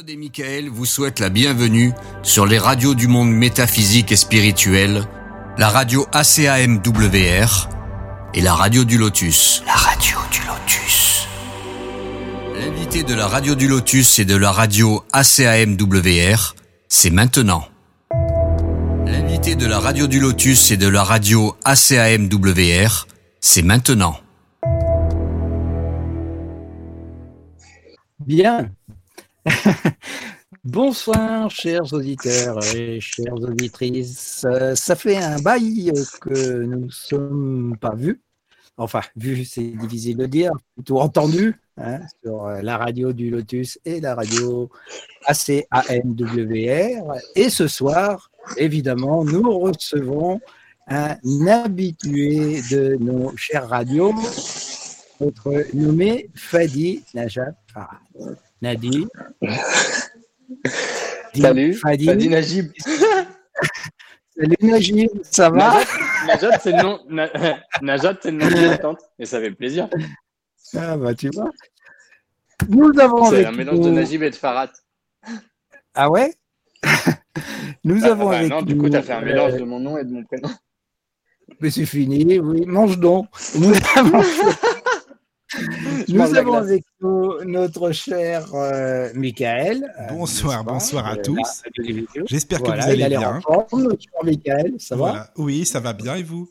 Claude et Michael vous souhaitent la bienvenue sur les radios du monde métaphysique et spirituel, la radio ACAMWR et la radio du Lotus. La radio du Lotus. L'invité de la radio du Lotus et de la radio ACAMWR, c'est maintenant. L'invité de la radio du Lotus et de la radio ACAMWR, c'est maintenant. Bien. Bonsoir, chers auditeurs et chères auditrices. Euh, ça fait un bail que nous ne sommes pas vus. Enfin, vu, c'est difficile de dire, plutôt entendu hein, sur la radio du Lotus et la radio ACAMWR. Et ce soir, évidemment, nous recevons un habitué de nos chères radios, notre nommé Fadi Najat. Nadi. Salut, Fadi, Fadi Najib. Salut Najib, ça va? Najat, c'est le nom, Najat, c'est le nom de tante, et ça fait plaisir. Ah bah tu vois. Nous avons C'est un mélange de Najib et de Farhat. Ah ouais? Nous ah, avons bah, avec Non, du coup, tu as fait un mélange de mon nom et de mon prénom. Mais c'est fini, oui, mange donc. Nous avons, Nous avons avec nous notre cher euh, Michael. Euh, bonsoir, bonsoir à tous. J'espère que vous allez bien. Forme, notre cher Michael, ça voilà. va Oui, ça va bien et vous?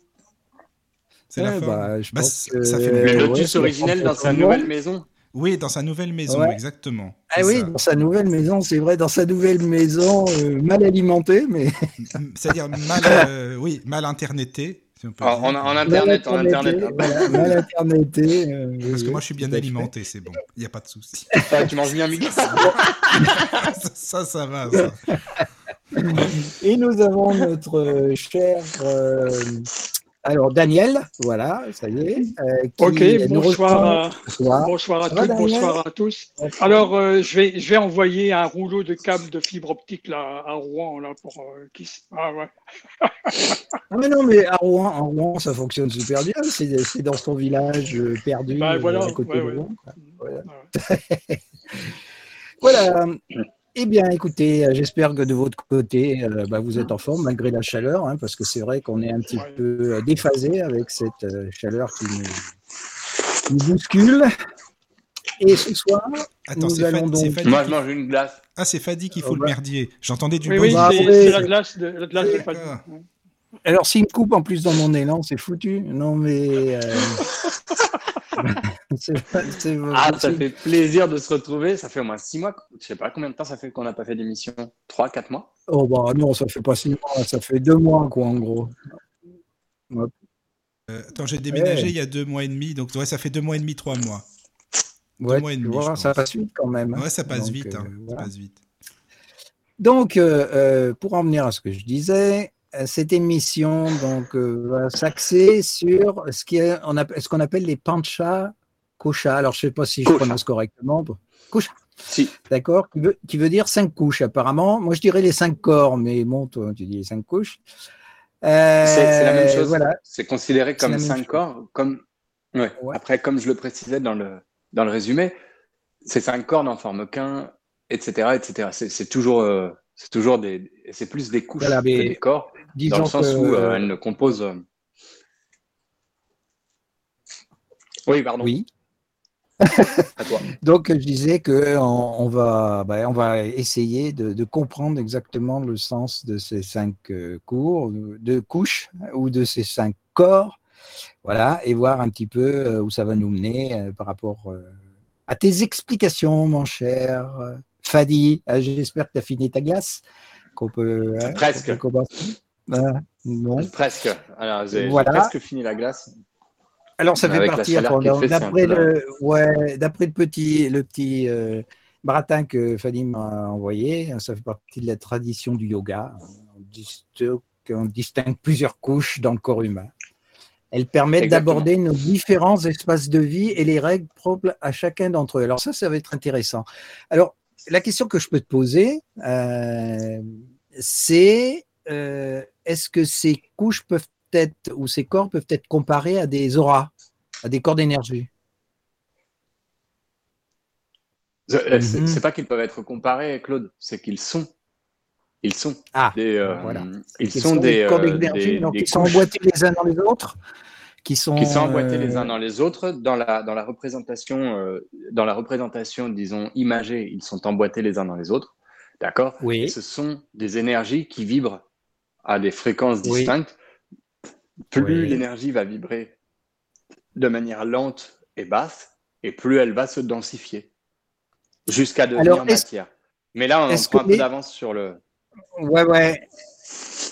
C'est la forme bah, je Bah, pense ça que... fait Le lotus ouais, originel dans sa nouvelle maison. Oui, dans sa nouvelle maison, Ouais. exactement. Ah oui, ça. dans sa nouvelle maison, c'est vrai, dans sa nouvelle maison, euh, mal alimentée, mais C'est-à-dire mal, euh, oui, mal interneté. Si on peut En, internet, en internet. voilà, euh, Parce que moi, je suis bien alimenté, c'est bon. Il n'y a pas de souci. Ah, tu manges bien, Miguel. ça, ça, ça va. Ça. Et nous avons notre euh, cher. euh, alors, Daniel, voilà, ça y est. euh, Ok, nous bonsoir bonsoir à Daniel bonsoir à tous. Alors, euh, je, vais, je vais envoyer un rouleau de câble de fibre optique là, à Rouen là, pour euh, qui Ah ouais. Ah, mais non, mais à Rouen, à Rouen, ça fonctionne super bien. C'est dans son village euh, perdu, Bah, euh, voilà, à côté ouais, de. Rouen. Voilà. Voilà. Eh bien, écoutez, euh, j'espère que de votre côté, euh, bah, vous êtes en forme malgré la chaleur, hein, parce que c'est vrai qu'on est un petit Ouais. peu euh, déphasé avec cette euh, chaleur qui nous, bouscule. Et ce soir, Attends, Nous allons donc- Fadi Moi, je mange une glace. Ah, c'est Fadi qui Oh, fout le bah. merdier. J'entendais du bruit. oui, Bah, c'est c'est la glace de, la glace de Fadi. Alors s'il me coupe en plus dans mon élan, c'est foutu. Non, mais. euh, c'est Ah, ça fait plaisir de se retrouver. Ça fait au moins six mois. Je sais pas combien de temps ça fait qu'on n'a pas fait d'émission. Trois, quatre mois? Oh, bah non, ça fait pas six mois, ça fait deux mois, quoi, en gros. Euh, attends, j'ai déménagé Ouais. il y a deux mois et demi, donc ouais, ça fait deux mois et demi, trois mois. Ouais, mois et demi, vois, je ça passe vite quand même. hein. Ouais, ça passe Donc, vite. euh, hein, voilà. Ça passe vite. Donc, euh, euh, pour en venir à ce que je disais, euh, cette émission donc, euh, va s'axer sur ce qui est- on appelle- qu'on appelle les pancha kosha. Alors, je ne sais pas si je Kosha. prononce correctement. Kosha, Si. d'accord, qui veut, qui veut dire cinq couches apparemment. Moi, je dirais les cinq corps, mais bon, toi, tu dis les cinq couches. Euh, C'est la même chose. Voilà. C'est considéré comme cinq corps. Comme... Ouais. Ouais. Après, comme je le précisais dans le, dans le résumé, ces cinq corps n'en forment qu'un, etc. etc. C'est c'est toujours, euh, c'est toujours des, c'est plus des couches Voilà, mais que des corps, dans le sens que, où euh, elles ne composent. euh, Oui, pardon. oui. À toi. Donc, je disais que on, on va, ben, on va essayer de, de comprendre exactement le sens de ces cinq euh, cours, de couches ou de ces cinq corps, voilà, et voir un petit peu euh, où ça va nous mener euh, par rapport euh, à tes explications, mon cher euh, Fadi. Euh, J'espère que tu as fini ta glace, qu'on peut, hein, Presque. qu'on peut commencer. Non. Presque. Alors, j'ai Voilà. presque fini la glace. Alors ça fait partie, d'après le, ouais, le petit, le petit euh, baratin que Fanny m'a envoyé, ça fait partie de la tradition du yoga. On, distingue, on distingue plusieurs couches dans le corps humain. Elles permettent d'aborder nos différents espaces de vie et les règles propres à chacun d'entre eux. Alors ça, ça va être intéressant. Alors la question que je peux te poser, euh, c'est euh, est-ce que ces couches peuvent être ou ces corps peuvent être comparés à des auras, à des corps d'énergie? Euh, c'est mm pas qu'ils peuvent être comparés, Claude, c'est qu'ils sont. Ils sont ah, des. Euh, voilà. Ils, sont, des. corps d'énergie, donc ils sont emboîtés les uns dans les autres. Qui sont, qui sont emboîtés les uns dans les autres dans la, dans la représentation, dans la représentation, disons, imagée, ils sont emboîtés les uns dans les autres. D'accord? Oui. ce sont des énergies qui vibrent à des fréquences distinctes. Plus l'énergie va vibrer de manière lente et basse, et plus elle va se densifier jusqu'à devenir matière. Mais là, on prend un peu d'avance sur le. Ouais, ouais.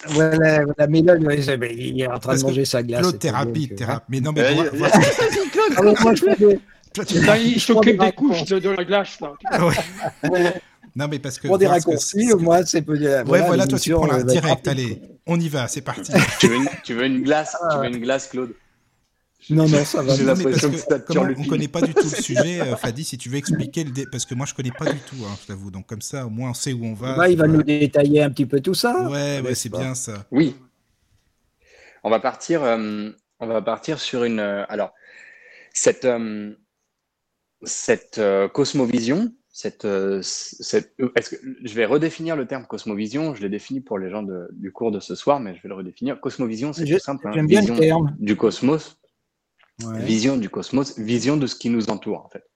Voilà, voilà, mais là, il est en train de manger sa glace. Claude, thérapie, thérapie. Mais non, mais. moi, moi, je fais il s'occupe des couches de, de, la glace, là. Ouais. Non, mais parce que. Pour des raccourcis, moi, c'est peut Ouais, voilà, toi, tu prends la direct. Allez, on y va, c'est parti. tu, veux une, tu, veux une, glace Tu veux une glace, Claude? Non, non, ça va. J'ai l'impression que, que on ne connaît pas du tout le sujet, euh, Fadi, si tu veux expliquer, le dé... parce que moi je ne connais pas du tout, hein, je t'avoue. Donc comme ça, au moins on sait où on va. Bah, il va nous détailler un petit peu tout ça. Ouais, ouais c'est bien ça. Oui. On va partir, euh, on va partir sur une. Euh, alors, cette, euh, cette euh, cosmovision, cette, euh, cette est-ce que je vais redéfinir le terme cosmovision Je l'ai défini pour les gens de, du cours de ce soir, mais je vais le redéfinir. Cosmovision, c'est tout simple. Hein, vision du cosmos Vision du cosmos, vision de ce qui nous entoure en fait.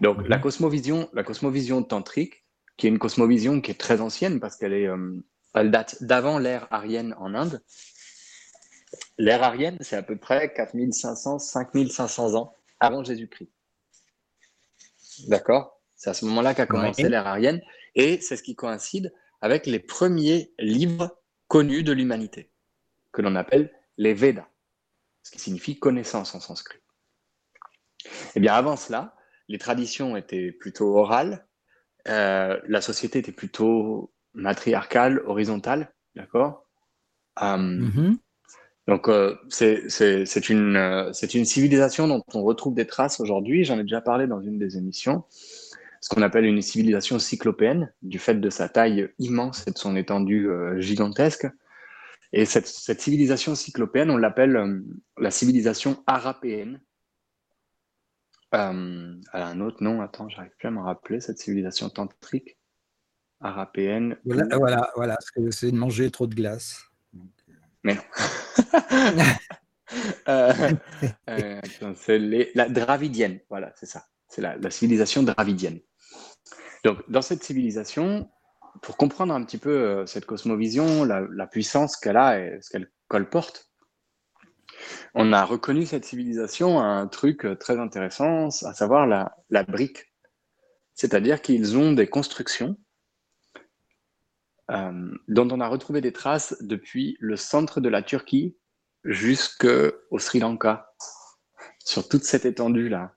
Donc la cosmovision, la cosmovision tantrique, qui est une cosmovision qui est très ancienne parce qu'elle est, euh, elle date d'avant l'ère aryenne en Inde. L'ère aryenne, c'est à peu près 4500, 5500 ans avant Jésus-Christ. D'accord? C'est à ce moment-là qu'a commencé l'ère aryenne et c'est ce qui coïncide avec les premiers livres connus de l'humanité, que l'on appelle les Védas ce qui signifie connaissance en sanskrit. Eh bien, avant cela, les traditions étaient plutôt orales, euh, la société était plutôt matriarcale, horizontale, d'accord? Euh, mm-hmm. Donc, euh, c'est une, une civilisation dont on retrouve des traces aujourd'hui. J'en ai déjà parlé dans une des émissions. Ce qu'on appelle une civilisation cyclopéenne, du fait de sa taille immense et de son étendue gigantesque. Et cette, civilisation cyclopéenne, on l'appelle euh, la civilisation arapéenne. Euh, elle a un autre nom, attends, j'arrive plus à me rappeler, cette civilisation tantrique arapéenne. Voilà, voilà, voilà c'est de manger trop de glace. Mais non. Euh, c'est la dravidienne, voilà, c'est ça. C'est la, civilisation dravidienne. Donc, dans cette civilisation, pour comprendre un petit peu euh, cette cosmovision, la, puissance qu'elle a et ce qu'elle colporte, on a reconnu cette civilisation à un truc euh, très intéressant, à savoir la, la brique. C'est-à-dire qu'ils ont des constructions euh, dont on a retrouvé des traces depuis le centre de la Turquie jusqu'au Sri Lanka, sur toute cette étendue-là.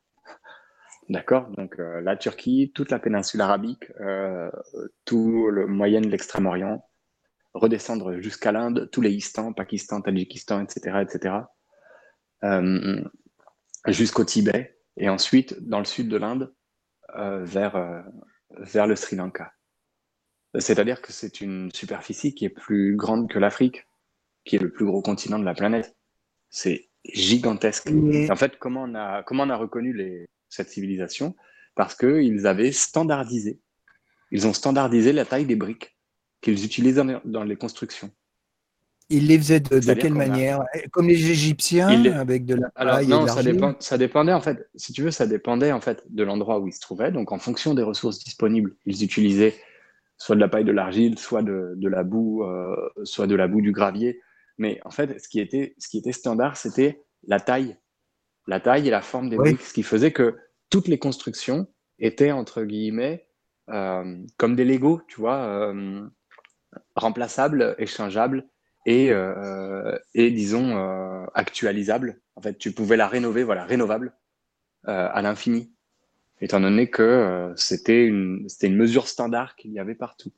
D'accord Donc euh, la Turquie, toute la péninsule arabique, euh, tout le moyen de l'Extrême-Orient, redescendre jusqu'à l'Inde, tous les Istan, Pakistan, Tadjikistan, etc., etc., euh, jusqu'au Tibet, et ensuite dans le sud de l'Inde, vers, vers le Sri Lanka. C'est-à-dire que c'est une superficie qui est plus grande que l'Afrique, qui est le plus gros continent de la planète. C'est gigantesque. En fait, comment on a, comment on a reconnu les, cette civilisation, parce qu'ils avaient standardisé. Ils ont standardisé la taille des briques qu'ils utilisent dans les constructions. Ils les faisaient de, quelle manière? Comme les Égyptiens, avec de la Alors, non, ça, dépend, ça, dépendait en fait. Si tu veux, ça dépendait en fait de l'endroit où ils se trouvaient. Donc, en fonction des ressources disponibles, ils utilisaient soit de la paille de l'argile, soit de, de, la boue, euh, soit de la boue du gravier. Mais en fait, ce qui était, ce qui était standard, c'était la taille la taille et la forme des briques, ce qui faisait que toutes les constructions étaient, entre guillemets, euh, comme des Lego, tu vois, euh, remplaçables, échangeables et, euh, et disons, actualisables. En fait, tu pouvais la rénover, voilà, rénovable à l'infini, étant donné que c'était une, une mesure standard qu'il y avait partout,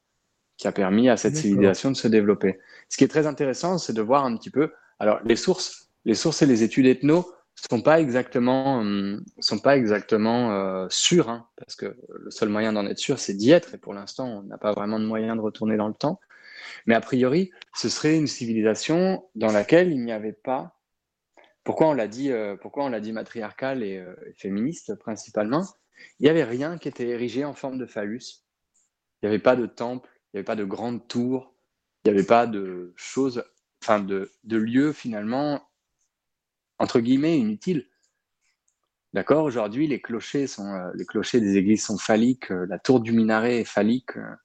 qui a permis à cette civilisation de se développer. Ce qui est très intéressant, c'est de voir un petit peu, alors les sources, les sources et les études ethno, sont pas exactement, hum, sont pas exactement euh, sûrs, hein, parce que le seul moyen d'en être sûr, c'est d'y être, et pour l'instant, on n'a pas vraiment de moyen de retourner dans le temps. Mais a priori, ce serait une civilisation dans laquelle il n'y avait pas. Pourquoi on l'a dit, euh, pourquoi on l'a dit matriarcale et, euh, féministe principalement il n'y avait rien qui était érigé en forme de phallus. Il n'y avait pas de temple, il n'y avait pas de grande tour, il n'y avait pas de choses, enfin de, de lieux finalement, entre guillemets, inutiles. D'accord Aujourd'hui, les clochers sont, euh, les clochers des églises sont phalliques, euh, la tour du minaret est phallique, euh,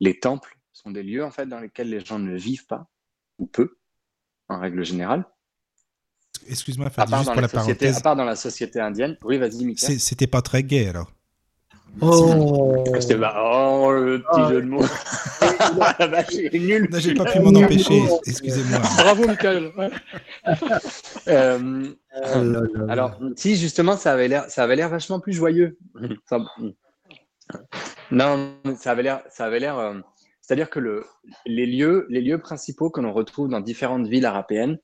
les temples sont des lieux en fait dans lesquels les gens ne vivent pas ou peu, en règle générale. Excuse-moi, Fadi, juste pour la parenthèse. À part dans la société indienne. Oui, vas-y. C'était pas très gay alors. Oh, C'était oh le petit ah. jeu de mots. J'ai nul. J'ai pas pu m'en empêcher. Excusez-moi. Bravo, Michael. euh, oh alors, si justement, ça avait l'air, ça avait l'air vachement plus joyeux. non, ça avait l'air, ça avait l'air. Euh, c'est-à-dire que le, les lieux, les lieux principaux que l'on retrouve dans différentes villes arapéennes.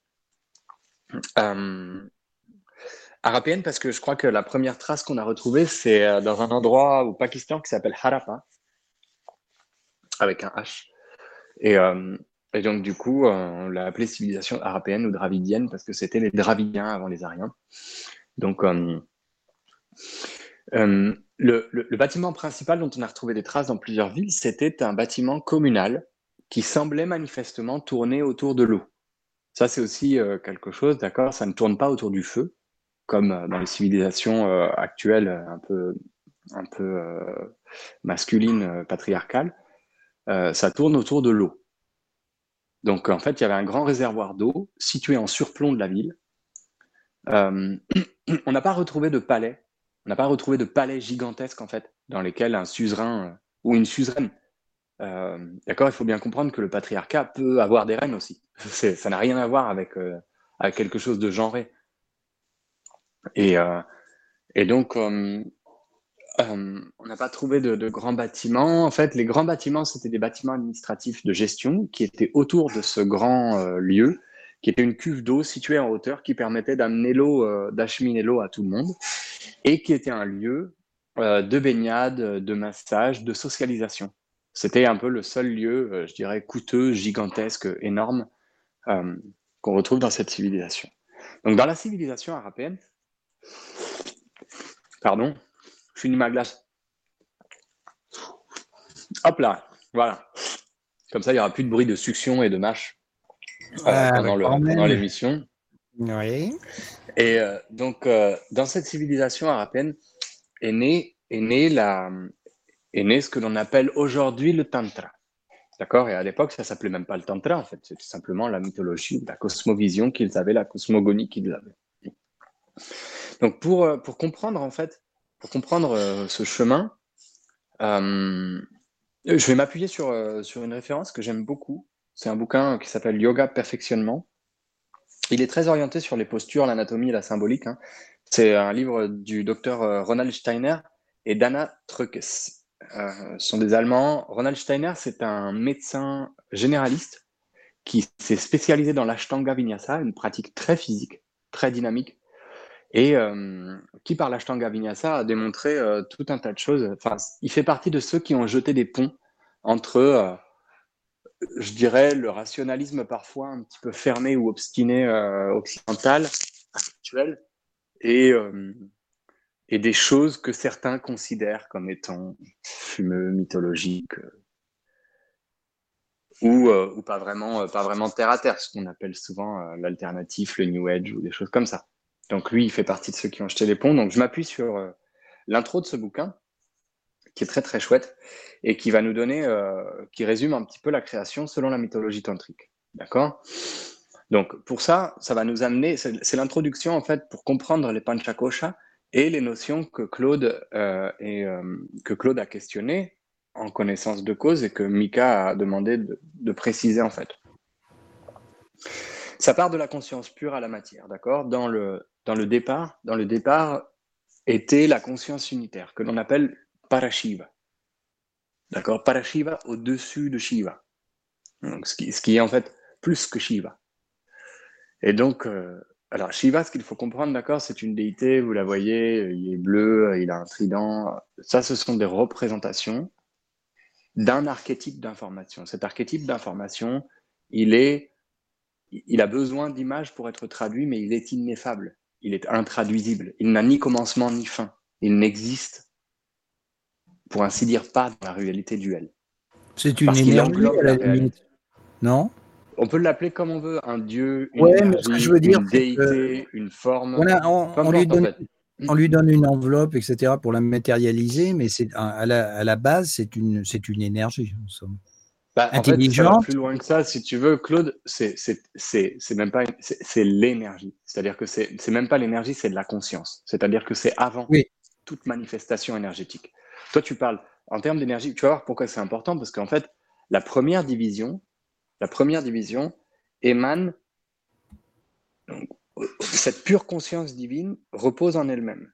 Arapéennes parce que je crois que la première trace qu'on a retrouvée, c'est euh, dans un endroit au Pakistan qui s'appelle Harappa, avec un H. Et, euh, donc, du coup, euh, on l'a appelé civilisation arapéenne ou dravidienne parce que c'était les Dravidiens avant les Ariens. Donc, le, le, bâtiment principal dont on a retrouvé des traces dans plusieurs villes, c'était un bâtiment communal qui semblait manifestement tourner autour de l'eau. Ça, c'est aussi quelque chose, d'accord? Ça ne tourne pas autour du feu, comme euh, dans les civilisations euh, actuelles un peu, un peu euh, masculines, patriarcales, ça tourne autour de l'eau. Donc en fait, il y avait un grand réservoir d'eau situé en surplomb de la ville. on n'a pas retrouvé de palais, on n'a pas retrouvé de palais gigantesques en fait, dans lesquels un suzerain ou une suzeraine. D'accord, il faut bien comprendre que le patriarcat peut avoir des reines aussi. Ça n'a rien à voir avec, avec quelque chose de genré. Et, euh, et donc, euh, euh, on n'a pas trouvé de, grands bâtiments. En fait, les grands bâtiments, c'était des bâtiments administratifs de gestion qui étaient autour de ce grand lieu, qui était une cuve d'eau située en hauteur qui permettait d'amener l'eau, d'acheminer l'eau à tout le monde, et qui était un lieu de baignade, de massage, de socialisation. C'était un peu le seul lieu, je dirais, coûteux, gigantesque, énorme, qu'on retrouve dans cette civilisation. Donc, dans la civilisation arapéenne, Pardon, je finis ma glace. Hop là, voilà. Comme ça, il n'y aura plus de bruit de succion et de mâche euh, pendant l'émission. Oui. Et euh, donc, euh, dans cette civilisation arabienne est né, est né, la, est né ce que l'on appelle aujourd'hui le Tantra. D'accord? Et à l'époque, ça s'appelait même pas le Tantra, en fait. C'était simplement la mythologie, la cosmovision qu'ils avaient, la cosmogonie qu'ils avaient. Donc pour, euh, pour comprendre en fait, pour comprendre euh, ce chemin, euh, je vais m'appuyer sur, sur une référence que j'aime beaucoup. C'est un bouquin qui s'appelle Yoga Perfectionnement. Il est très orienté sur les postures, l'anatomie et la symbolique. Hein. C'est un livre du docteur Ronald Steiner et Dana Trökes. ce sont des Allemands. Ronald Steiner, c'est un médecin généraliste qui s'est spécialisé dans l'ashtanga vinyasa, une pratique très physique, très dynamique, et euh, qui, par l'Ashtanga Vinyasa, a démontré euh, tout un tas de choses. Enfin, il fait partie de ceux qui ont jeté des ponts entre, euh, je dirais, le rationalisme parfois un petit peu fermé ou obstiné occidental, actuel, et, et des choses que certains considèrent comme étant fumeux, mythologiques, ou, ou pas, vraiment, pas vraiment terre à terre, ce qu'on appelle souvent l'alternatif, le New Age ou des choses comme ça. Donc lui, il fait partie de ceux qui ont jeté les ponts. Donc je m'appuie sur euh, l'intro de ce bouquin, qui est très très chouette, et qui va nous donner, euh, qui résume un petit peu la création selon la mythologie tantrique. D'accord? Donc pour ça, ça va nous amener, c'est l'introduction en fait pour comprendre les panchakosha et les notions que Claude, euh, que Claude a questionnées en connaissance de cause et que Mika a demandé de, de préciser en fait. Ça part de la conscience pure à la matière, d'accord? Dans le, dans le départ, dans le départ était la conscience unitaire que l'on appelle Parashiva. D'accord? Parashiva au-dessus de Shiva. Donc, ce, qui, est en fait plus que Shiva. Et donc, euh, alors Shiva, ce qu'il faut comprendre, d'accord, c'est une déité, vous la voyez, il est bleu, il a un trident. Ça, ce sont des représentations d'un archétype d'information. Cet archétype d'information, il est, il a besoin d'images pour être traduit, mais il est ineffable il est intraduisible. Il n'a ni commencement ni fin. Il n'existe pour ainsi dire, pas dans la réalité duelle. C'est une énergie à la limite, non? On peut l'appeler comme on veut, un dieu, une, ouais, mais ce que je veux dire, une déité, une forme. on, lui donne, on, lui donne, une enveloppe, etc., pour la matérialiser, mais c'est à la, à la base, c'est une, une énergie, en somme. Bah, Intelligente. plus loin que ça, si tu veux, Claude, c'est même pas, c'est l'énergie. C'est-à-dire que c'est même pas l'énergie, c'est de la conscience. C'est-à-dire que c'est avant toute manifestation énergétique. Toi, tu parles en termes d'énergie. Tu vas voir pourquoi c'est important parce qu'en fait, la première division, la première division émane cette pure conscience divine repose en elle-même.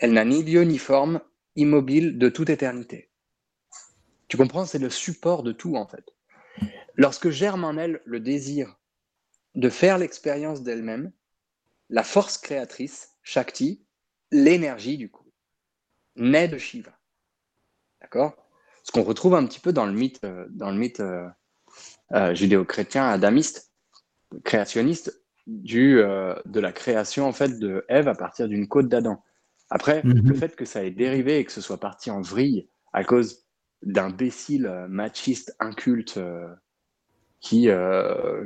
Elle n'a ni lieu ni forme, immobile de toute éternité. Tu comprends C'est le support de tout en fait. Lorsque germe en elle le désir de faire l'expérience d'elle-même, la force créatrice, Shakti, l'énergie du coup, naît de Shiva. D'accord? Ce qu'on retrouve un petit peu dans le mythe, euh, dans le mythe euh, euh, judéo-chrétien adamiste, créationniste, du, de la création en fait de Ève à partir d'une côte d'Adam. Après, mhm. le fait que ça ait dérivé et que ce soit parti en vrille à cause d'imbéciles machistes incultes qui,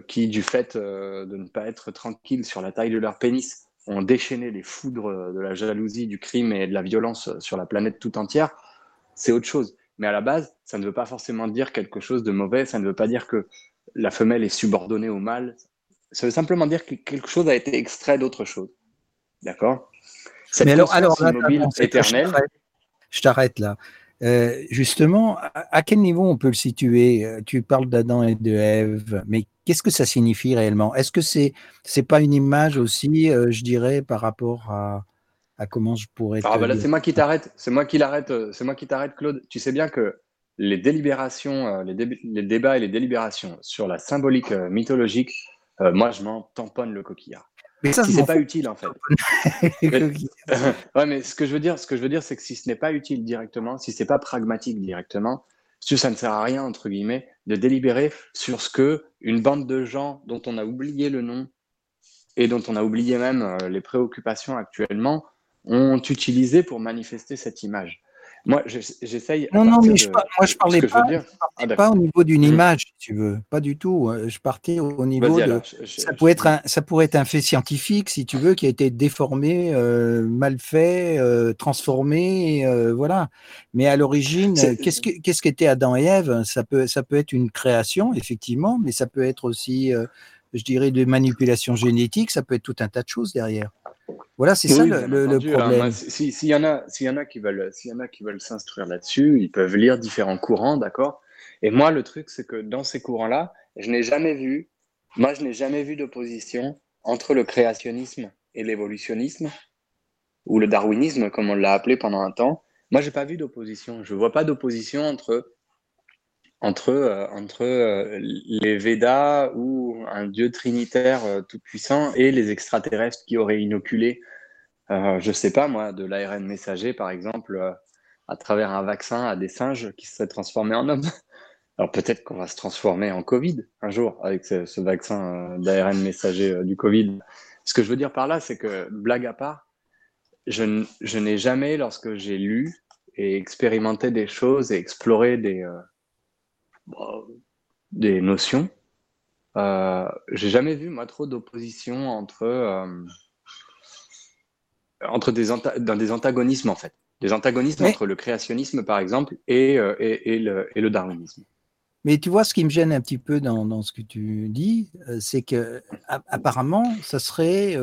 qui, du fait de ne pas être tranquilles sur la taille de leur pénis, ont déchaîné les foudres de la jalousie, du crime et de la violence sur la planète tout entière, c'est autre chose. Mais à la base, ça ne veut pas forcément dire quelque chose de mauvais, ça ne veut pas dire que la femelle est subordonnée au mâle, ça veut simplement dire que quelque chose a été extrait d'autre chose. D'accord? Mais alors, alors Je t'arrête là. Euh, justement, à, quel niveau on peut le situer? Euh, Tu parles d'Adam et de Ève, mais qu'est-ce que ça signifie réellement? Est-ce que c'est c'est pas une image aussi, euh, je dirais, par rapport à, à comment je pourrais Ah bah c'est moi qui t'arrête, c'est moi qui l'arrête, c'est moi qui t'arrête, Claude. Tu sais bien que les délibérations, les, les, débats et les délibérations sur la symbolique mythologique, moi je m'en tamponne le coquillard. Mais ça, si c'est pas utile en fait. ouais, mais ce que je veux dire, ce que je veux dire, c'est que si ce n'est pas utile directement, si c'est pas pragmatique directement, si ça ne sert à rien entre guillemets de délibérer sur ce que une bande de gens dont on a oublié le nom et dont on a oublié même euh, les préoccupations actuellement ont utilisé pour manifester cette image. Moi, j'essaye. Non, non, mais je, moi, je parlais pas, ah, pas au niveau d'une image, si tu veux. Pas du tout. Hein. Je partais au niveau de. ça, pourrait être un, ça pourrait être un fait scientifique, si tu veux, qui a été déformé, euh, mal fait, euh, transformé. Euh, voilà. Mais à l'origine, qu'est-ce qu'était Adam et Ève? Ça peut, ça peut être une création, effectivement, mais ça peut être aussi, je dirais, de manipulation génétique. Ça peut être tout un tas de choses derrière. Voilà, c'est ça le, hein. problème. S'il y en a, s'il y en a qui veulent, s'il y en a qui veulent s'instruire là-dessus, ils peuvent lire différents courants, d'accord? Et moi, le truc, c'est que dans ces courants-là, je n'ai jamais vu, moi, je n'ai jamais vu d'opposition entre le créationnisme et l'évolutionnisme, ou le darwinisme, comme on l'a appelé pendant un temps. Moi, j'ai pas vu d'opposition. Je vois pas d'opposition entre entre, euh, entre euh, les Védas ou un dieu trinitaire euh, tout-puissant et les extraterrestres qui auraient inoculé, je ne sais pas moi, de l'ARN messager par exemple, à travers un vaccin à des singes qui se seraient transformés en hommes. Alors peut-être qu'on va se transformer en Covid un jour avec ce, vaccin d'ARN messager du Covid. Ce que je veux dire par là, c'est que, blague à part, je n'ai jamais, lorsque j'ai lu et expérimenté des choses et exploré des des notions. Euh, j'ai jamais vu moi trop d'opposition entre euh, entre des, dans des antagonismes en fait, des antagonismes entre le créationnisme par exemple et, euh, et, le, et, le, darwinisme. Mais tu vois, ce qui me gêne un petit peu dans, dans ce que tu dis, c'est que apparemment, ça serait,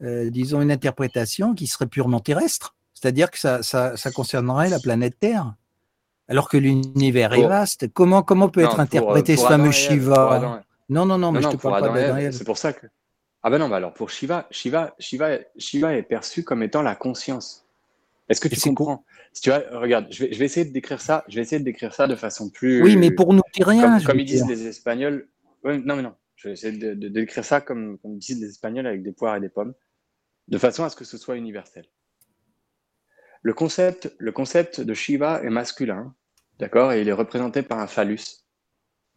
disons, une interprétation qui serait purement terrestre, c'est-à-dire que ça, ça, ça concernerait la planète Terre alors que l'univers est vaste. Comment, comment peut être interprété ce fameux Shiva Non, non, non, mais je te parle pas C'est pour ça que. Ah ben non, bah alors pour Shiva, Shiva, Shiva, Shiva est perçu comme étant la conscience. Est-ce que tu comprends? Si tu vois, regarde, je vais, je vais, essayer de décrire ça. Je vais essayer de décrire ça de façon plus. Oui, mais pour nous dire rien. Comme, ils disent les Espagnols. non, mais non. Je vais essayer de, décrire ça comme, comme disent les Espagnols avec des poires et des pommes, de façon à ce que ce soit universel. Le concept, le concept de Shiva est masculin Et il est représenté par un phallus,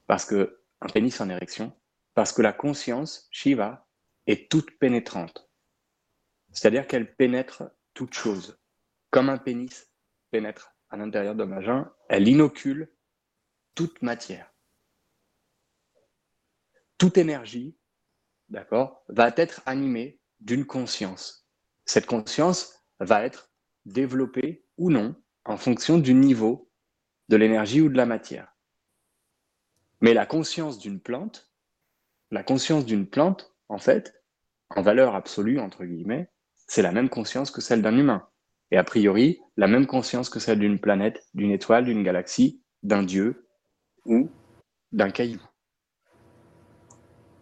parce que un pénis en érection, parce que la conscience, Shiva, est toute pénétrante. C'est-à-dire qu'elle pénètre toute chose, comme un pénis pénètre à l'intérieur ma vagin, elle inocule toute matière. Toute énergie, d'accord, va être animée d'une conscience. Cette conscience va être développée ou non en fonction du niveau de l'énergie ou de la matière. Mais la conscience d'une plante, la conscience d'une plante, en fait, en valeur absolue, entre guillemets, c'est la même conscience que celle d'un humain. Et a priori, la même conscience que celle d'une planète, d'une étoile, d'une galaxie, d'un dieu ou d'un caillou.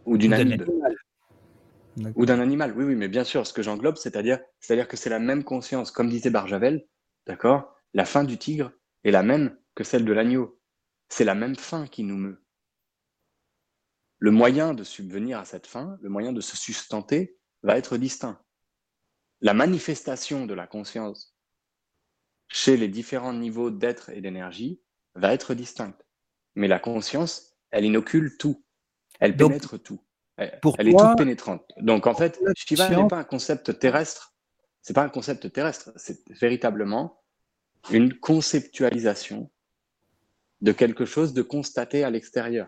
Ou d'une animal. Ou d'un animal, oui, oui, mais bien sûr, ce que j'englobe, c'est-à-dire, c'est-à-dire que c'est la même conscience, comme disait Barjavel, d'accord? La fin du tigre est la même que celle de l'agneau. C'est la même fin qui nous meut. Le moyen de subvenir à cette fin, le moyen de se sustenter, va être distinct. La manifestation de la conscience chez les différents niveaux d'être et d'énergie va être distincte. Mais la conscience, elle inocule tout. Elle pénètre tout. Elle, elle est toute pénétrante. Donc en fait, Shiva n'est pas un concept terrestre. C'est pas un concept terrestre. C'est véritablement une conceptualisation de quelque chose de constaté à l'extérieur.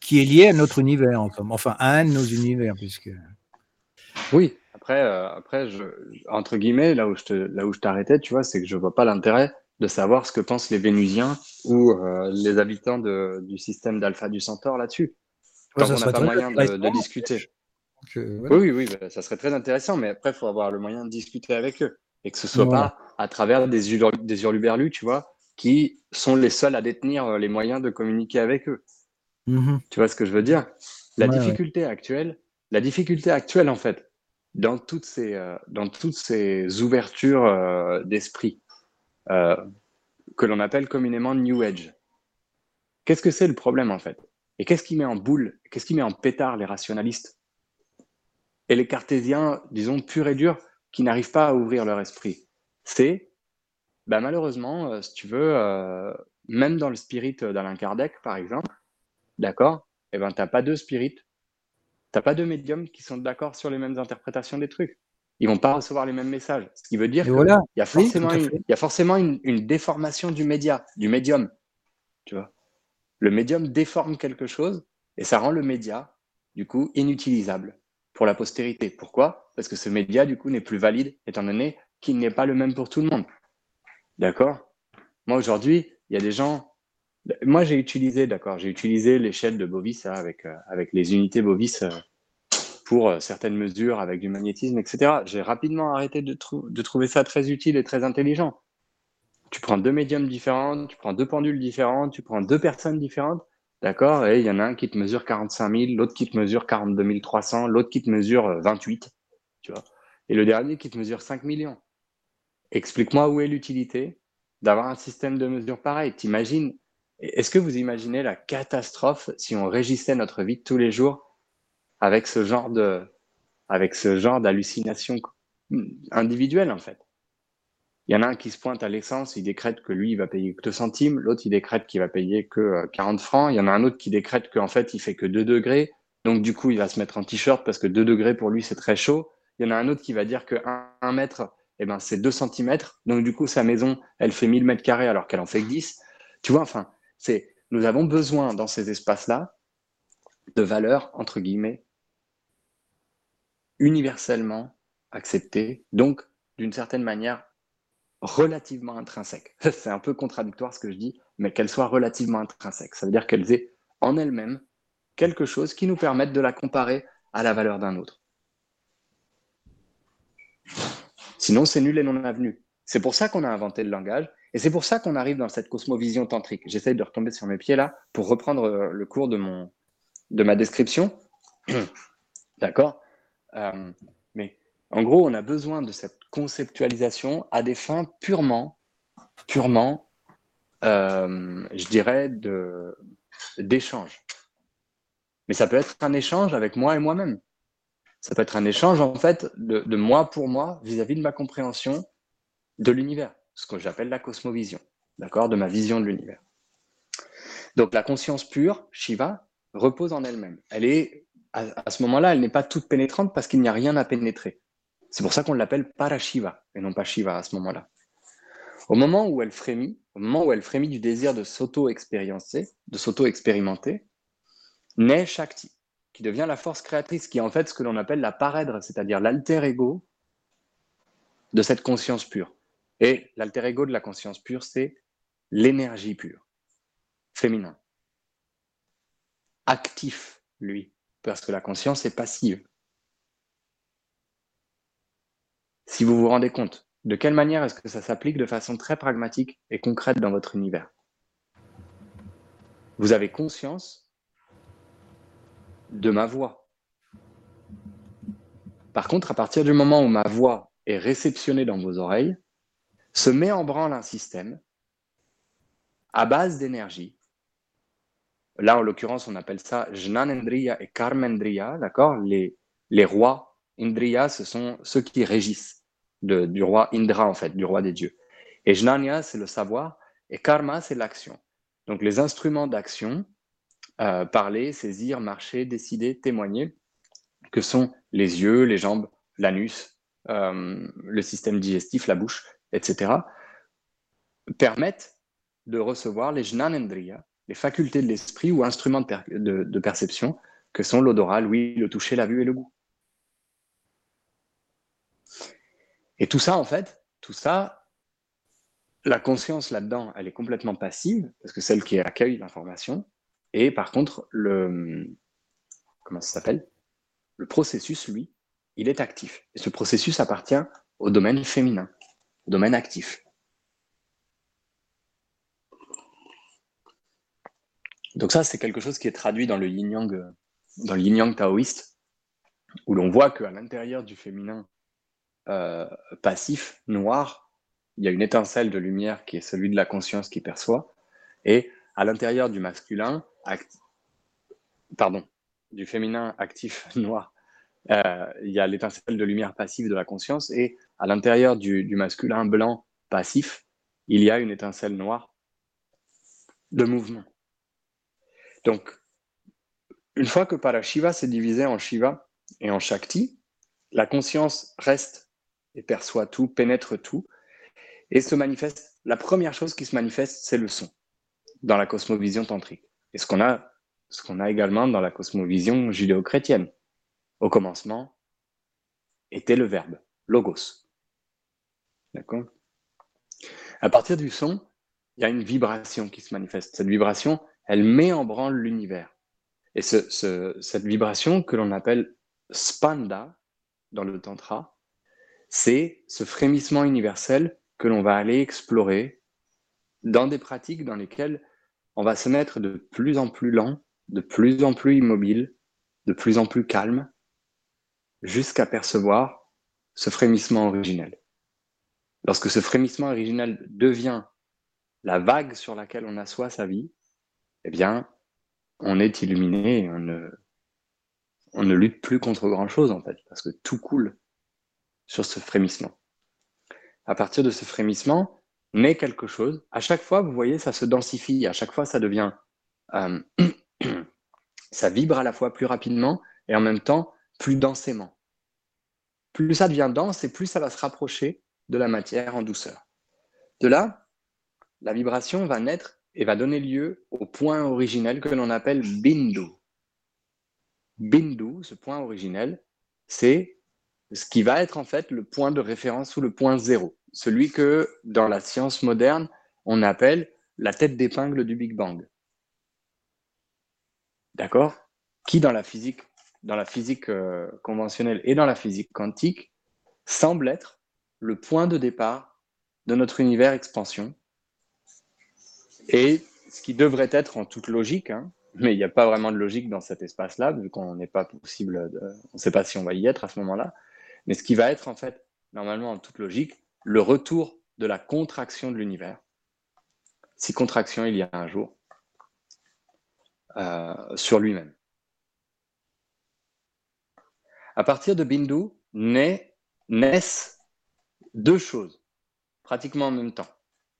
Qui est lié à notre univers, enfin à un de nos univers, puisque. Oui, après, euh, après je, entre guillemets, là où je te, là où je t'arrêtais, tu vois, c'est que je vois pas l'intérêt de savoir ce que pensent les Vénusiens ou euh, les habitants de, du système d'Alpha du Centaure là-dessus. Quand on n'a pas moyen de, de discuter. Oui, oui, oui, bah, ça serait très intéressant, mais après, il faut avoir le moyen de discuter avec eux et que ce soit pas à travers des, des hurluberlus, tu vois, qui sont les seuls à détenir euh, les moyens de communiquer avec eux. Mmh tu vois ce que je veux dire? La difficulté actuelle, la difficulté actuelle en fait, dans toutes ces, euh, dans toutes ces ouvertures euh, d'esprit que l'on appelle communément New Age. Qu'est-ce que c'est le problème en fait? Et qu'est-ce qui met en boule, qu'est-ce qui met en pétard les rationalistes? Et les cartésiens, disons purs et durs, qui n'arrivent pas à ouvrir leur esprit. C'est, bah, malheureusement, euh, si tu veux, euh, même dans le spirit d'Alain Kardec, par exemple, d'accord, eh ben, tu n'as pas deux spirites, tu n'as pas deux médiums qui sont d'accord sur les mêmes interprétations des trucs. Ils vont pas recevoir les mêmes messages. Ce qui veut dire qu'il y a forcément, une, y a forcément une, une, déformation du média, du médium. Tu vois le médium déforme quelque chose et ça rend le média, du coup, inutilisable pour la postérité. Pourquoi? Parce que ce média, du coup, n'est plus valide, étant donné qu'il n'est pas le même pour tout le monde. D'accord? Moi, aujourd'hui, il y a des gens... Moi, j'ai utilisé, d'accord, j'ai utilisé l'échelle de Bovis hein, avec, euh, avec les unités Bovis euh, pour euh, certaines mesures avec du magnétisme, etc. J'ai rapidement arrêté de, de trouver ça très utile et très intelligent. Tu prends deux médiums différents, tu prends deux pendules différentes, tu prends deux personnes différentes, D'accord Et il y en a un qui te mesure 45 000, l'autre qui te mesure 42 300, l'autre qui te mesure 28, euh, tu vois. Et le dernier qui te mesure 5 millions. Explique-moi où est l'utilité d'avoir un système de mesure pareil. T'imagines Est-ce que vous imaginez la catastrophe si on régissait notre vie tous les jours avec ce genre de, avec ce genre d'hallucination individuelle en fait il y en a un qui se pointe à l'essence, il décrète que lui, il va payer que 2 centimes. L'autre, il décrète qu'il va payer que 40 euh, francs. Il y en a un autre qui décrète qu'en fait, il fait que 2 degrés. Donc, du coup, il va se mettre en t-shirt parce que 2 degrés pour lui, c'est très chaud. Il y en a un autre qui va dire que 1 mètre, eh ben, c'est 2 centimètres. Donc, du coup, sa maison, elle fait 1000 mètres carrés alors qu'elle en fait que 10. Tu vois, enfin, c'est, nous avons besoin dans ces espaces-là de valeurs, entre guillemets, universellement acceptées. Donc, d'une certaine manière, relativement intrinsèque. C'est un peu contradictoire ce que je dis, mais qu'elle soit relativement intrinsèque. Ça veut dire qu'elles aient en elles-mêmes quelque chose qui nous permette de la comparer à la valeur d'un autre. Sinon, c'est nul et non avenu. C'est pour ça qu'on a inventé le langage, et c'est pour ça qu'on arrive dans cette cosmovision tantrique. J'essaye de retomber sur mes pieds là pour reprendre euh, le cours de, mon, de ma description. D'accord? Euh, Mais en gros, on a besoin de cette conceptualisation à des fins purement, purement, euh, je dirais, d'échange. Mais ça peut être un échange avec moi et moi-même. Ça peut être un échange, en fait, de, moi pour moi vis-à-vis de ma compréhension de l'univers, ce que j'appelle la cosmovision, d'accord, de ma vision de l'univers. Donc la conscience pure, Shiva, repose en elle-même. Elle est, à ce moment-là, elle n'est pas toute pénétrante parce qu'il n'y a rien à pénétrer. C'est pour ça qu'on l'appelle Parashiva et non pas Shiva à ce moment-là. Au moment où elle frémit, au moment où elle frémit du désir de s'auto-expérimenter, de s'auto-expérimenter, naît Shakti, qui devient la force créatrice, qui est en fait ce que l'on appelle la parèdre, c'est-à-dire l'alter ego de cette conscience pure. Et l'alter ego de la conscience pure, c'est l'énergie pure, féminin. Actif, lui, parce que la conscience est passive. Si vous vous rendez compte, de quelle manière est-ce que ça s'applique de façon très pragmatique et concrète dans votre univers? Vous avez conscience de ma voix. Par contre, à partir du moment où ma voix est réceptionnée dans vos oreilles, se met en branle un système à base d'énergie. Là, en l'occurrence, on appelle ça Jnanendriya et Karmendriya, d'accord? Les, les rois Indriya, ce sont ceux qui régissent du roi Indra, en fait, du roi des dieux. Et Jnanya, c'est le savoir, et Karma, c'est l'action. Donc les instruments d'action, euh, parler, saisir, marcher, décider, témoigner, que sont les yeux, les jambes, l'anus, euh, le système digestif, la bouche, etc., permettent de recevoir les jnanendriya, les facultés de l'esprit ou instruments de, perception, que sont l'odorat, l'ouïe, le toucher, la vue et le goût. Et tout ça, en fait, tout ça, la conscience là-dedans, elle est complètement passive, parce que celle qui accueille l'information, et par contre, le, comment ça s'appelle? Le processus, lui, il est actif. Et ce processus appartient au domaine féminin, au domaine actif. Donc ça, c'est quelque chose qui est traduit dans le yin-yang, dans le yin-yang taoïste, où l'on voit qu'à l'intérieur du féminin euh, passif, noir, il y a une étincelle de lumière qui est celui de la conscience qui perçoit, et à l'intérieur du masculin, pardon, du féminin actif noir, euh, il y a l'étincelle de lumière passive de la conscience, et à l'intérieur du, masculin blanc passif, il y a une étincelle noire de mouvement. Donc, une fois que Parashiva s'est divisé en Shiva et en Shakti, la conscience reste et perçoit tout, pénètre tout, et se manifeste. La première chose qui se manifeste, c'est le son dans la cosmovision tantrique. Et ce qu'on a, ce qu'on a également dans la cosmovision judéo-chrétienne. Au commencement était le verbe, logos. D'accord? À partir du son, il y a une vibration qui se manifeste. Cette vibration, elle met en branle l'univers. Et cette vibration que l'on appelle spanda dans le tantra, c'est ce frémissement universel que l'on va aller explorer dans des pratiques dans lesquelles on va se mettre de plus en plus lent, de plus en plus immobile, de plus en plus calme, jusqu'à percevoir ce frémissement originel. Lorsque ce frémissement originel devient la vague sur laquelle on assoit sa vie, eh bien, on est illuminé et on ne, on ne lutte plus contre grand-chose, en fait, parce que tout coule sur ce frémissement. À partir de ce frémissement, naît quelque chose. À chaque fois, vous voyez, ça se densifie. À chaque fois, ça devient, euh, ça vibre à la fois plus rapidement et en même temps plus densément. Plus ça devient dense et plus ça va se rapprocher de la matière en douceur. De là, la vibration va naître et va donner lieu au point originel que l'on appelle bindu. Bindu, ce point originel, c'est ce qui va être en fait le point de référence ou le point zéro celui que dans la science moderne, on appelle la tête d'épingle du Big Bang. D'accord? Qui dans la physique, dans la physique euh, conventionnelle et dans la physique quantique semble être le point de départ de notre univers expansion. Et ce qui devrait être en toute logique, hein, mais il n'y a pas vraiment de logique dans cet espace-là, vu qu'on n'est pas possible, on ne sait pas si on va y être à ce moment-là, mais ce qui va être en fait normalement en toute logique, le retour de la contraction de l'univers, si contraction il y a un jour, euh, sur lui-même. À partir de Bindu naissent deux choses, pratiquement en même temps.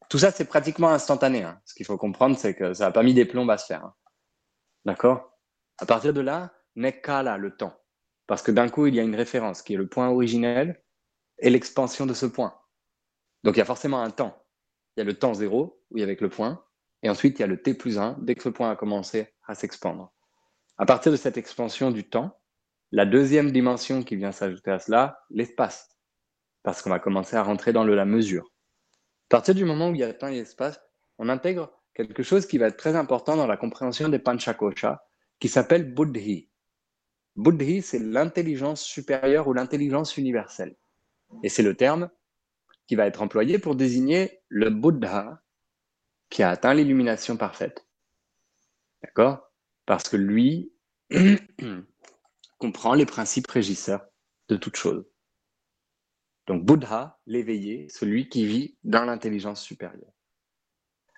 Tout ça, c'est pratiquement instantané. Hein. Ce qu'il faut comprendre, c'est que ça n'a pas mis des plombs à se faire. Hein. D'accord? À partir de là, naît Kala, le temps. Parce que d'un coup, il y a une référence qui est le point originel et l'expansion de ce point. Donc il y a forcément un temps. il y a le temps zéro, oui, avec le point, et ensuite il y a le t plus 1, dès que le point a commencé à s'expandre. À partir de cette expansion du temps, la deuxième dimension qui vient s'ajouter à cela, l'espace, parce qu'on va commencer à rentrer dans la mesure. À partir du moment où il y a temps et espace, on intègre quelque chose qui va être très important dans la compréhension des panchakosha, qui s'appelle buddhi. Buddhi, c'est l'intelligence supérieure ou l'intelligence universelle. Et c'est le terme qui va être employé pour désigner le Bouddha qui a atteint l'illumination parfaite. D'accord? Parce que lui comprend les principes régisseurs de toute chose. Donc Bouddha, l'éveillé, celui qui vit dans l'intelligence supérieure.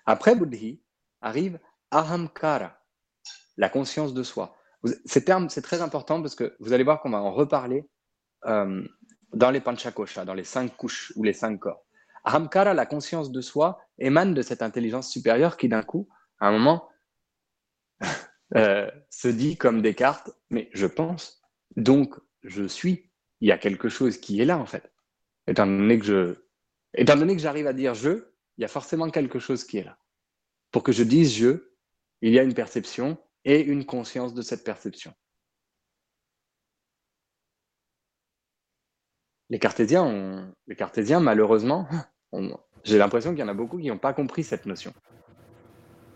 Après Buddhi arrive Ahamkara, la conscience de soi. Ces termes, c'est très important parce que vous allez voir qu'on va en reparler euh, dans les panchakosha, dans les cinq couches ou les cinq corps. Ahamkara, la conscience de soi, émane de cette intelligence supérieure qui d'un coup, à un moment, euh, se dit comme Descartes, mais je pense, donc je suis. Il y a quelque chose qui est là en fait. Étant donné que je, étant donné que j'arrive à dire je, il y a forcément quelque chose qui est là. Pour que je dise je, il y a une perception et une conscience de cette perception. Les cartésiens, les cartésiens malheureusement, j'ai l'impression qu'il y en a beaucoup qui n'ont pas compris cette notion,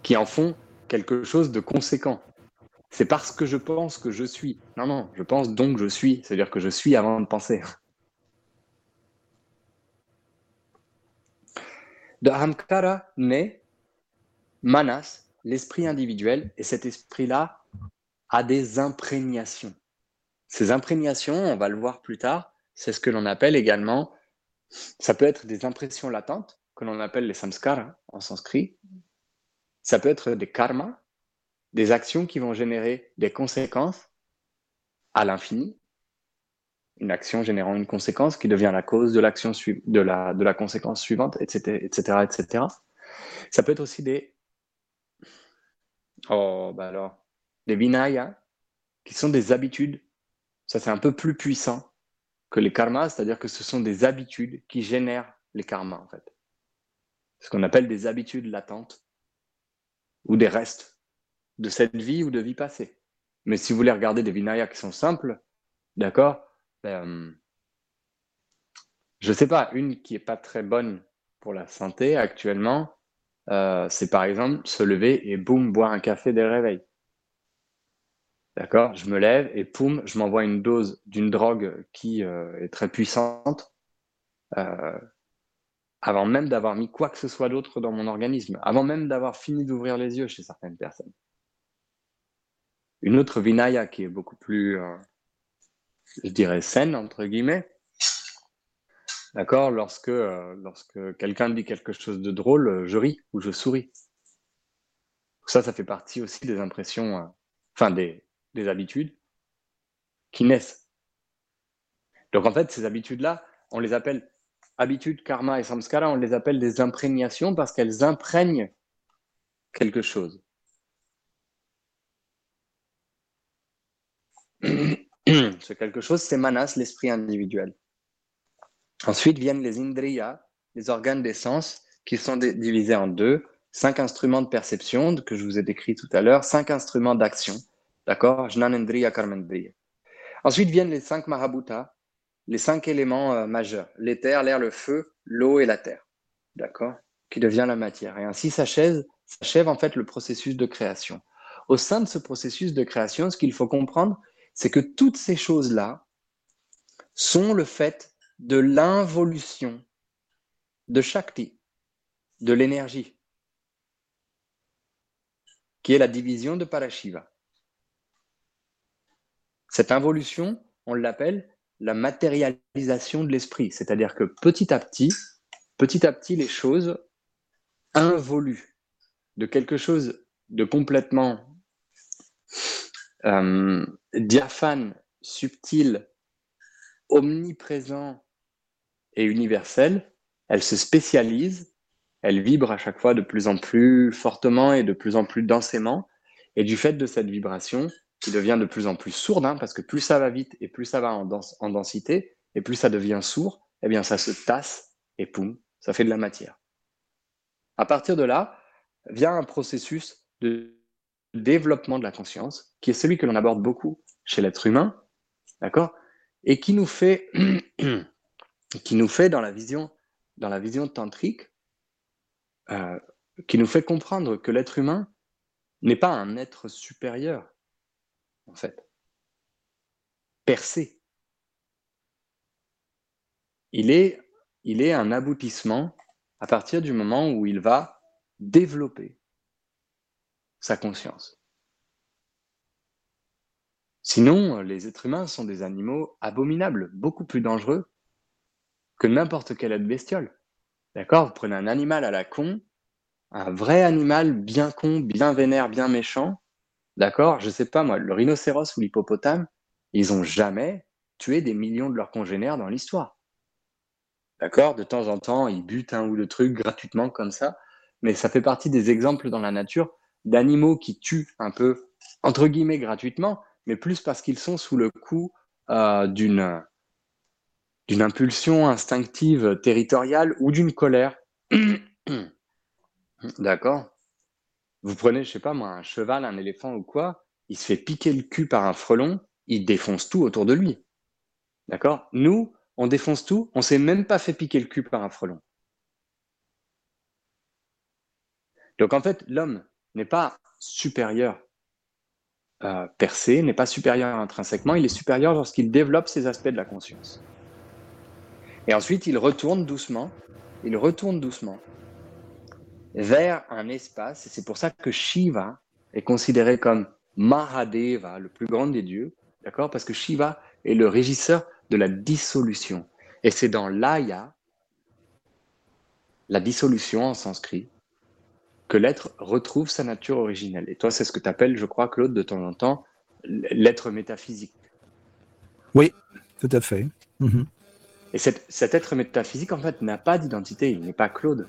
qui en font quelque chose de conséquent. C'est parce que je pense que je suis. Non, non, je pense donc je suis. C'est-à-dire que je suis avant de penser. De Ahamkara naît Manas, l'esprit individuel, et cet esprit-là a des imprégnations. Ces imprégnations, on va le voir plus tard, c'est ce que l'on appelle également, ça peut être des impressions latentes, que l'on appelle les samskaras en sanskrit. Ça peut être des karmas, des actions qui vont générer des conséquences à l'infini. Une action générant une conséquence qui devient la cause de l'action de la, de la conséquence suivante, etc., etc., etc. Ça peut être aussi des oh bah alors des vinayas qui sont des habitudes. Ça c'est un peu plus puissant que les karmas, c'est-à-dire que ce sont des habitudes qui génèrent les karmas, en fait. Ce qu'on appelle des habitudes latentes ou des restes de cette vie ou de vie passée. Mais si vous voulez regarder des vinayas qui sont simples, d'accord, ben, je sais pas, une qui est pas très bonne pour la santé actuellement, euh, c'est par exemple se lever et boum, boire un café dès le réveil. D'accord? Je me lève et poum, je m'envoie une dose d'une drogue qui euh, est très puissante euh, avant même d'avoir mis quoi que ce soit d'autre dans mon organisme, avant même d'avoir fini d'ouvrir les yeux chez certaines personnes. Une autre vinaya qui est beaucoup plus, euh, je dirais, saine, entre guillemets, d'accord? Lorsque, lorsque quelqu'un dit quelque chose de drôle, je ris ou je souris. Ça, ça fait partie aussi des impressions, enfin des, des habitudes qui naissent. Donc en fait, ces habitudes-là, on les appelle habitudes, karma et samskara, on les appelle des imprégnations parce qu'elles imprègnent quelque chose. Ce quelque chose, c'est manas, l'esprit individuel. Ensuite viennent les indriyas, les organes des sens, qui sont divisés en deux. Cinq instruments de perception que je vous ai décrits tout à l'heure, cinq instruments d'action. D'accord? Jnanendriya Karmendriya. Ensuite viennent les cinq Mahabhutas, les cinq éléments euh, majeurs l'éther, l'air, le feu, l'eau et la terre. D'accord? Qui devient la matière. Et ainsi s'achève, s'achève en fait le processus de création. Au sein de ce processus de création, ce qu'il faut comprendre, c'est que toutes ces choses-là sont le fait de l'involution de Shakti, de l'énergie, qui est la division de Parashiva. Cette involution, on l'appelle la matérialisation de l'esprit, c'est-à-dire que petit à petit, petit à petit, les choses involuent de quelque chose de complètement euh, diaphane, subtil, omniprésent et universel, elles se spécialisent, elles vibrent à chaque fois de plus en plus fortement et de plus en plus densément, et du fait de cette vibration, qui devient de plus en plus sourde, hein, parce que plus ça va vite et plus ça va en, en densité, et plus ça devient sourd, eh bien ça se tasse et poum, ça fait de la matière. À partir de là, vient un processus de développement de la conscience, qui est celui que l'on aborde beaucoup chez l'être humain, d'accord Et qui nous fait, qui nous fait dans la vision, dans la vision tantrique, euh, qui nous fait comprendre que l'être humain n'est pas un être supérieur, en fait, percé. Il est, un aboutissement à partir du moment où il va développer sa conscience. Sinon, les êtres humains sont des animaux abominables, beaucoup plus dangereux que n'importe quelle autre bestiole. D'accord? Vous prenez un animal à la con, un vrai animal bien con, bien vénère, bien méchant. D'accord? Je sais pas moi, le rhinocéros ou l'hippopotame, ils ont jamais tué des millions de leurs congénères dans l'histoire. D'accord? De temps en temps, ils butent un ou deux trucs gratuitement comme ça, mais ça fait partie des exemples dans la nature d'animaux qui tuent un peu, entre guillemets, gratuitement, mais plus parce qu'ils sont sous le coup euh, d'une impulsion instinctive territoriale ou d'une colère. D'accord? Vous prenez, je sais pas moi, un cheval, un éléphant ou quoi, il se fait piquer le cul par un frelon, il défonce tout autour de lui. D'accord? Nous, on défonce tout, on s'est même pas fait piquer le cul par un frelon. Donc en fait, l'homme n'est pas supérieur euh, percé, n'est pas supérieur intrinsèquement, il est supérieur lorsqu'il développe ces aspects de la conscience. Et ensuite, il retourne doucement, il retourne doucement vers un espace, et c'est pour ça que Shiva est considéré comme Mahadeva, le plus grand des dieux, d'accord? Parce que Shiva est le régisseur de la dissolution. Et c'est dans l'aya, la dissolution en sanskrit, que l'être retrouve sa nature originelle. Et toi, c'est ce que tu appelles, je crois, Claude, de temps en temps, l'être métaphysique. Oui, tout à fait. Mhm. Et cet, être métaphysique, en fait, n'a pas d'identité. Il n'est pas Claude.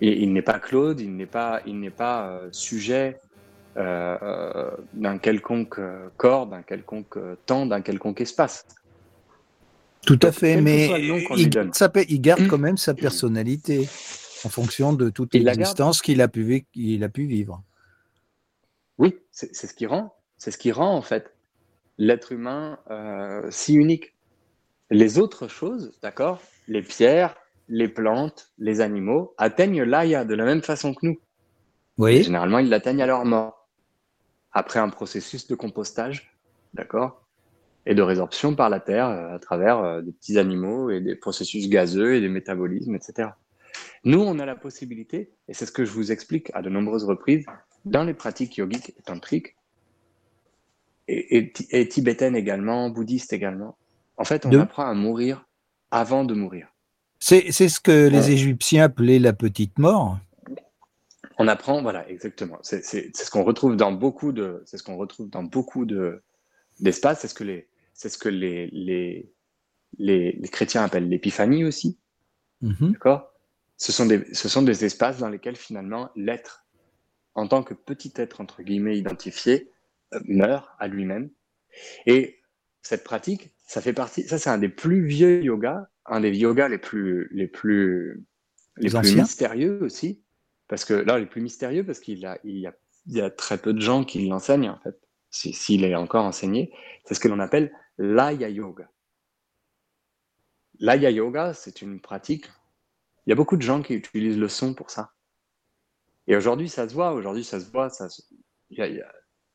Et il n'est pas Claude, il n'est pas, il n'est pas euh, sujet euh, euh, d'un quelconque corps, d'un quelconque temps, d'un quelconque espace. Tout à fait, mais il, il, garde quand même sa personnalité en fonction de toute l'existence qu'il a, pu, a pu vivre. Oui, c'est ce qui rend, c'est ce qui rend en fait l'être humain euh, si unique. Les autres choses, d'accord, les pierres, les plantes, les animaux atteignent l'aya de la même façon que nous. Oui. généralement, ils l'atteignent à leur mort après un processus de compostage, d'accord, et de résorption par la terre euh, à travers euh, des petits animaux et des processus gazeux et des métabolismes, etc. Nous, on a la possibilité, et c'est ce que je vous explique à de nombreuses reprises, dans les pratiques yogiques et tantriques, et, tibétaines également, bouddhistes également, en fait, on apprend à mourir avant de mourir. C'est ce que les Égyptiens appelaient la petite mort. On apprend, voilà, exactement. C'est ce qu'on retrouve dans beaucoup de, c'est ce qu'on retrouve dans beaucoup de d'espaces. C'est ce que les, c'est ce que les, les, les, chrétiens appellent l'épiphanie aussi. Mm-hmm. D'accord? Ce sont, des, ce sont des espaces dans lesquels finalement l'être, en tant que petit être entre guillemets identifié, euh, meurt à lui-même. Et cette pratique, ça fait partie, ça c'est un des plus vieux yogas, un des yogas les plus, les plus, les, plus mystérieux aussi, parce que là les plus mystérieux parce qu'il a, il y a, il y a très peu de gens qui l'enseignent en fait, s'il est encore enseigné, c'est ce que l'on appelle l'aya yoga. L'aya yoga, c'est une pratique il y a beaucoup de gens qui utilisent le son pour ça. Et aujourd'hui, ça se voit. Aujourd'hui, ça se voit. Ça il,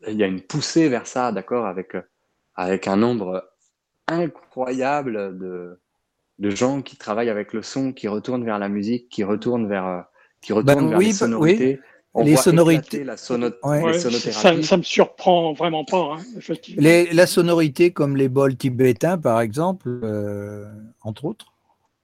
y a, une poussée vers ça, d'accord, avec, avec un nombre incroyable de, de gens qui travaillent avec le son, qui retournent vers la musique, qui retournent vers, qui retournent ben vers les sonorités. les sonorités. La ça, ne me surprend vraiment pas. Hein, la sonorité comme les bols tibétains, par exemple, euh, entre autres.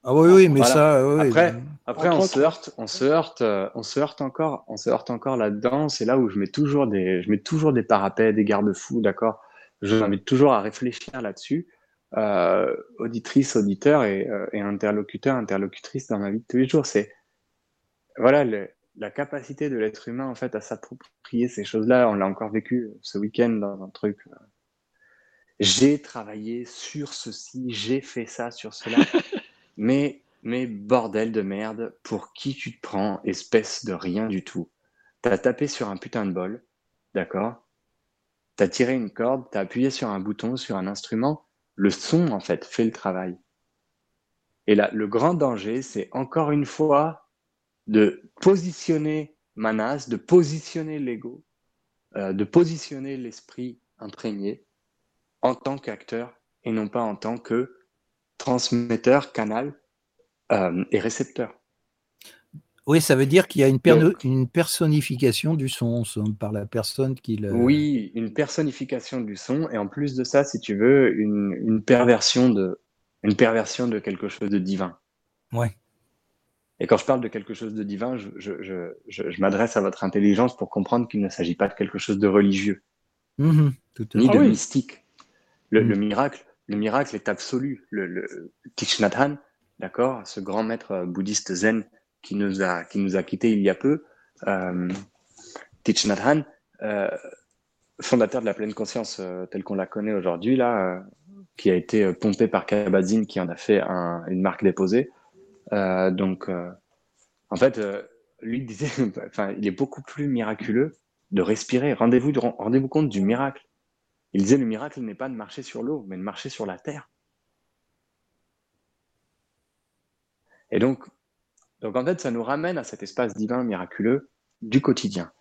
Ah oui, oui, mais ça. après, après on se heurte, on se heurte, euh, on se heurte encore, on se heurte encore là-dedans. C'est là où je mets toujours des, je mets toujours des parapets, des garde-fous, d'accord? Je vous invite toujours à réfléchir là-dessus, euh, auditrice, auditeur et, euh, et, interlocuteur, interlocutrice dans ma vie de tous les jours. C'est voilà la capacité de l'être humain en fait à s'approprier ces choses-là. On l'a encore vécu ce week-end dans un truc. Euh, j'ai travaillé sur ceci, j'ai fait ça sur cela. mais, mais bordel de merde, pour qui tu te prends, espèce de rien du tout. T'as tapé sur un putain de bol, d'accord? T'as tiré une corde, t'as appuyé sur un bouton, sur un instrument. Le son, en fait, fait le travail. Et là, le grand danger, c'est encore une fois de positionner Manas, de positionner l'ego, euh, de positionner l'esprit imprégné en tant qu'acteur et non pas en tant que transmetteur, canal euh, et récepteur. Oui, ça veut dire qu'il y a une, une, personnification du son, par la personne qui le... Oui, une personnification du son, et en plus de ça, si tu veux, une, une perversion, de, une perversion de quelque chose de divin. Ouais. Et quand je parle de quelque chose de divin, je, je, je, je m'adresse à votre intelligence pour comprendre qu'il ne s'agit pas de quelque chose de religieux, mmh ni de ah mystique. Le, le, mmh. miracle, le miracle est absolu. Le, le Thich Nhat Hanh, d'accord, ce grand maître euh, bouddhiste zen qui nous a, qui nous a quittés il y a peu, euh, Thich euh, fondateur de la pleine conscience euh, telle qu'on la connaît aujourd'hui, là, euh, qui a été pompé par Kabat-Zinn, qui en a fait un, une marque déposée. donc, en fait, lui disait, enfin, il est beaucoup plus miraculeux de respirer. Rendez-vous rendez-vous compte du miracle. Il disait le miracle n'est pas de marcher sur l'eau, mais de marcher sur la terre. Et donc, donc en fait, ça nous ramène à cet espace divin miraculeux du quotidien.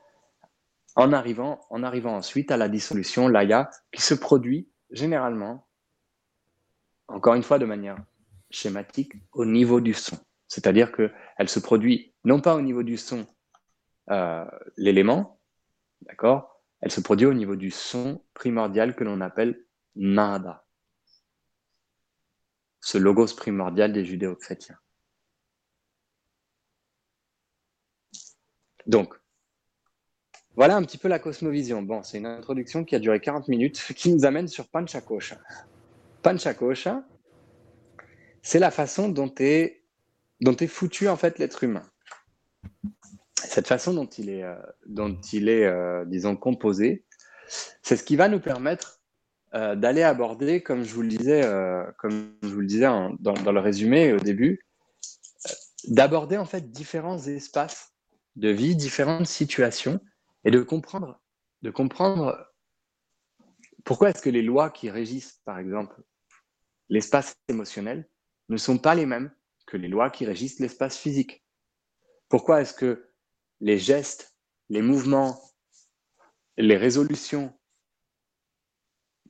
En arrivant, en arrivant ensuite à la dissolution, l'aya, qui se produit généralement, encore une fois de manière schématique, au niveau du son. C'est-à-dire qu'elle se produit non pas au niveau du son, euh, l'élément, d'accord Elle se produit au niveau du son primordial que l'on appelle nada, ce logos primordial des judéo-chrétiens. Donc, voilà un petit peu la cosmovision. Bon, c'est une introduction qui a duré 40 minutes, qui nous amène sur Panchakosha. Panchakosha, c'est la façon dont est, foutu en fait l'être humain. Cette façon dont il est, euh, dont il est euh, disons, composé, c'est ce qui va nous permettre euh, d'aller aborder, comme je vous le disais, comme je vous le disais dans, dans, le résumé au début, d'aborder en fait différents espaces de vie, différentes situations, et de comprendre, de comprendre pourquoi est-ce que les lois qui régissent, par exemple, l'espace émotionnel ne sont pas les mêmes que les lois qui régissent l'espace physique. Pourquoi est-ce que les gestes, les mouvements, les résolutions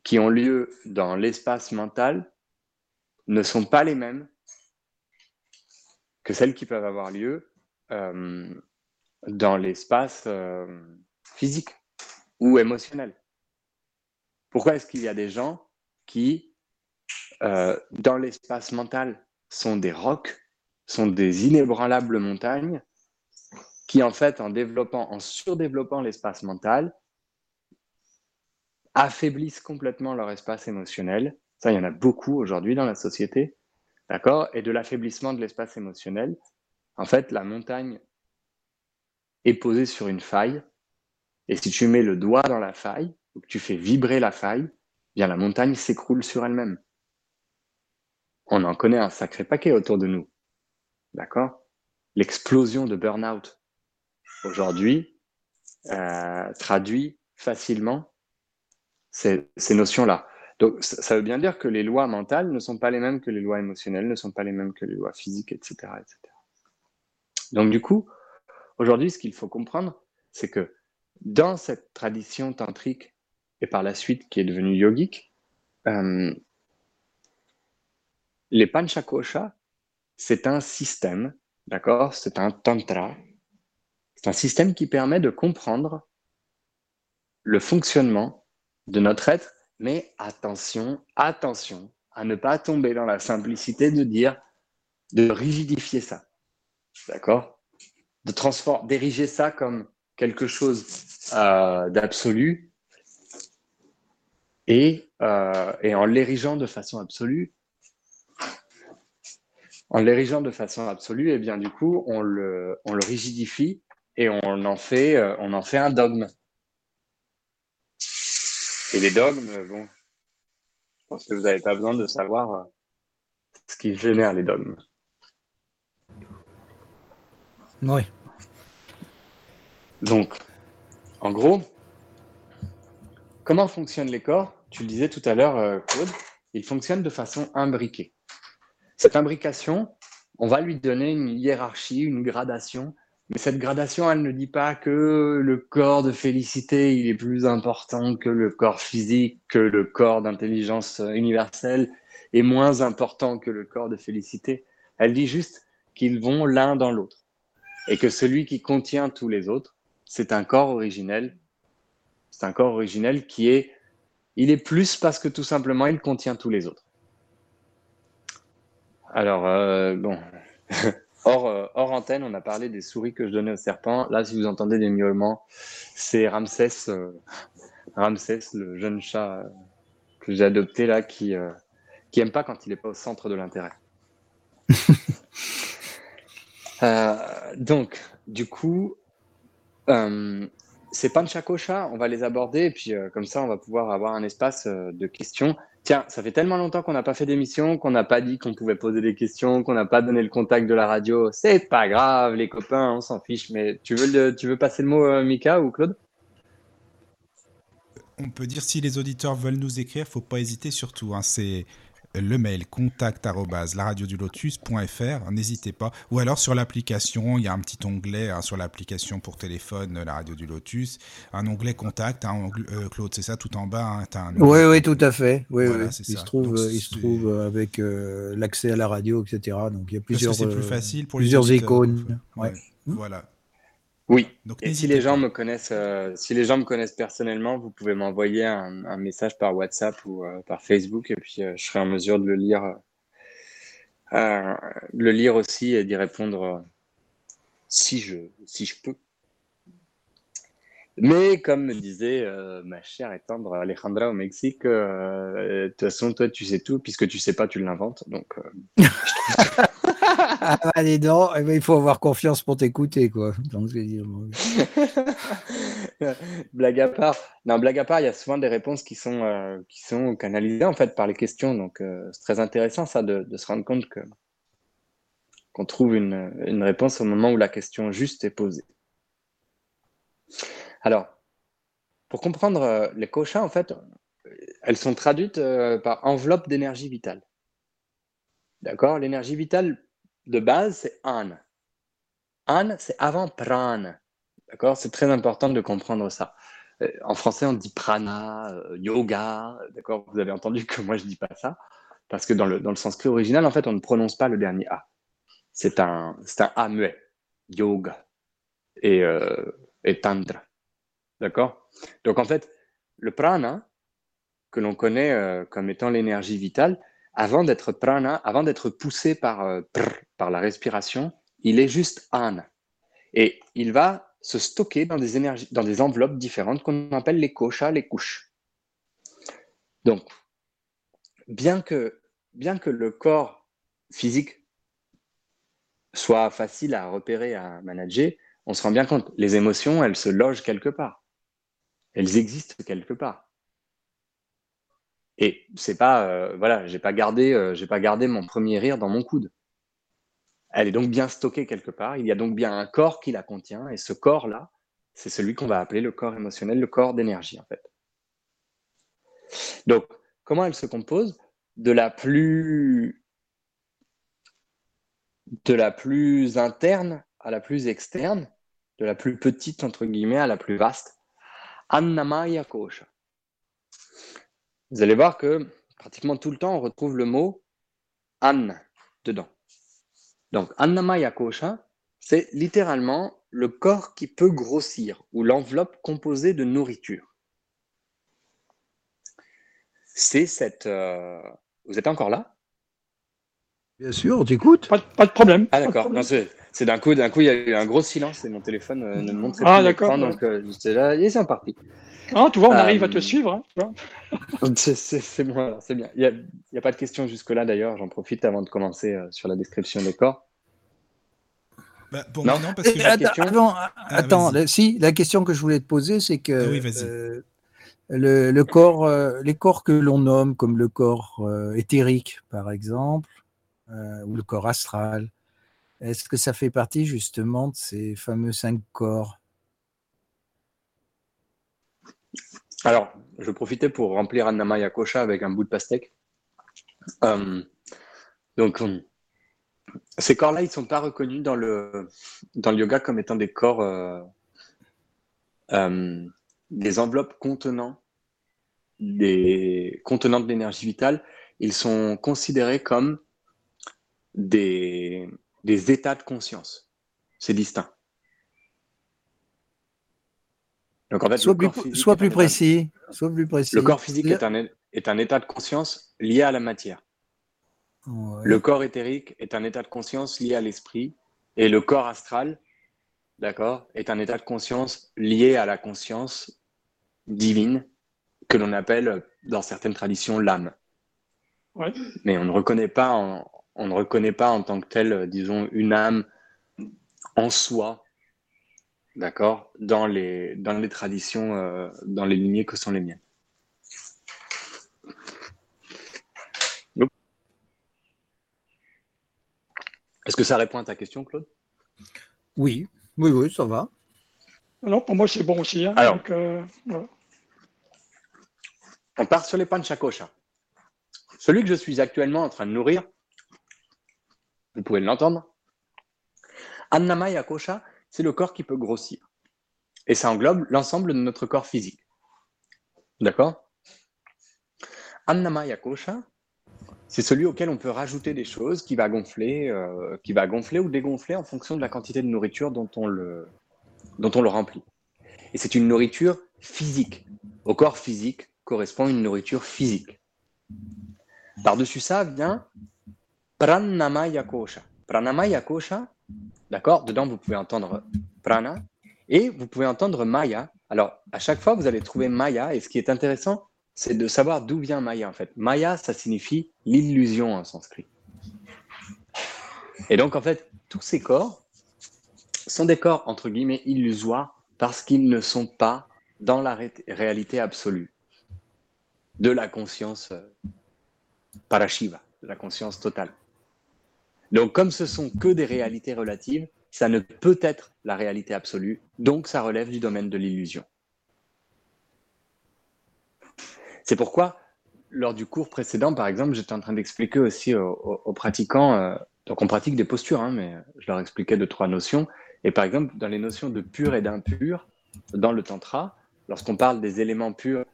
qui ont lieu dans l'espace mental ne sont pas les mêmes que celles qui peuvent avoir lieu euh, dans l'espace euh, physique ou émotionnel. Pourquoi est-ce qu'il y a des gens qui, euh, dans l'espace mental, sont des rocs, sont des inébranlables montagnes, qui en fait, en développant, en surdéveloppant l'espace mental, affaiblissent complètement leur espace émotionnel? Ça, il y en a beaucoup aujourd'hui dans la société. D'accord? Et de l'affaiblissement de l'espace émotionnel, en fait, la montagne est posé sur une faille. Et si tu mets le doigt dans la faille, ou que tu fais vibrer la faille, eh bien la montagne s'écroule sur elle-même. On en connaît un sacré paquet autour de nous. D'accord? L'explosion de burn-out aujourd'hui euh, traduit facilement ces, ces notions-là. Donc, ça veut bien dire que les lois mentales ne sont pas les mêmes que les lois émotionnelles, ne sont pas les mêmes que les lois physiques, etc. etc. Donc, du coup, Aujourd'hui, ce qu'il faut comprendre, c'est que dans cette tradition tantrique et par la suite qui est devenue yogique, euh, les panchakoshas, c'est un système, d'accord C'est un tantra. C'est un système qui permet de comprendre le fonctionnement de notre être, mais attention, attention à ne pas tomber dans la simplicité de dire, de rigidifier ça. D'accord? De transformer, d'ériger ça comme quelque chose euh, d'absolu et, euh, et en l'érigeant de façon absolue, en l'érigeant de façon absolue, et eh bien du coup, on le, on le rigidifie et on en fait, euh, on en fait un dogme. Et les dogmes, bon, je pense que vous n'avez pas besoin de savoir ce qui génère les dogmes. Oui. Donc, en gros, comment fonctionnent les corps? Tu le disais tout à l'heure, euh, Claude, ils fonctionnent de façon imbriquée. Cette imbrication, on va lui donner une hiérarchie, une gradation, mais cette gradation, elle ne dit pas que le corps de félicité, il est plus important que le corps physique, que le corps d'intelligence universelle est moins important que le corps de félicité. Elle dit juste qu'ils vont l'un dans l'autre et que celui qui contient tous les autres, c'est un corps originel. C'est un corps originel qui est, il est plus parce que tout simplement il contient tous les autres. Alors, euh, bon, hors, euh, hors antenne, on a parlé des souris que je donnais aux serpents. Là, si vous entendez des miaulements, c'est Ramsès, euh, Ramsès, le jeune chat que j'ai adopté là, qui, qui aime pas quand il n'est pas au centre de l'intérêt. donc, du coup, euh, ces panchakosha, on va les aborder et puis comme ça, on va pouvoir avoir un espace de questions. Tiens, ça fait tellement longtemps qu'on n'a pas fait d'émission, qu'on n'a pas dit qu'on pouvait poser des questions, qu'on n'a pas donné le contact de la radio. C'est pas grave, les copains, on s'en fiche. Mais tu veux, tu veux passer le mot, euh, Mika ou Claude? On peut dire si les auditeurs veulent nous écrire, faut pas hésiter surtout. Hein. c'est le mail contact lotus.fr, n'hésitez pas. Ou alors sur l'application, il y a un petit onglet hein, sur l'application pour téléphone, la radio du Lotus, un onglet contact, hein, euh, Claude, c'est ça, tout en bas. Hein, oui, oui, tout à fait. Oui, il, Se trouve, il se trouve avec euh, l'accès à la radio, etc. Donc il y a plusieurs, c'est plus facile pour plusieurs icônes. Voilà. Oui. Donc, et si les gens me connaissent, euh, si les gens me connaissent personnellement, vous pouvez m'envoyer un, message par WhatsApp ou euh, par Facebook, et puis euh, je serai en mesure de le lire, le lire aussi et d'y répondre si je, si je peux. Mais comme me disait ma chère et tendre Alejandra au Mexique, de toute façon, toi, tu sais tout, puisque tu sais pas, tu l'inventes. Donc, ah, bah, eh ben, il faut avoir confiance pour t'écouter, quoi. blague à part. Non, blague à part, il y a souvent des réponses qui sont, euh, qui sont canalisées, en fait, par les questions. Donc, euh, c'est très intéressant, ça, de, se rendre compte que qu'on trouve une, une, réponse au moment où la question juste est posée. Alors, pour comprendre euh, les cochins, en fait, elles sont traduites par enveloppe d'énergie vitale. D'accord? L'énergie vitale de base, c'est an. An, c'est avant prana. D'accord? C'est très important de comprendre ça. Euh, en français, on dit prana, euh, yoga. D'accord? Vous avez entendu que moi, je ne dis pas ça. Parce que dans le, dans le sanskrit original, en fait, on ne prononce pas le dernier A. C'est un, un A muet. Yoga et, euh, et tantra. D'accord? Donc, en fait, le prana, que l'on connaît comme étant l'énergie vitale, avant d'être prana, avant d'être poussé par, euh, par la respiration, il est juste an. Et il va se stocker dans des, énergies, dans des enveloppes différentes qu'on appelle les koshas, les couches. Donc, bien que, bien que le corps physique soit facile à repérer, à manager, on se rend bien compte, les émotions, elles se logent quelque part. Elles existent quelque part. Et c'est pas, euh, voilà, j'ai pas gardé, euh, j'ai pas gardé mon premier rire dans mon coude. Elle est donc bien stockée quelque part. Il y a donc bien un corps qui la contient, et ce corps-là, c'est celui qu'on va appeler le corps émotionnel, le corps d'énergie en fait. Donc, comment elle se compose? De la plus, de la plus interne à la plus externe, de la plus petite entre guillemets à la plus vaste. Annamaya Kosha. Vous allez voir que pratiquement tout le temps, on retrouve le mot an dedans. Donc, Annamaya Kosha, c'est littéralement le corps qui peut grossir ou l'enveloppe composée de nourriture. C'est cette. Euh, vous êtes encore là? Bien sûr, on t'écoute. Pas, de problème. Ah d'accord. C'est d'un coup, d'un coup, il y a eu un gros silence et mon téléphone euh, ne montrait ah, plus l'écran, donc euh, j'étais là et c'est parti. Ah, tu vois, on arrive à te suivre. Hein, c'est moi, c'est bien. Il n'y a, pas de questions jusque-là d'ailleurs. J'en profite avant de commencer euh, sur la description des corps. Bah, non? parce que attends, ah, attends si, la question que je voulais te poser, c'est que ah euh, le, corps, euh, les corps que l'on nomme comme le corps éthérique, par exemple, ou le corps astral, Est-ce que ça fait partie justement de ces fameux cinq corps? Alors, je profitais pour remplir Annamaya Kosha avec un bout de pastèque. Euh, donc, ces corps-là, ils ne sont pas reconnus dans le, dans le yoga comme étant des corps, euh, euh, des enveloppes contenant, des, contenant de l'énergie vitale. Ils sont considérés comme des états de conscience. C'est distinct. Donc en fait, soit, plus, soit plus, précis, soit plus précis. Le corps physique est un, est un état de conscience lié à la matière. Le corps éthérique est un état de conscience lié à l'esprit et le corps astral, d'accord, est un état de conscience lié à la conscience divine que l'on appelle dans certaines traditions l'âme. Mais on ne reconnaît pas en, on ne reconnaît pas en tant que tel, disons, une âme en soi, d'accord, dans les, dans les traditions, euh, dans les lignées que sont les miennes. Est-ce que ça répond à ta question, Claude? Oui, oui, oui, ça va. Non, pour moi, c'est bon aussi. Hein, Alors, euh, on part sur les panchakosha. Celui que je suis actuellement en train de nourrir, vous pouvez l'entendre. Annamaya kosha, c'est le corps qui peut grossir. Et ça englobe l'ensemble de notre corps physique. D'accord? Annamaya kosha, c'est celui auquel on peut rajouter des choses qui va gonfler, euh, qui va gonfler ou dégonfler en fonction de la quantité de nourriture dont on le, dont on le remplit. Et c'est une nourriture physique. Au corps physique correspond une nourriture physique. Par-dessus ça vient pranamaya kosha. Pranamaya kosha, d'accord? Dedans, vous pouvez entendre prana et vous pouvez entendre maya. Alors, à chaque fois, vous allez trouver maya. Et ce qui est intéressant, c'est de savoir d'où vient Maya en fait. Maya, ça signifie l'illusion en sanskrit. Et donc en fait, tous ces corps sont des corps entre guillemets illusoires parce qu'ils ne sont pas dans la réalité absolue de la conscience euh, parashiva, de la conscience totale. Donc comme ce sont que des réalités relatives, ça ne peut être la réalité absolue, donc ça relève du domaine de l'illusion. C'est pourquoi, lors du cours précédent, par exemple, j'étais en train d'expliquer aussi aux, pratiquants, euh, donc on pratique des postures, hein, mais je leur expliquais deux, trois notions. Et par exemple, dans les notions de pur et d'impur, dans le tantra, lorsqu'on parle des éléments purs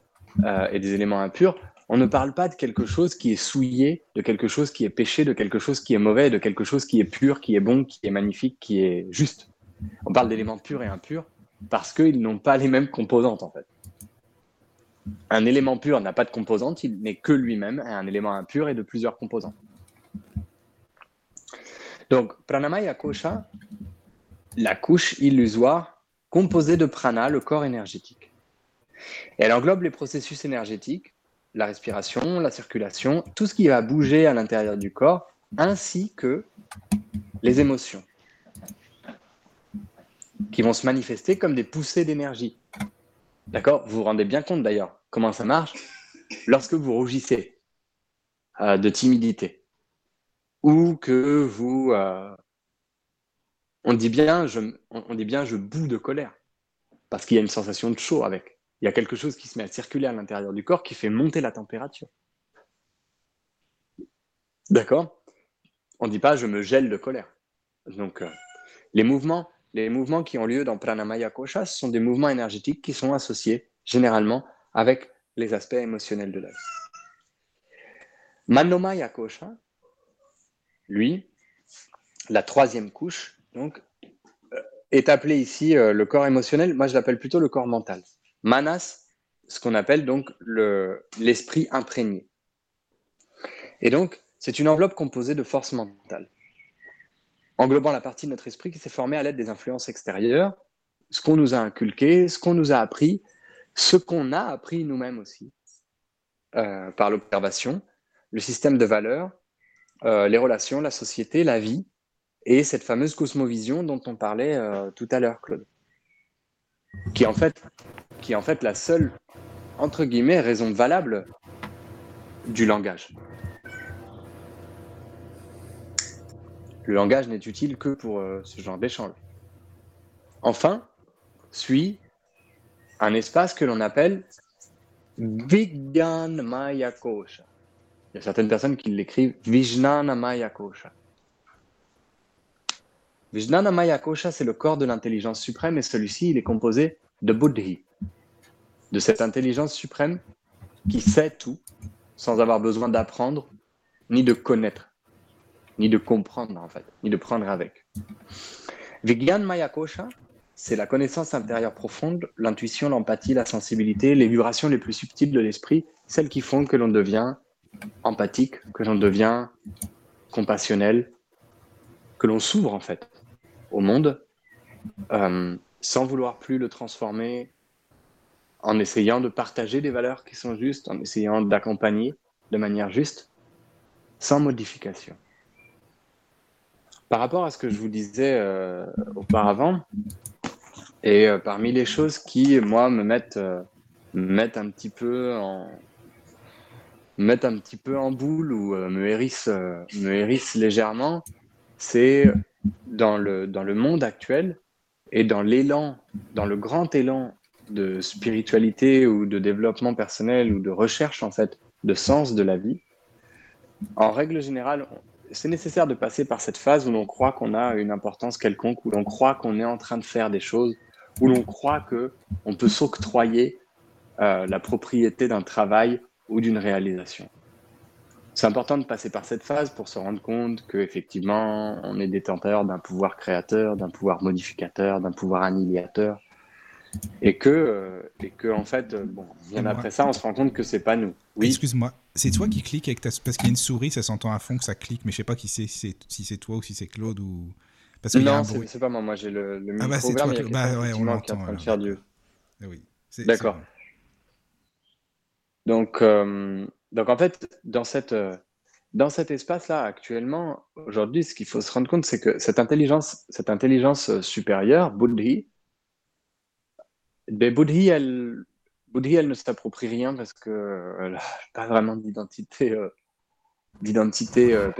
euh, et des éléments impurs, on ne parle pas de quelque chose qui est souillé, de quelque chose qui est péché, de quelque chose qui est mauvais, de quelque chose qui est pur, qui est bon, qui est magnifique, qui est juste. On parle d'éléments purs et impurs parce qu'ils n'ont pas les mêmes composantes en fait. Un élément pur n'a pas de composante, il n'est que lui-même, un élément impur et de plusieurs composantes. Donc, pranamaya kosha, la couche illusoire composée de prana, le corps énergétique. elle englobe les processus énergétiques, la respiration, la circulation, tout ce qui va bouger à l'intérieur du corps, ainsi que les émotions, qui vont se manifester comme des poussées d'énergie. D'accord? Vous vous rendez bien compte d'ailleurs comment ça marche? Lorsque vous rougissez euh, de timidité ou que vous... Euh, on, dit bien, je, on dit bien je boue de colère parce qu'il y a une sensation de chaud avec. Il y a quelque chose qui se met à circuler à l'intérieur du corps qui fait monter la température. D'accord? On ne dit pas je me gèle de colère. Donc, euh, les mouvements qui ont lieu dans Pranamaya Kosha sont des mouvements énergétiques qui sont associés généralement avec les aspects émotionnels de l'œuvre. Manomaya Kosha, lui, la troisième couche, donc, euh, est appelé ici euh, le corps émotionnel. Moi, je l'appelle plutôt le corps mental. Manas, ce qu'on appelle donc l'esprit imprégné. Et donc, c'est une enveloppe composée de forces mentales englobant la partie de notre esprit qui s'est formée à l'aide des influences extérieures, ce qu'on nous a inculqué, ce qu'on nous a appris, ce qu'on a appris nous-mêmes aussi euh, par l'observation, le système de valeurs, euh, les relations, la société, la vie, et cette fameuse cosmovision dont on parlait euh, tout à l'heure, Claude, qui en fait, qui est en fait la seule entre guillemets raison valable du langage. Le langage n'est utile que pour euh, ce genre d'échange. Enfin, suit un espace que l'on appelle Vigyan Maya Kosha. Il y a certaines personnes qui l'écrivent Vijnana Maya Kosha. Vijnana Maya Kosha, c'est le corps de l'intelligence suprême et celui-ci, il est composé de Buddhi, de cette intelligence suprême qui sait tout sans avoir besoin d'apprendre ni de connaître, ni de comprendre en fait, ni de prendre avec. Vigyan Maya Kosha, c'est la connaissance intérieure profonde, l'intuition, l'empathie, la sensibilité, les vibrations les plus subtiles de l'esprit, celles qui font que l'on devient empathique, que l'on devient compassionnel, que l'on s'ouvre en fait au monde euh, sans vouloir plus le transformer, en essayant de partager des valeurs qui sont justes, en essayant d'accompagner de manière juste, sans modification. Par rapport à ce que je vous disais euh, auparavant, et euh, parmi les choses qui, moi, me mettent, euh, mettent un petit peu en mettent un petit peu en boule ou me hérissent, me hérissent légèrement, c'est dans le, dans le monde actuel et dans l'élan, dans le grand élan de spiritualité ou de développement personnel ou de recherche en fait de sens de la vie, en règle générale, c'est nécessaire de passer par cette phase où l'on croit qu'on a une importance quelconque, où l'on croit qu'on est en train de faire des choses, où l'on croit que on peut s'octroyer euh, la propriété d'un travail ou d'une réalisation. C'est important de passer par cette phase pour se rendre compte qu'effectivement, on est détenteur d'un pouvoir créateur, d'un pouvoir modificateur, d'un pouvoir annihilateur, et que, euh, et que en fait, euh, bon, bien après ça, on se rend compte que c'est pas nous. Oui. Excuse-moi, c'est toi qui cliques avec ta... parce qu'il y a une souris, ça s'entend à fond que ça clique, mais je sais pas qui c'est, si c'est toi ou si c'est Claude ou. Parce non, c'est pas moi. Moi, j'ai le, le micro ah bah c'est toi. Qui... Bah ouais, on l'entend. en train de faire du. Ah oui. D'accord. Donc, euh, donc en fait, dans cette dans cet espace-là, actuellement, aujourd'hui, ce qu'il faut se rendre compte, c'est que cette intelligence, cette intelligence supérieure, Buddhi, ben, elle, elle ne s'approprie rien parce qu'elle n'a pas vraiment d'identité euh, d'identité euh,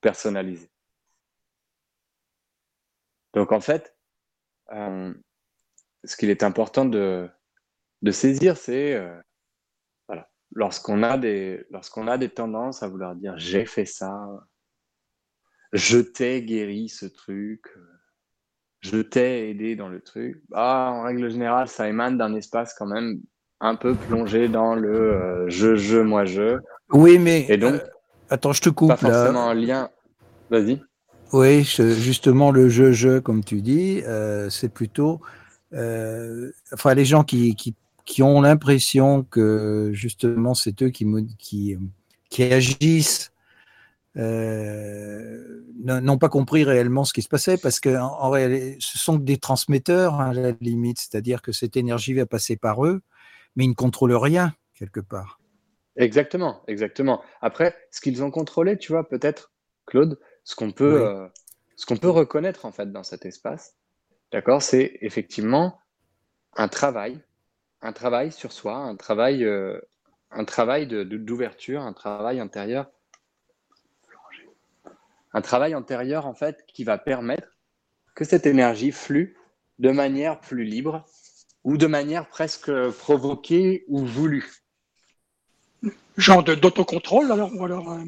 personnalisée. Donc en fait, euh, ce qu'il est important de, de saisir, c'est voilà, lorsqu'on a des lorsqu'on a des tendances à vouloir dire j'ai fait ça, je t'ai guéri ce truc, je t'ai aidé dans le truc, bah, en règle générale, ça émane d'un espace quand même un peu plongé dans le euh, je, je, moi, je. Oui, mais. Et donc. Euh, attends, je te coupe. Pas forcément un lien. Vas-y. Oui, justement, le je, je, comme tu dis, euh, c'est plutôt. enfin, les gens qui, qui, qui ont l'impression que justement, c'est eux qui, qui, qui agissent euh, n'ont pas compris réellement ce qui se passait parce que en, réalité, ce sont des transmetteurs hein, à la limite, c'est-à-dire que cette énergie va passer par eux, mais ils ne contrôlent rien quelque part. Exactement, exactement. Après, ce qu'ils ont contrôlé, tu vois, peut-être, Claude, ce qu'on peut, euh, ce qu'on peut reconnaître en fait dans cet espace, d'accord, c'est effectivement un travail, un travail sur soi, un travail, euh, un travail d'ouverture, un travail intérieur un travail antérieur en fait qui va permettre que cette énergie flue de manière plus libre ou de manière presque provoquée ou voulue. Genre d'autocontrôle alors ou alors euh,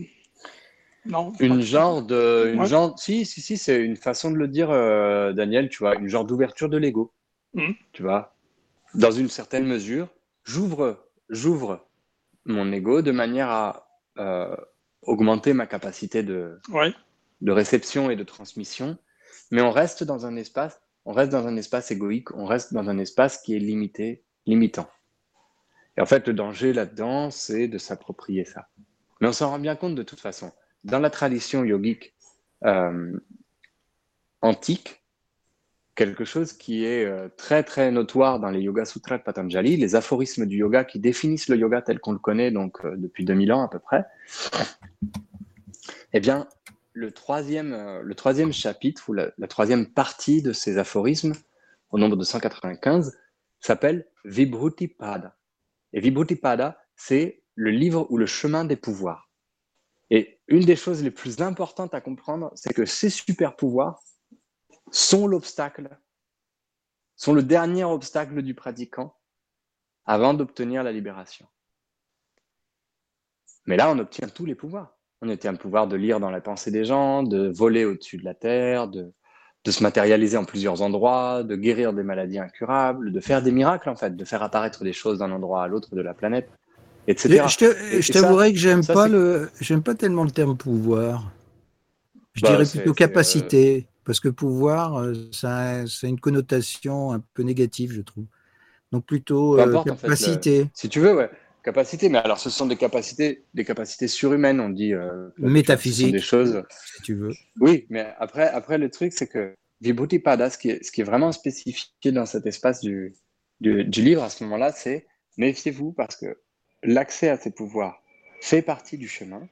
non Une genre de une genre si si si c'est une façon de le dire euh, Daniel tu vois une genre d'ouverture de l'ego hmm. tu vois dans une certaine mesure j'ouvre j'ouvre mon ego de manière à euh, augmenter ma capacité de, ouais de réception et de transmission, mais on reste dans un espace, on reste dans un espace égoïque, on reste dans un espace qui est limité, limitant. Et en fait, le danger là-dedans, c'est de s'approprier ça. Mais on s'en rend bien compte de toute façon. Dans la tradition yogique euh, antique, quelque chose qui est euh, très très notoire dans les Yoga Sutras de Patanjali, les aphorismes du yoga qui définissent le yoga tel qu'on le connaît donc euh, depuis 2000 ans à peu près, eh bien, le troisième, euh, le troisième chapitre, ou la, troisième partie de ces aphorismes, au nombre de 195, s'appelle Vibhuti Pada. Et Vibhuti Pada, c'est le livre ou le chemin des pouvoirs. Et une des choses les plus importantes à comprendre, c'est que ces super pouvoirs sont l'obstacle, sont le dernier obstacle du pratiquant avant d'obtenir la libération. Mais là, on obtient tous les pouvoirs. On obtient le pouvoir de lire dans la pensée des gens, de voler au-dessus de la terre, de, de se matérialiser en plusieurs endroits, de guérir des maladies incurables, de faire des miracles en fait, de faire apparaître des choses d'un endroit à l'autre de la planète, etc. Je t'avouerai que j'aime pas le, j'aime pas tellement le terme pouvoir. Je bah, dirais plutôt capacité, euh, parce que pouvoir, euh, ça, ça, a une connotation un peu négative, je trouve. Donc plutôt euh, capacité. si tu veux, ouais. Capacité, mais alors ce sont des capacités, des capacités surhumaines, on dit. Euh, Métaphysique. Des choses. Si tu veux. Oui, mais après, après le truc, c'est que Vibhuti Pada, ce qui, est, ce qui est vraiment spécifié dans cet espace du, du, du livre à ce moment-là, c'est méfiez-vous parce que l'accès à ces pouvoirs fait partie du chemin.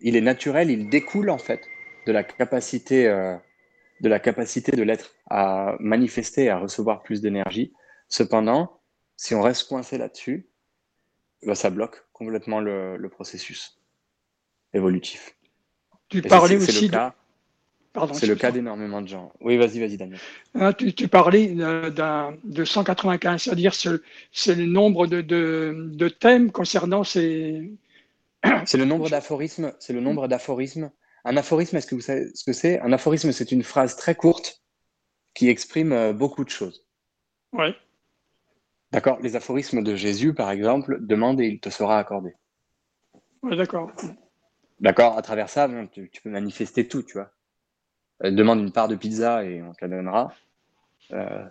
Il est naturel, il découle en fait de la capacité, euh, de la capacité de l'être à manifester, à recevoir plus d'énergie. Cependant, si on reste coincé là-dessus, bah, ça bloque complètement le, processus évolutif. Tu parlais aussi. C'est le cas d'énormément de gens. Oui, vas-y, vas-y, Daniel. Ah, tu, parlais de 195, c'est-à-dire c'est le nombre de, thèmes concernant ces. C'est le nombre d'aphorismes. C'est le nombre d'aphorismes. Un aphorisme, est-ce que vous savez ce que c'est? Un aphorisme, c'est une phrase très courte qui exprime euh, beaucoup de choses. Oui. D'accord Les aphorismes de Jésus, par exemple, demande et il te sera accordé. Oui, d'accord. D'accord À travers ça, tu, peux manifester tout, tu vois. Euh, demande une part de pizza et on te la donnera. Euh,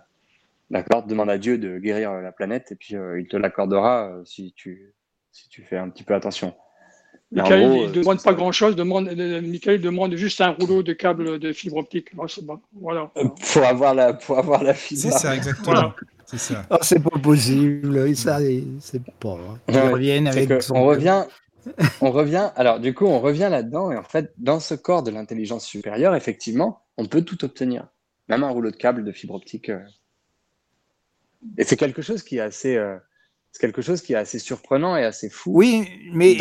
d'accord Demande à Dieu de guérir la planète et puis euh, il te l'accordera si, tu, si tu fais un petit peu attention. Michael, il ne demande pas grand-chose. Demande, Michael demande juste un rouleau de câble de fibre optique. Voilà. pour, avoir la, pour avoir la fibre. C'est ça, exactement. C'est ça. Oh, c'est pas possible. Ça, c'est pas. On revient avec on revient. on revient. Alors, du coup, on revient là-dedans. Et en fait, dans ce corps de l'intelligence supérieure, effectivement, on peut tout obtenir. Même un rouleau de câble de fibre optique. Euh. Et c'est quelque chose qui est assez. Euh, c'est quelque chose qui est assez surprenant et assez fou. Oui, mais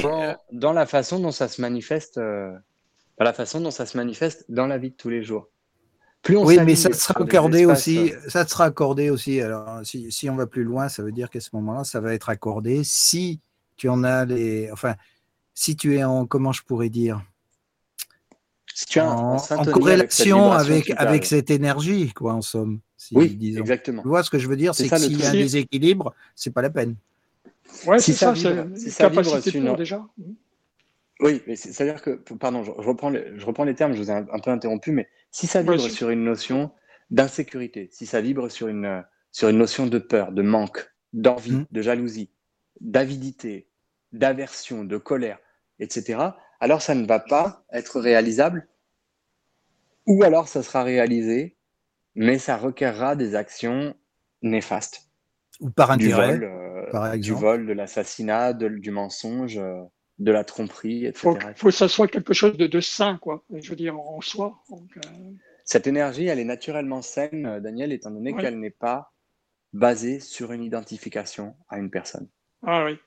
dans, la façon dont ça se manifeste, euh, la façon dont ça se manifeste dans la vie de tous les jours oui, mais ça sera accordé aussi. Euh, ça sera accordé aussi. Alors, si, si, on va plus loin, ça veut dire qu'à ce moment-là, ça va être accordé si tu en as les. Enfin, si tu es en. Comment je pourrais dire? Si tu es en, en, corrélation avec, avec, cette énergie, quoi, en somme. oui, disons. exactement. Tu vois ce que je veux dire? C'est que s'il y a un déséquilibre, c'est pas la peine. Ouais, si c'est ça, c'est si capacité une... déjà. Oui, mais c'est-à-dire que, pardon, je, reprends les, je reprends les termes, je vous ai un, peu interrompu, mais si ça vibre sur une notion d'insécurité, si ça vibre sur une, sur une notion de peur, de manque, d'envie, mmh. de jalousie, d'avidité, d'aversion, de colère, etc., alors ça ne va pas être réalisable, ou alors ça sera réalisé, mais ça requerra des actions néfastes. Ou par intérêt, du vol, euh, par exemple. Du vol, de l'assassinat, du mensonge. Euh, de la tromperie, etc. Il faut, que ça soit quelque chose de, sain, quoi, je veux dire, en soi. Euh, Cette énergie, elle est naturellement saine, euh, Daniel, étant donné qu'elle n'est pas basée sur une identification à une personne. Ah oui.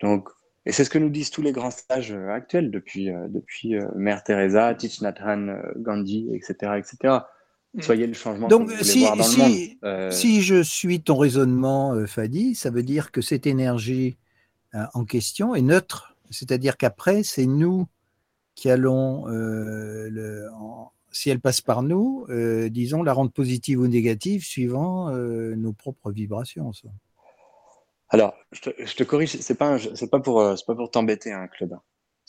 Donc, et c'est ce que nous disent tous les grands sages euh, actuels, depuis, depuis Mère Teresa, Thich Nhat Hanh, Gandhi, etc., etc. Mm. Soyez le changement Donc, si, voir dans si, le monde. si je suis ton raisonnement, Fadi, ça veut dire que cette énergie euh, en question est neutre. C'est-à-dire qu'après, c'est nous qui allons, euh, le, si elle passe par nous, euh, disons, la rendre positive ou négative suivant nos propres vibrations. Alors, je te, corrige, c'est pas, c'est pas pour, c'est pas pour t'embêter, hein, Claude.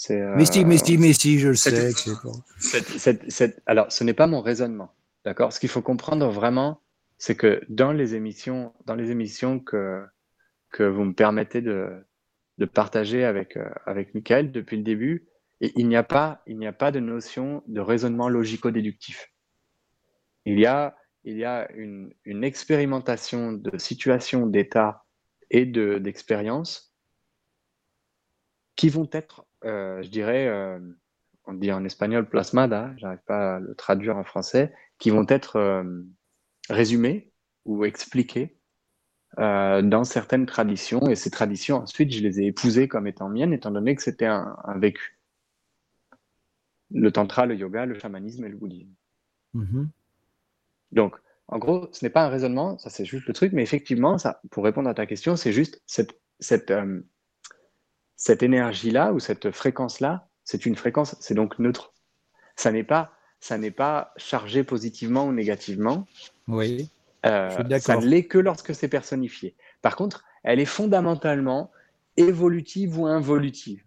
mais si, mais si, mais si, je le sais. alors, ce n'est pas mon raisonnement, d'accord? Ce qu'il faut comprendre vraiment, c'est que dans les émissions, dans les émissions que que vous me permettez de, de partager avec, euh, avec Michael depuis le début. Et il n'y a pas, il n'y a pas de notion de raisonnement logico-déductif. Il y a, il y a une, une expérimentation de situation, d'état et de, d'expérience qui vont être, euh, je dirais, euh, on dit en espagnol plasmada, j'arrive pas à le traduire en français, qui vont être résumées ou expliquées euh, dans certaines traditions. Et ces traditions, ensuite, je les ai épousées comme étant miennes, étant donné que c'était un, vécu. Le tantra, le yoga, le chamanisme et le bouddhisme. Mm-hmm. Donc, en gros, ce n'est pas un raisonnement, ça c'est juste le truc, mais effectivement, ça, pour répondre à ta question, c'est juste cette, cette, euh, cette énergie-là ou cette fréquence-là, c'est une fréquence, c'est donc neutre. Ça n'est pas, ça n'est pas chargé positivement ou négativement. Oui. Euh, ça ne l'est que lorsque c'est personnifié. Par contre, elle est fondamentalement évolutive ou involutive.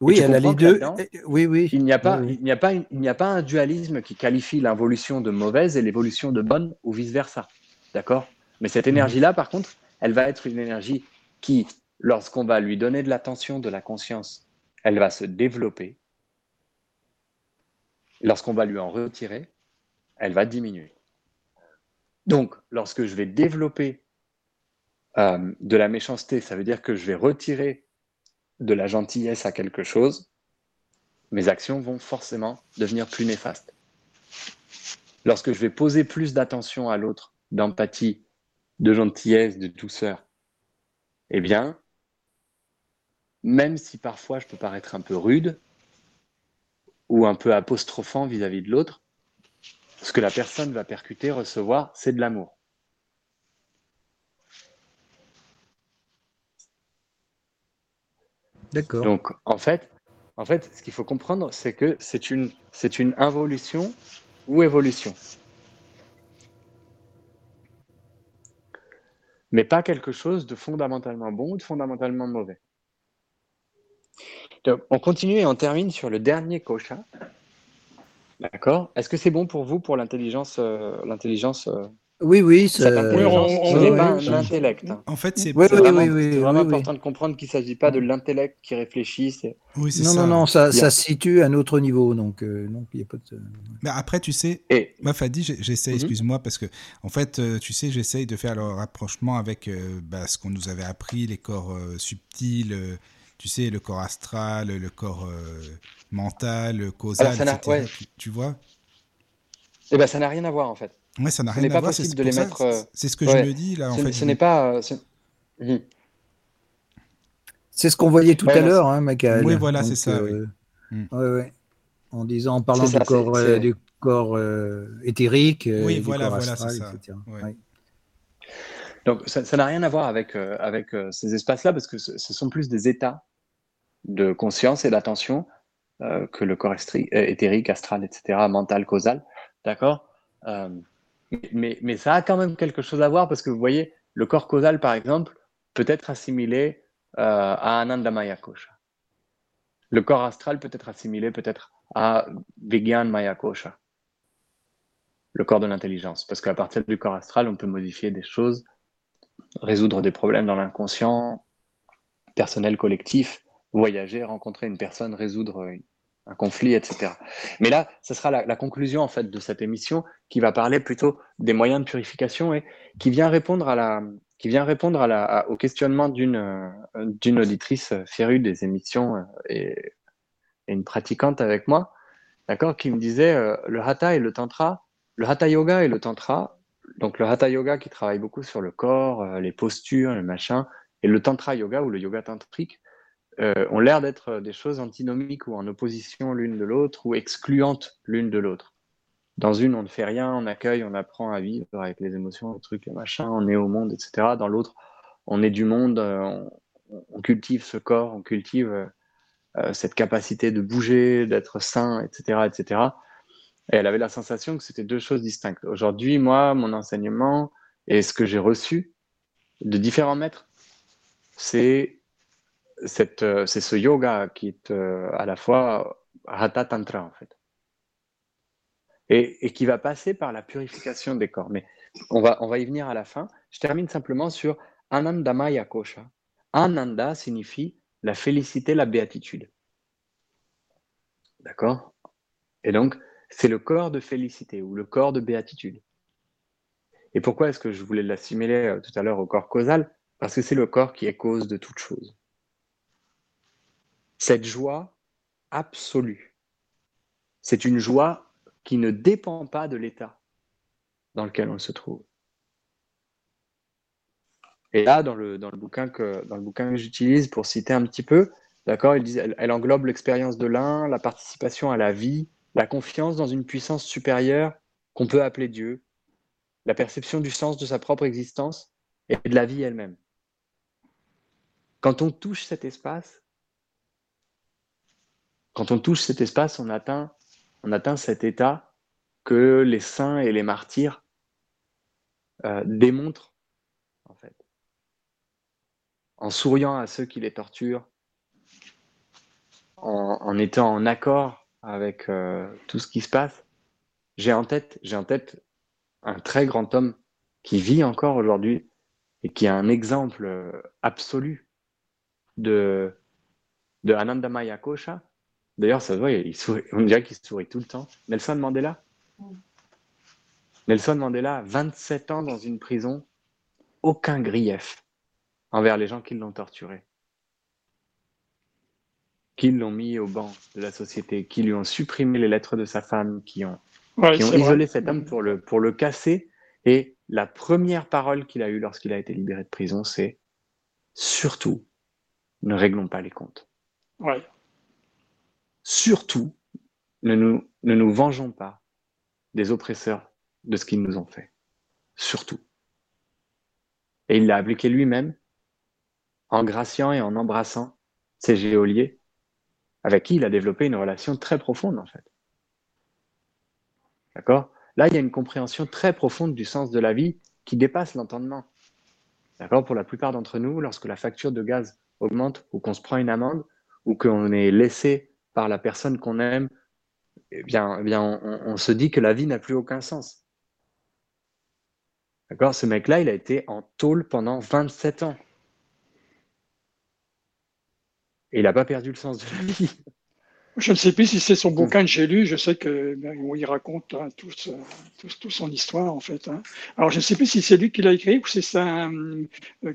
Oui, elle a les deux. Oui, oui. Il n'y a pas, il n'y a pas, il n'y a pas un dualisme qui qualifie l'involution de mauvaise et l'évolution de bonne ou vice versa. D'accord? Mais cette énergie-là, par contre, elle va être une énergie qui, lorsqu'on va lui donner de l'attention, de la conscience, elle va se développer. Lorsqu'on va lui en retirer, elle va diminuer. Donc, lorsque je vais développer euh, de la méchanceté, ça veut dire que je vais retirer de la gentillesse à quelque chose, mes actions vont forcément devenir plus néfastes. Lorsque je vais poser plus d'attention à l'autre, d'empathie, de gentillesse, de douceur, eh bien, même si parfois je peux paraître un peu rude ou un peu apostrophant vis-à-vis de l'autre, ce que la personne va percuter, recevoir, c'est de l'amour. D'accord. Donc, en fait, en fait, ce qu'il faut comprendre, c'est que c'est une, c'est une involution ou évolution. Mais pas quelque chose de fondamentalement bon ou de fondamentalement mauvais. Donc, on continue et on termine sur le dernier kosha. D'accord. Est-ce que c'est bon pour vous pour l'intelligence, euh, l'intelligence euh, oui, oui, ça ce n'est pas un intellect. En fait, c'est vraiment, important de comprendre qu'il ne s'agit pas de l'intellect qui réfléchit. Oui, non, ça. non, non, ça, ça se situe à un autre niveau. Donc, euh, il y a pas de... Mais après, tu sais, Et... moi, Fadi, j'essaie, mhm. excuse-moi, parce que, en fait, tu sais, j'essaye de faire le rapprochement avec euh, bah, ce qu'on nous avait appris, les corps subtils, tu sais, le corps astral, le corps mental, causal, etc. Tu, vois Eh ben, ça n'a rien à voir, en fait. Ouais, ça n'a rien à voir. C'est de les mettre. Euh, c'est ce que je me dis là. En ce, fait, ce n'est pas. Euh, mhm. C'est ce qu'on voyait tout à l'heure, hein, Michael. Oui, voilà, c'est ça. Euh, mm. ouais, En disant, en parlant du, corps, du corps éthérique, oui, du voilà, corps voilà, astral, ça. etc. Donc, ça n'a rien à voir avec, avec ces espaces-là, parce que ce, ce, sont plus des états de conscience et d'attention que le corps éthérique, astral, etc., mental, causal. D'accord? Mais, ça a quand même quelque chose à voir parce que vous voyez, le corps causal, par exemple, peut être assimilé euh, à Anandamaya Kosha. Le corps astral peut être assimilé peut-être à Vigyan Maya Kosha, le corps de l'intelligence. Parce qu'à partir du corps astral, on peut modifier des choses, résoudre des problèmes dans l'inconscient, personnel, collectif, voyager, rencontrer une personne, résoudre une, un conflit, etc. Mais là, ce sera la, conclusion en fait de cette émission qui va parler plutôt des moyens de purification et qui vient répondre à la, qui vient répondre à la, au questionnement d'une euh, d'une auditrice férue des émissions euh, et, une pratiquante avec moi, d'accord, qui me disait euh, le hatha et le tantra, le hatha yoga et le tantra. Donc le hatha yoga qui travaille beaucoup sur le corps, les postures, le machin, et le tantra yoga ou le yoga tantrique euh, ont l'air d'être des choses antinomiques ou en opposition l'une de l'autre ou excluantes l'une de l'autre. Dans une, on ne fait rien, on accueille, on apprend à vivre avec les émotions, les trucs, les machins, on est au monde, etc. Dans l'autre, on est du monde, euh, on, cultive ce corps, on cultive euh, cette capacité de bouger, d'être sain, etc., etc. Et elle avait la sensation que c'était deux choses distinctes. Aujourd'hui, moi, mon enseignement et ce que j'ai reçu de différents maîtres, c'est euh, c'est ce yoga qui est euh, à la fois Hatha Tantra en fait. Et, qui va passer par la purification des corps. Mais on va, y venir à la fin. Je termine simplement sur Anandamaya Kosha. Ananda signifie la félicité, la béatitude. D'accord? Et donc, c'est le corps de félicité ou le corps de béatitude. Et pourquoi est-ce que je voulais l'assimiler euh, tout à l'heure au corps causal? Parce que c'est le corps qui est cause de toute chose. Cette joie absolue, c'est une joie qui ne dépend pas de l'état dans lequel on se trouve. Et là, dans le, bouquin que, j'utilise pour citer un petit peu, d'accord, elle englobe l'expérience de l'un, la participation à la vie, la confiance dans une puissance supérieure qu'on peut appeler Dieu, la perception du sens de sa propre existence et de la vie elle-même. Quand on touche cet espace, quand on touche cet espace, on atteint, cet état que les saints et les martyrs euh, démontrent, en souriant à ceux qui les torturent, en, étant en accord avec euh, tout ce qui se passe. J'ai en tête, j'ai en tête un très grand homme qui vit encore aujourd'hui et qui est un exemple euh, absolu de, de Anandamaya Kosha. D'ailleurs, ça se voit, il sourit, on dirait qu'il sourit tout le temps. Nelson Mandela. Nelson Mandela, 27 ans dans une prison, aucun grief envers les gens qui l'ont torturé, qui l'ont mis au banc de la société, qui lui ont supprimé les lettres de sa femme, qui ont, Ouais, qui ont c'est isolé vrai. cet homme pour le, pour le casser. Et la première parole qu'il a eue lorsqu'il a été libéré de prison, c'est surtout, ne réglons pas les comptes. Ouais. Surtout, ne nous, vengeons pas des oppresseurs de ce qu'ils nous ont fait. Surtout. Et il l'a appliqué lui-même en graciant et en embrassant ces géoliers avec qui il a développé une relation très profonde en fait. D'accord? Là, il y a une compréhension très profonde du sens de la vie qui dépasse l'entendement. D'accord? Pour la plupart d'entre nous, lorsque la facture de gaz augmente ou qu'on se prend une amende ou qu'on est laissé par la personne qu'on aime, eh eh on se dit que la vie n'a plus aucun sens. D'accord? Ce mec-là, il a été en tôle pendant 27 ans. Et il n'a pas perdu le sens de la vie. Je ne sais plus si c'est son bouquin que j'ai lu. Je sais que ben, il raconte hein, son histoire en fait. hein. Alors je ne sais plus si c'est lui qui l'a écrit ou si c'est euh,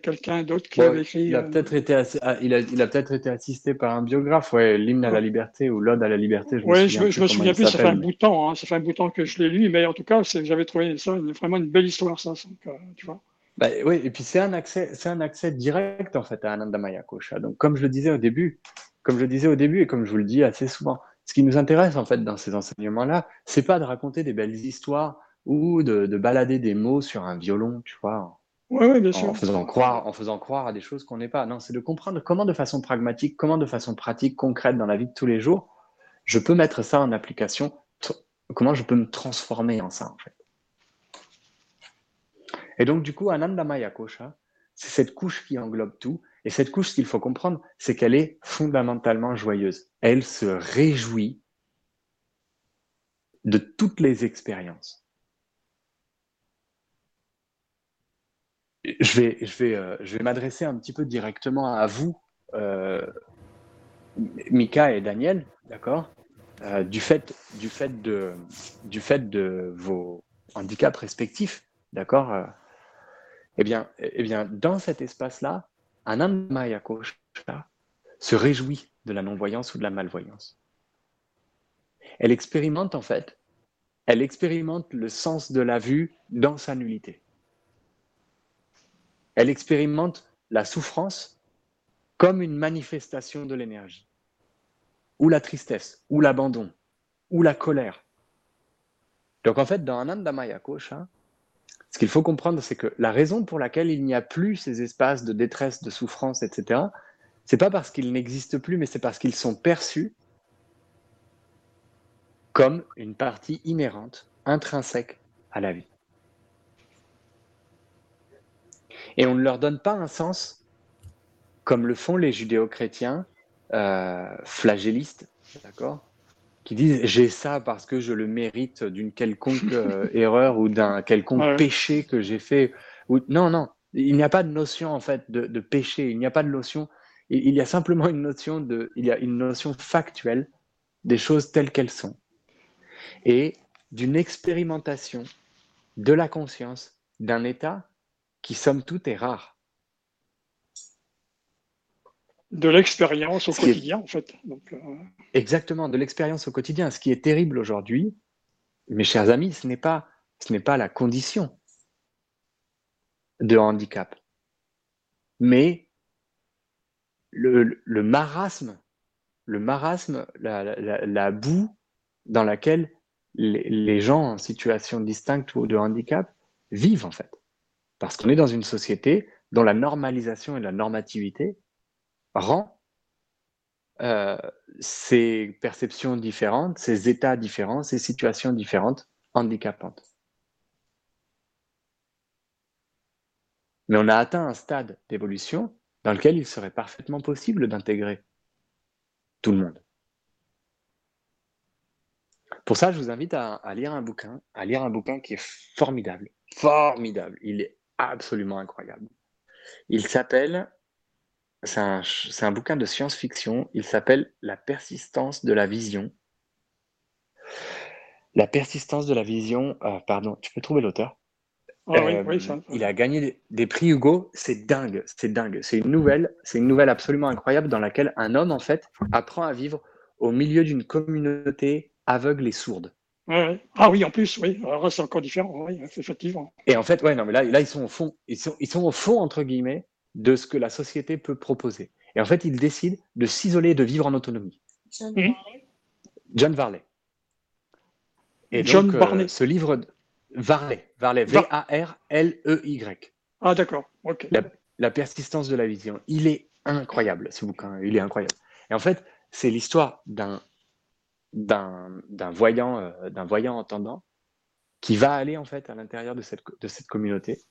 quelqu'un d'autre qui Ouais, l'avait écrit. il a euh. peut-être été, assi- ah, il a, il a peut-être été assisté par un biographe, ouais, l'hymne à la liberté ou l'ode à la liberté. Je me Ouais, souviens je, me- je me souviens plus. Ça fait un bout de temps. Hein, ça fait un bout de temps que je l'ai lu, mais en tout cas, j'avais trouvé ça vraiment une belle histoire, ça. donc, euh, tu vois. Bah, oui, et puis c'est un accès, c'est un accès direct en fait à Anandamaya Kosha. Donc comme je le disais au début, comme je le disais au début et comme je vous le dis assez souvent, ce qui nous intéresse en fait dans ces enseignements-là, c'est pas de raconter des belles histoires ou de, de balader des mots sur un violon, tu vois, Ouais, ouais, bien sûr. en faisant croire, en faisant croire à des choses qu'on n'est pas. Non, c'est de comprendre comment de façon pragmatique, comment de façon pratique, concrète dans la vie de tous les jours, je peux mettre ça en application, comment je peux me transformer en ça en fait. Et donc, du coup, Anandamaya Kosha, c'est cette couche qui englobe tout. Et cette couche, ce qu'il faut comprendre, c'est qu'elle est fondamentalement joyeuse. Elle se réjouit de toutes les expériences. Je vais, je vais, euh, vais m'adresser un petit peu directement à vous, euh, Mika et Daniel, d'accord Euh, du, fait, du, fait de, du fait de vos handicaps respectifs, d'accord eh bien, eh bien, dans cet espace-là, Anandamaya Kosha se réjouit de la non-voyance ou de la malvoyance. Elle expérimente en fait, elle expérimente le sens de la vue dans sa nullité. Elle expérimente la souffrance comme une manifestation de l'énergie, ou la tristesse, ou l'abandon, ou la colère. Donc en fait, dans Anandamaya Kosha, ce qu'il faut comprendre, c'est que la raison pour laquelle il n'y a plus ces espaces de détresse, de souffrance, etc., c'est pas parce qu'ils n'existent plus, mais c'est parce qu'ils sont perçus comme une partie inhérente, intrinsèque à la vie. Et on ne leur donne pas un sens comme le font les judéo-chrétiens euh, flagellistes, d'accord? Qui disent j'ai ça parce que je le mérite d'une quelconque euh, erreur ou d'un quelconque Ouais. péché que j'ai fait. Ou... Non, non, il n'y a pas de notion en fait de, de péché, il n'y a pas de notion, il, il y a simplement une notion de, il y a une notion factuelle des choses telles qu'elles sont et d'une expérimentation de la conscience d'un état qui somme toute est rare. De l'expérience au Ce qui est- quotidien, en fait. Donc, euh, Exactement, de l'expérience au quotidien. Ce qui est terrible aujourd'hui, mes chers amis, ce n'est pas, ce n'est pas la condition de handicap. mais le, marasme, le marasme, la, boue dans laquelle les, gens en situation distincte ou de handicap vivent en fait. Parce qu'on est dans une société dont la normalisation et la normativité rend euh, ces perceptions différentes, ces états différents, ces situations différentes handicapantes. Mais on a atteint un stade d'évolution dans lequel il serait parfaitement possible d'intégrer tout le monde. Pour ça, je vous invite à, lire un bouquin, à lire un bouquin qui est formidable, formidable. Il est absolument incroyable. Il s'appelle, c'est un, bouquin de science-fiction. Il s'appelle La persistance de la vision. La persistance de la vision. Euh, pardon, tu peux trouver l'auteur ah euh, il a gagné des prix Hugo, c'est dingue, c'est dingue. C'est une nouvelle, c'est une nouvelle absolument incroyable dans laquelle un homme en fait apprend à vivre au milieu d'une communauté aveugle et sourde. Ah oui, en plus, oui. Alors c'est encore différent, oui, effectivement. Et en fait, ouais, non, mais là, là, ils sont au fond, ils sont, ils sont au fond entre guillemets de ce que la société peut proposer. Et en fait, ils décident de s'isoler et de vivre en autonomie. John Varley. John Varley. Et John donc, euh, ce livre, Varley, Varley, V-A-R-L-E-Y. Ah d'accord, ok. La, persistance de la vision. Il est incroyable, ce bouquin, il est incroyable. Et en fait, c'est l'histoire d'un d'un voyant, euh, d'un voyant entendant qui va aller en fait à l'intérieur de cette, de cette communauté,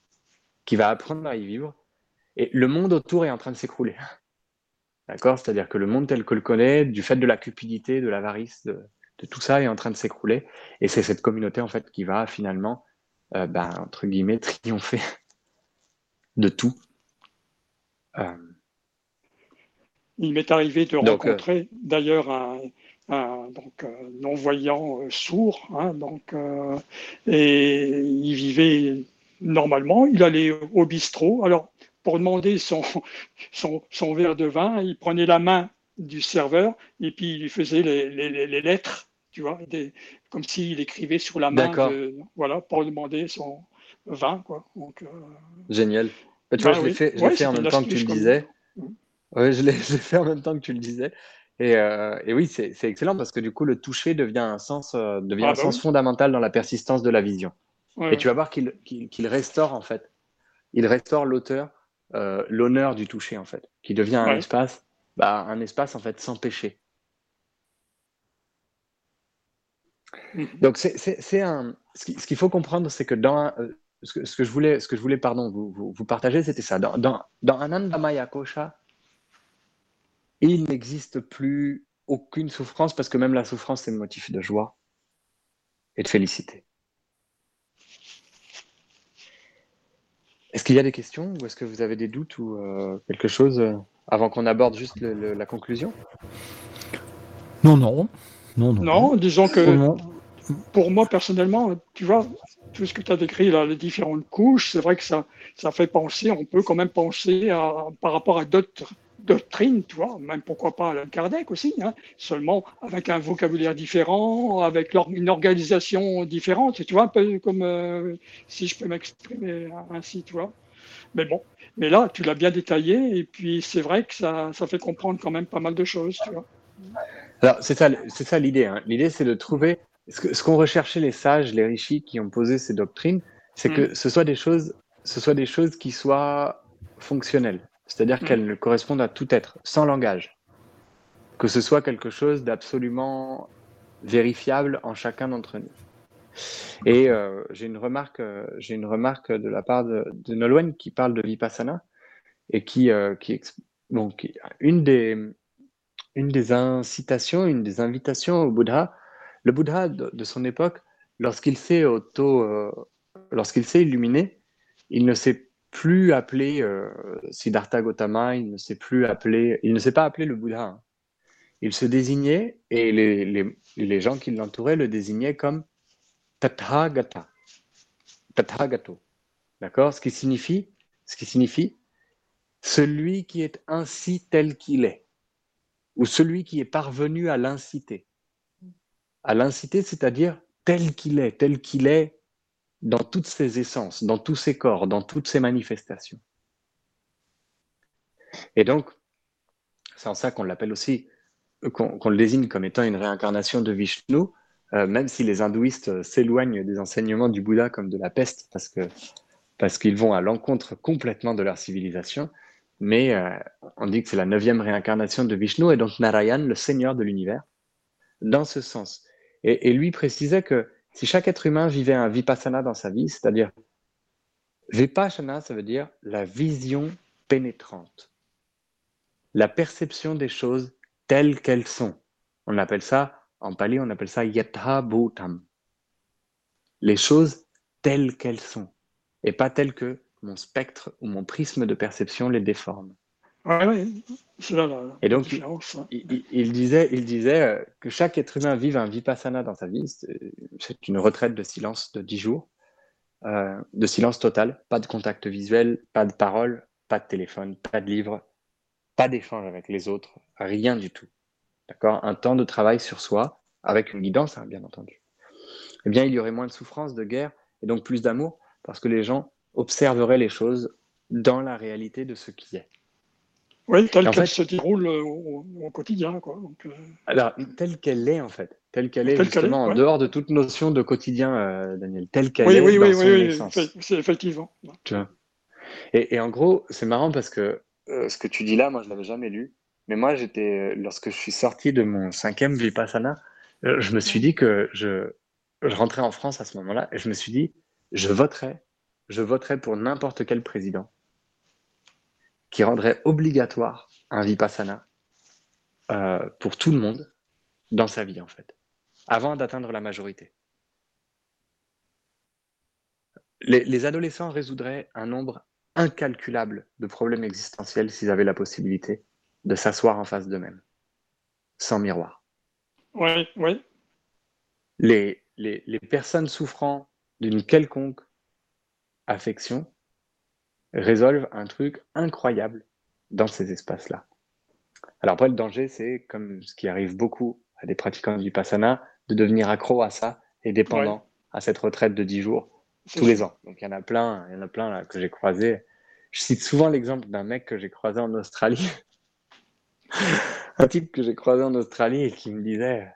qui va apprendre à y vivre, et le monde autour est en train de s'écrouler. D'accord? C'est-à-dire que le monde tel que le connaît, du fait de la cupidité, de l'avarice, de, tout ça est en train de s'écrouler. Et c'est cette communauté en fait qui va finalement, euh, ben, entre guillemets, triompher de tout. Euh. Il m'est arrivé de euh, rencontrer d'ailleurs un, donc, non-voyant sourd, hein, donc, et il vivait normalement, il allait au bistrot. Alors, pour demander son, son, son, verre de vin, il prenait la main du serveur et puis il lui faisait les, les, les lettres tu vois, comme s'il écrivait sur la main, voilà, pour demander son vin, quoi. Donc, euh, Génial. tu vois, bah je l'ai fait, en même temps que tu le disais. Ouais, je l'ai fait en même temps que tu le disais. Et, euh, et oui, c'est excellent parce que du coup, le toucher devient un sens, euh, devient ah un bah sens fondamental dans la persistance de la vision. et tu vas voir qu'il restaure, en fait, il restaure l'auteur, l'honneur du toucher, en fait, qui devient un espace, bah, un espace, en fait, sans péché. Donc, c'est un. Ce qu'il faut comprendre, c'est que dans. Euh, ce, que, ce, que, je voulais, ce que je voulais pardon, vous, vous, partager, c'était ça. Dans, dans, dans Anandamaya Kosha, il n'existe plus aucune souffrance parce que même la souffrance, c'est le motif de joie et de félicité. Est-ce qu'il y a des questions ou est-ce que vous avez des doutes ou euh, quelque chose euh, avant qu'on aborde juste la conclusion? Non, non. Non, non. non disons que pour moi, personnellement, tu vois, tout ce que tu as décrit, là, les différentes couches, c'est vrai que ça, ça fait penser, on peut quand même penser à, par rapport à d'autres doctrines, tu vois, même pourquoi pas Alain Kardec aussi, hein, seulement avec un vocabulaire différent, avec une organisation différente, tu vois, un peu comme, euh, si je peux m'exprimer ainsi, tu vois. Mais bon, mais là, tu l'as bien détaillé, et puis c'est vrai que ça, ça fait comprendre quand même pas mal de choses, tu vois. Alors, c'est ça, c'est ça l'idée. Hein. L'idée, c'est de trouver ce qu'ont recherché les sages, les rishis qui ont posé ces doctrines, c'est que mm. ce soit des choses, ce soit des choses qui soient fonctionnelles, c'est-à-dire mm. qu'elles correspondent à tout être, sans langage, que ce soit quelque chose d'absolument vérifiable en chacun d'entre nous. Et euh, j'ai une remarque, euh, j'ai une remarque de la part de, de, Nolwenn qui parle de vipassana et qui, euh, qui, donc une des, une des incitations, une des invitations au Bouddha, le Bouddha de, son époque, lorsqu'il s'est auto, euh, lorsqu'il s'est illuminé, il ne s'est plus appelé euh, Siddhartha Gautama, il ne s'est plus appelé, il ne s'est pas appelé le Bouddha. Hein. Il se désignait et les, les, les gens qui l'entouraient le désignaient comme Tathagata, Tathagato. D'accord? Ce qui signifie, ce qui signifie celui qui est ainsi tel qu'il est, ou celui qui est parvenu à l'inciter à l'inciter, c'est-à-dire tel qu'il est, tel qu'il est dans toutes ses essences, dans tous ses corps, dans toutes ses manifestations. Et donc, c'est en ça qu'on l'appelle aussi, qu'on le désigne comme étant une réincarnation de Vishnu, euh, même si les hindouistes s'éloignent des enseignements du Bouddha comme de la peste, parce que parce qu'ils vont à l'encontre complètement de leur civilisation. Mais euh, on dit que c'est la neuvième réincarnation de Vishnu et donc Narayan, le Seigneur de l'univers, dans ce sens. Et, lui précisait que si chaque être humain vivait un vipassana dans sa vie, c'est-à-dire vipassana, ça veut dire la vision pénétrante, la perception des choses telles qu'elles sont. On appelle ça, en pali, on appelle ça yatha bhutam. Les choses telles qu'elles sont, et pas telles que mon spectre ou mon prisme de perception les déforme. C'est là Et donc, hein. il, disait, il disait euh, que chaque être humain vive un vipassana dans sa vie. C'est une retraite de silence de 10 jours, euh, de silence total, pas de contact visuel, pas de parole, pas de téléphone, pas de livre, pas d'échange avec les autres, rien du tout. D'accord? Un temps de travail sur soi, avec une guidance, hein, bien entendu. Eh bien, il y aurait moins de souffrance, de guerre, et donc plus d'amour, parce que les gens observeraient les choses dans la réalité de ce qui est. Oui, telle qu'elle se déroule euh, au, quotidien. Quoi. Euh, Alors, telle qu'elle est, en fait. Telle qu'elle est, justement, en dehors de toute notion de quotidien, euh, Daniel. Telle qu'elle est oui, dans oui, son oui, oui, c'est effectivement. Tu vois et, en gros, c'est marrant parce que ce que tu dis là, moi, je ne l'avais jamais lu. Mais moi, j'étais, lorsque je suis sorti de mon cinquième Vipassana, je me suis dit que je, je rentrais en France à ce moment-là et je me suis dit, je voterai, je voterai pour n'importe quel président qui rendrait obligatoire un vipassana euh, pour tout le monde dans sa vie, en fait, avant d'atteindre la majorité. Les, adolescents résoudraient un nombre incalculable de problèmes existentiels s'ils avaient la possibilité de s'asseoir en face d'eux-mêmes, sans miroir. Oui, oui. Les, les, les personnes souffrant d'une quelconque affection résolvent un truc incroyable dans ces espaces-là. Alors après, le danger, c'est comme ce qui arrive beaucoup à des pratiquants du Vipassana, de devenir accro à ça et dépendant à cette retraite de 10 jours tous les ans. Donc il y en a plein, il y en a plein là, que j'ai croisé. Je cite souvent l'exemple d'un mec que j'ai croisé en Australie. un type que j'ai croisé en Australie et qui me disait,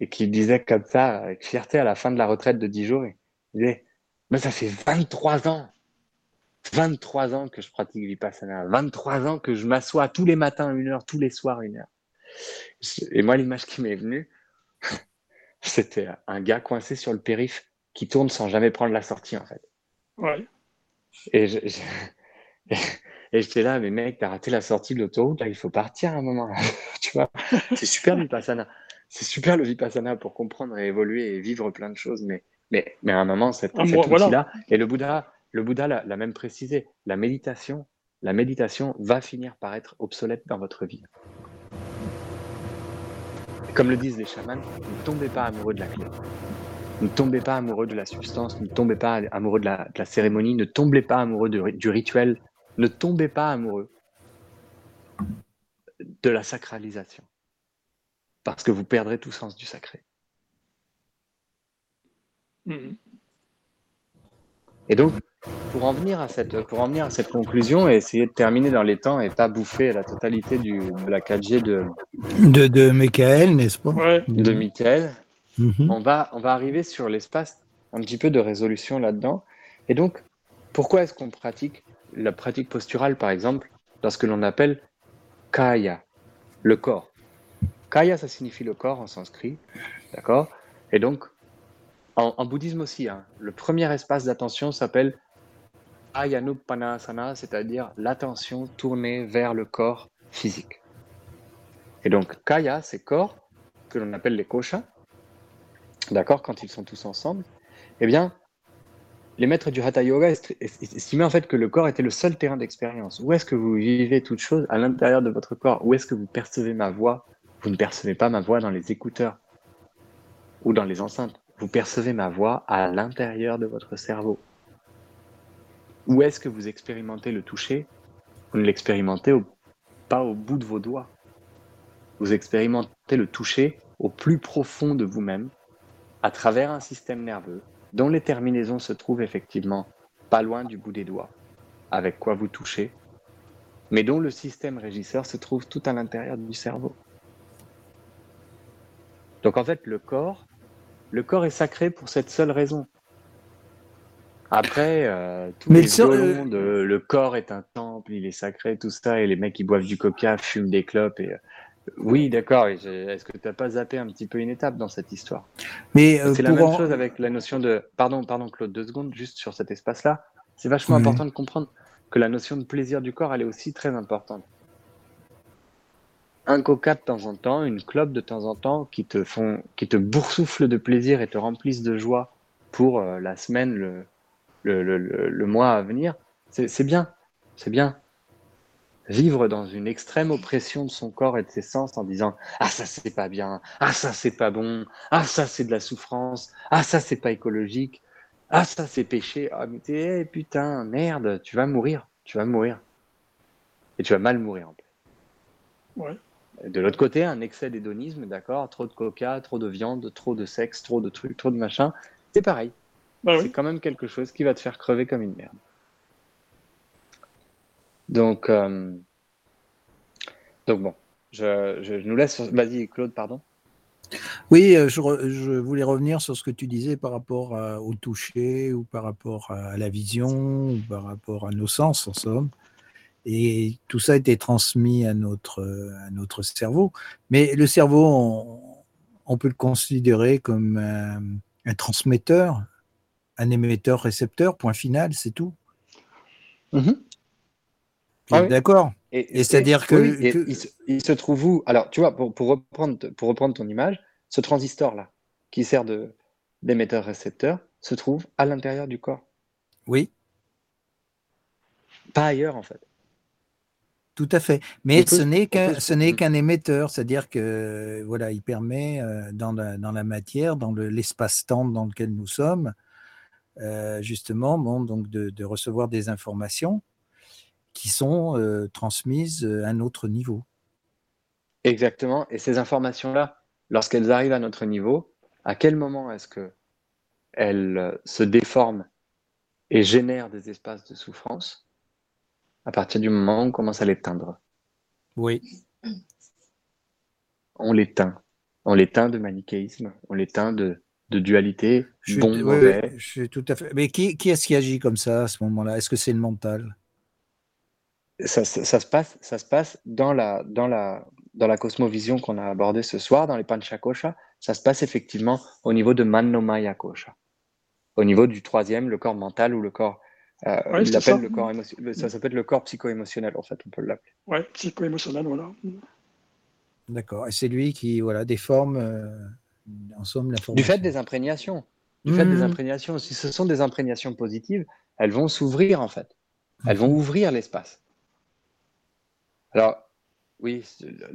et qui disait comme ça, avec fierté à la fin de la retraite de 10 jours, il disait, mais ça fait 23 ans 23 ans que je pratique Vipassana, 23 ans que je m'assois tous les matins une heure, tous les soirs une heure. Et moi, l'image qui m'est venue, c'était un gars coincé sur le périph qui tourne sans jamais prendre la sortie, en fait. Ouais. Et je, et j'étais là, mais mec, t'as raté la sortie de l'autoroute, là, il faut partir à un moment. tu vois, c'est super Vipassana. C'est super le Vipassana pour comprendre et évoluer et vivre plein de choses, mais, mais, mais à un moment, cette, ah, cet là et le Bouddha, le Bouddha l'a même précisé, la méditation, va finir par être obsolète dans votre vie. Comme le disent les chamans, ne tombez pas amoureux de la clé. Ne tombez pas amoureux de la substance, ne tombez pas amoureux de la, cérémonie, ne tombez pas amoureux du rituel, ne tombez pas amoureux de la sacralisation. Parce que vous perdrez tout sens du sacré. Mm-hmm. Et donc, pour en venir à cette, pour en venir à cette conclusion et essayer de terminer dans les temps et pas bouffer la totalité du, de la 4G de, de, de Michael, n'est-ce pas? De Michael, mhm. on, va, on va arriver sur l'espace un petit peu de résolution là-dedans. Et donc, pourquoi est-ce qu'on pratique la pratique posturale, par exemple, lorsque l'on appelle Kaya, le corps? Kaya, ça signifie le corps en sanskrit, d'accord? Et donc, en, bouddhisme aussi, hein, le premier espace d'attention s'appelle Ayanupanasana, c'est-à-dire l'attention tournée vers le corps physique. Et donc, Kaya, c'est corps, que l'on appelle les koshas, d'accord, quand ils sont tous ensemble. Eh bien, les maîtres du Hatha Yoga estimaient en fait que le corps était le seul terrain d'expérience. Où est-ce que vous vivez toute chose à l'intérieur de votre corps? Où est-ce que vous percevez ma voix? Vous ne percevez pas ma voix dans les écouteurs ou dans les enceintes. Vous percevez ma voix à l'intérieur de votre cerveau. Où est-ce que vous expérimentez le toucher? Vous ne l'expérimentez pas au bout de vos doigts. Vous expérimentez le toucher au plus profond de vous-même, à travers un système nerveux dont les terminaisons se trouvent effectivement pas loin du bout des doigts, avec quoi vous touchez mais dont le système régisseur se trouve tout à l'intérieur du cerveau. Donc en fait, le corps, le corps est sacré pour cette seule raison. Après, euh, tous les violons de le corps est un temple, il est sacré, tout ça, et les mecs qui boivent du coca, fument des clopes. Et, euh, oui, d'accord. Est-ce que tu n'as pas zappé un petit peu une étape dans cette histoire? Mais euh, c'est la même chose avec la notion de. Pardon, pardon, Claude, deux secondes, juste sur cet espace-là. C'est vachement important de comprendre que la notion de plaisir du corps, elle est aussi très importante. Un coca de temps en temps, une clope de temps en temps, qui te font, qui te boursouflent de plaisir et te remplissent de joie pour la semaine, le, le, mois à venir, c'est bien, c'est bien. Vivre dans une extrême oppression de son corps et de ses sens en disant Ah, ça c'est pas bien, ah, ça c'est pas bon, ah, ça c'est de la souffrance, ah, ça c'est pas écologique, ah, ça c'est péché, ah, mais t'es, putain, merde, tu vas mourir, tu vas mourir. Et tu vas mal mourir en plus. De l'autre côté, un excès d'hédonisme, d'accord, trop de coca, trop de viande, trop de sexe, trop de trucs, trop de machin, c'est pareil. Bah c'est quand même quelque chose qui va te faire crever comme une merde. Donc, euh, donc bon, je, nous laisse. Vas-y, Claude, pardon. Oui, euh, je, voulais revenir sur ce que tu disais par rapport au toucher ou par rapport à la vision ou par rapport à nos sens, en somme. Et tout ça a été transmis à notre, à notre cerveau. Mais le cerveau, on, peut le considérer comme un transmetteur, un émetteur-récepteur, point final, c'est tout. Mm-hmm. Ah d'accord? Et, c'est-à-dire que, Il, se, trouve où? Alors, tu vois, pour, reprendre, pour reprendre ton image, ce transistor-là, qui sert d'émetteur-récepteur, se trouve à l'intérieur du corps. Oui. Pas ailleurs, en fait. Tout à fait. Mais ce n'est qu'un ce n'est qu'un émetteur, c'est-à-dire que voilà, il permet euh, dans la, dans la matière, dans l'espace-temps dans lequel nous sommes, euh, justement, bon, donc de, recevoir des informations qui sont euh, transmises à un autre niveau. Exactement. Et ces informations-là, lorsqu'elles arrivent à notre niveau, à quel moment est-ce que elles se déforment et génèrent des espaces de souffrance? À partir du moment où on commence à les teindre. Oui. On les teint. On les teint de manichéisme, on les teint de, de dualité, je bon, mauvais. je suis tout à fait. Mais qui, qui est-ce qui agit comme ça à ce moment-là? Est-ce que c'est le mental? Ça, ça, se passe, ça se passe dans la, dans la, dans la cosmovision qu'on a abordée ce soir, dans les Panchakosha. Ça se passe effectivement au niveau de Manomaya Kosha. Au niveau du troisième, le corps mental ou le corps. Euh, ça. le corps Ça s'appelle le corps psycho-émotionnel, en fait, on peut l'appeler. Oui, psycho-émotionnel, voilà. D'accord. Et c'est lui qui voilà, déforme. Euh, en somme, Du fait des imprégnations. Du fait des mmh. imprégnations. Si ce sont des imprégnations positives, elles vont s'ouvrir en fait. Elles vont ouvrir l'espace. Alors, oui,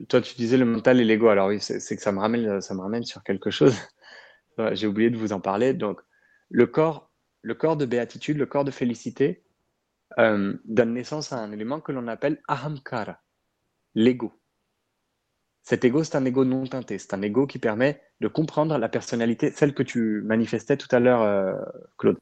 toi tu disais le mental et l'ego. Alors oui, c'est que ça me ramène, ça me ramène sur quelque chose. J'ai oublié de vous en parler. Donc, le corps, le corps de béatitude, le corps de félicité, euh, donne naissance à un élément que l'on appelle ahamkara, l'ego. Cet ego, c'est un ego non teinté. C'est un ego qui permet de comprendre la personnalité, celle que tu manifestais tout à l'heure, euh, Claude.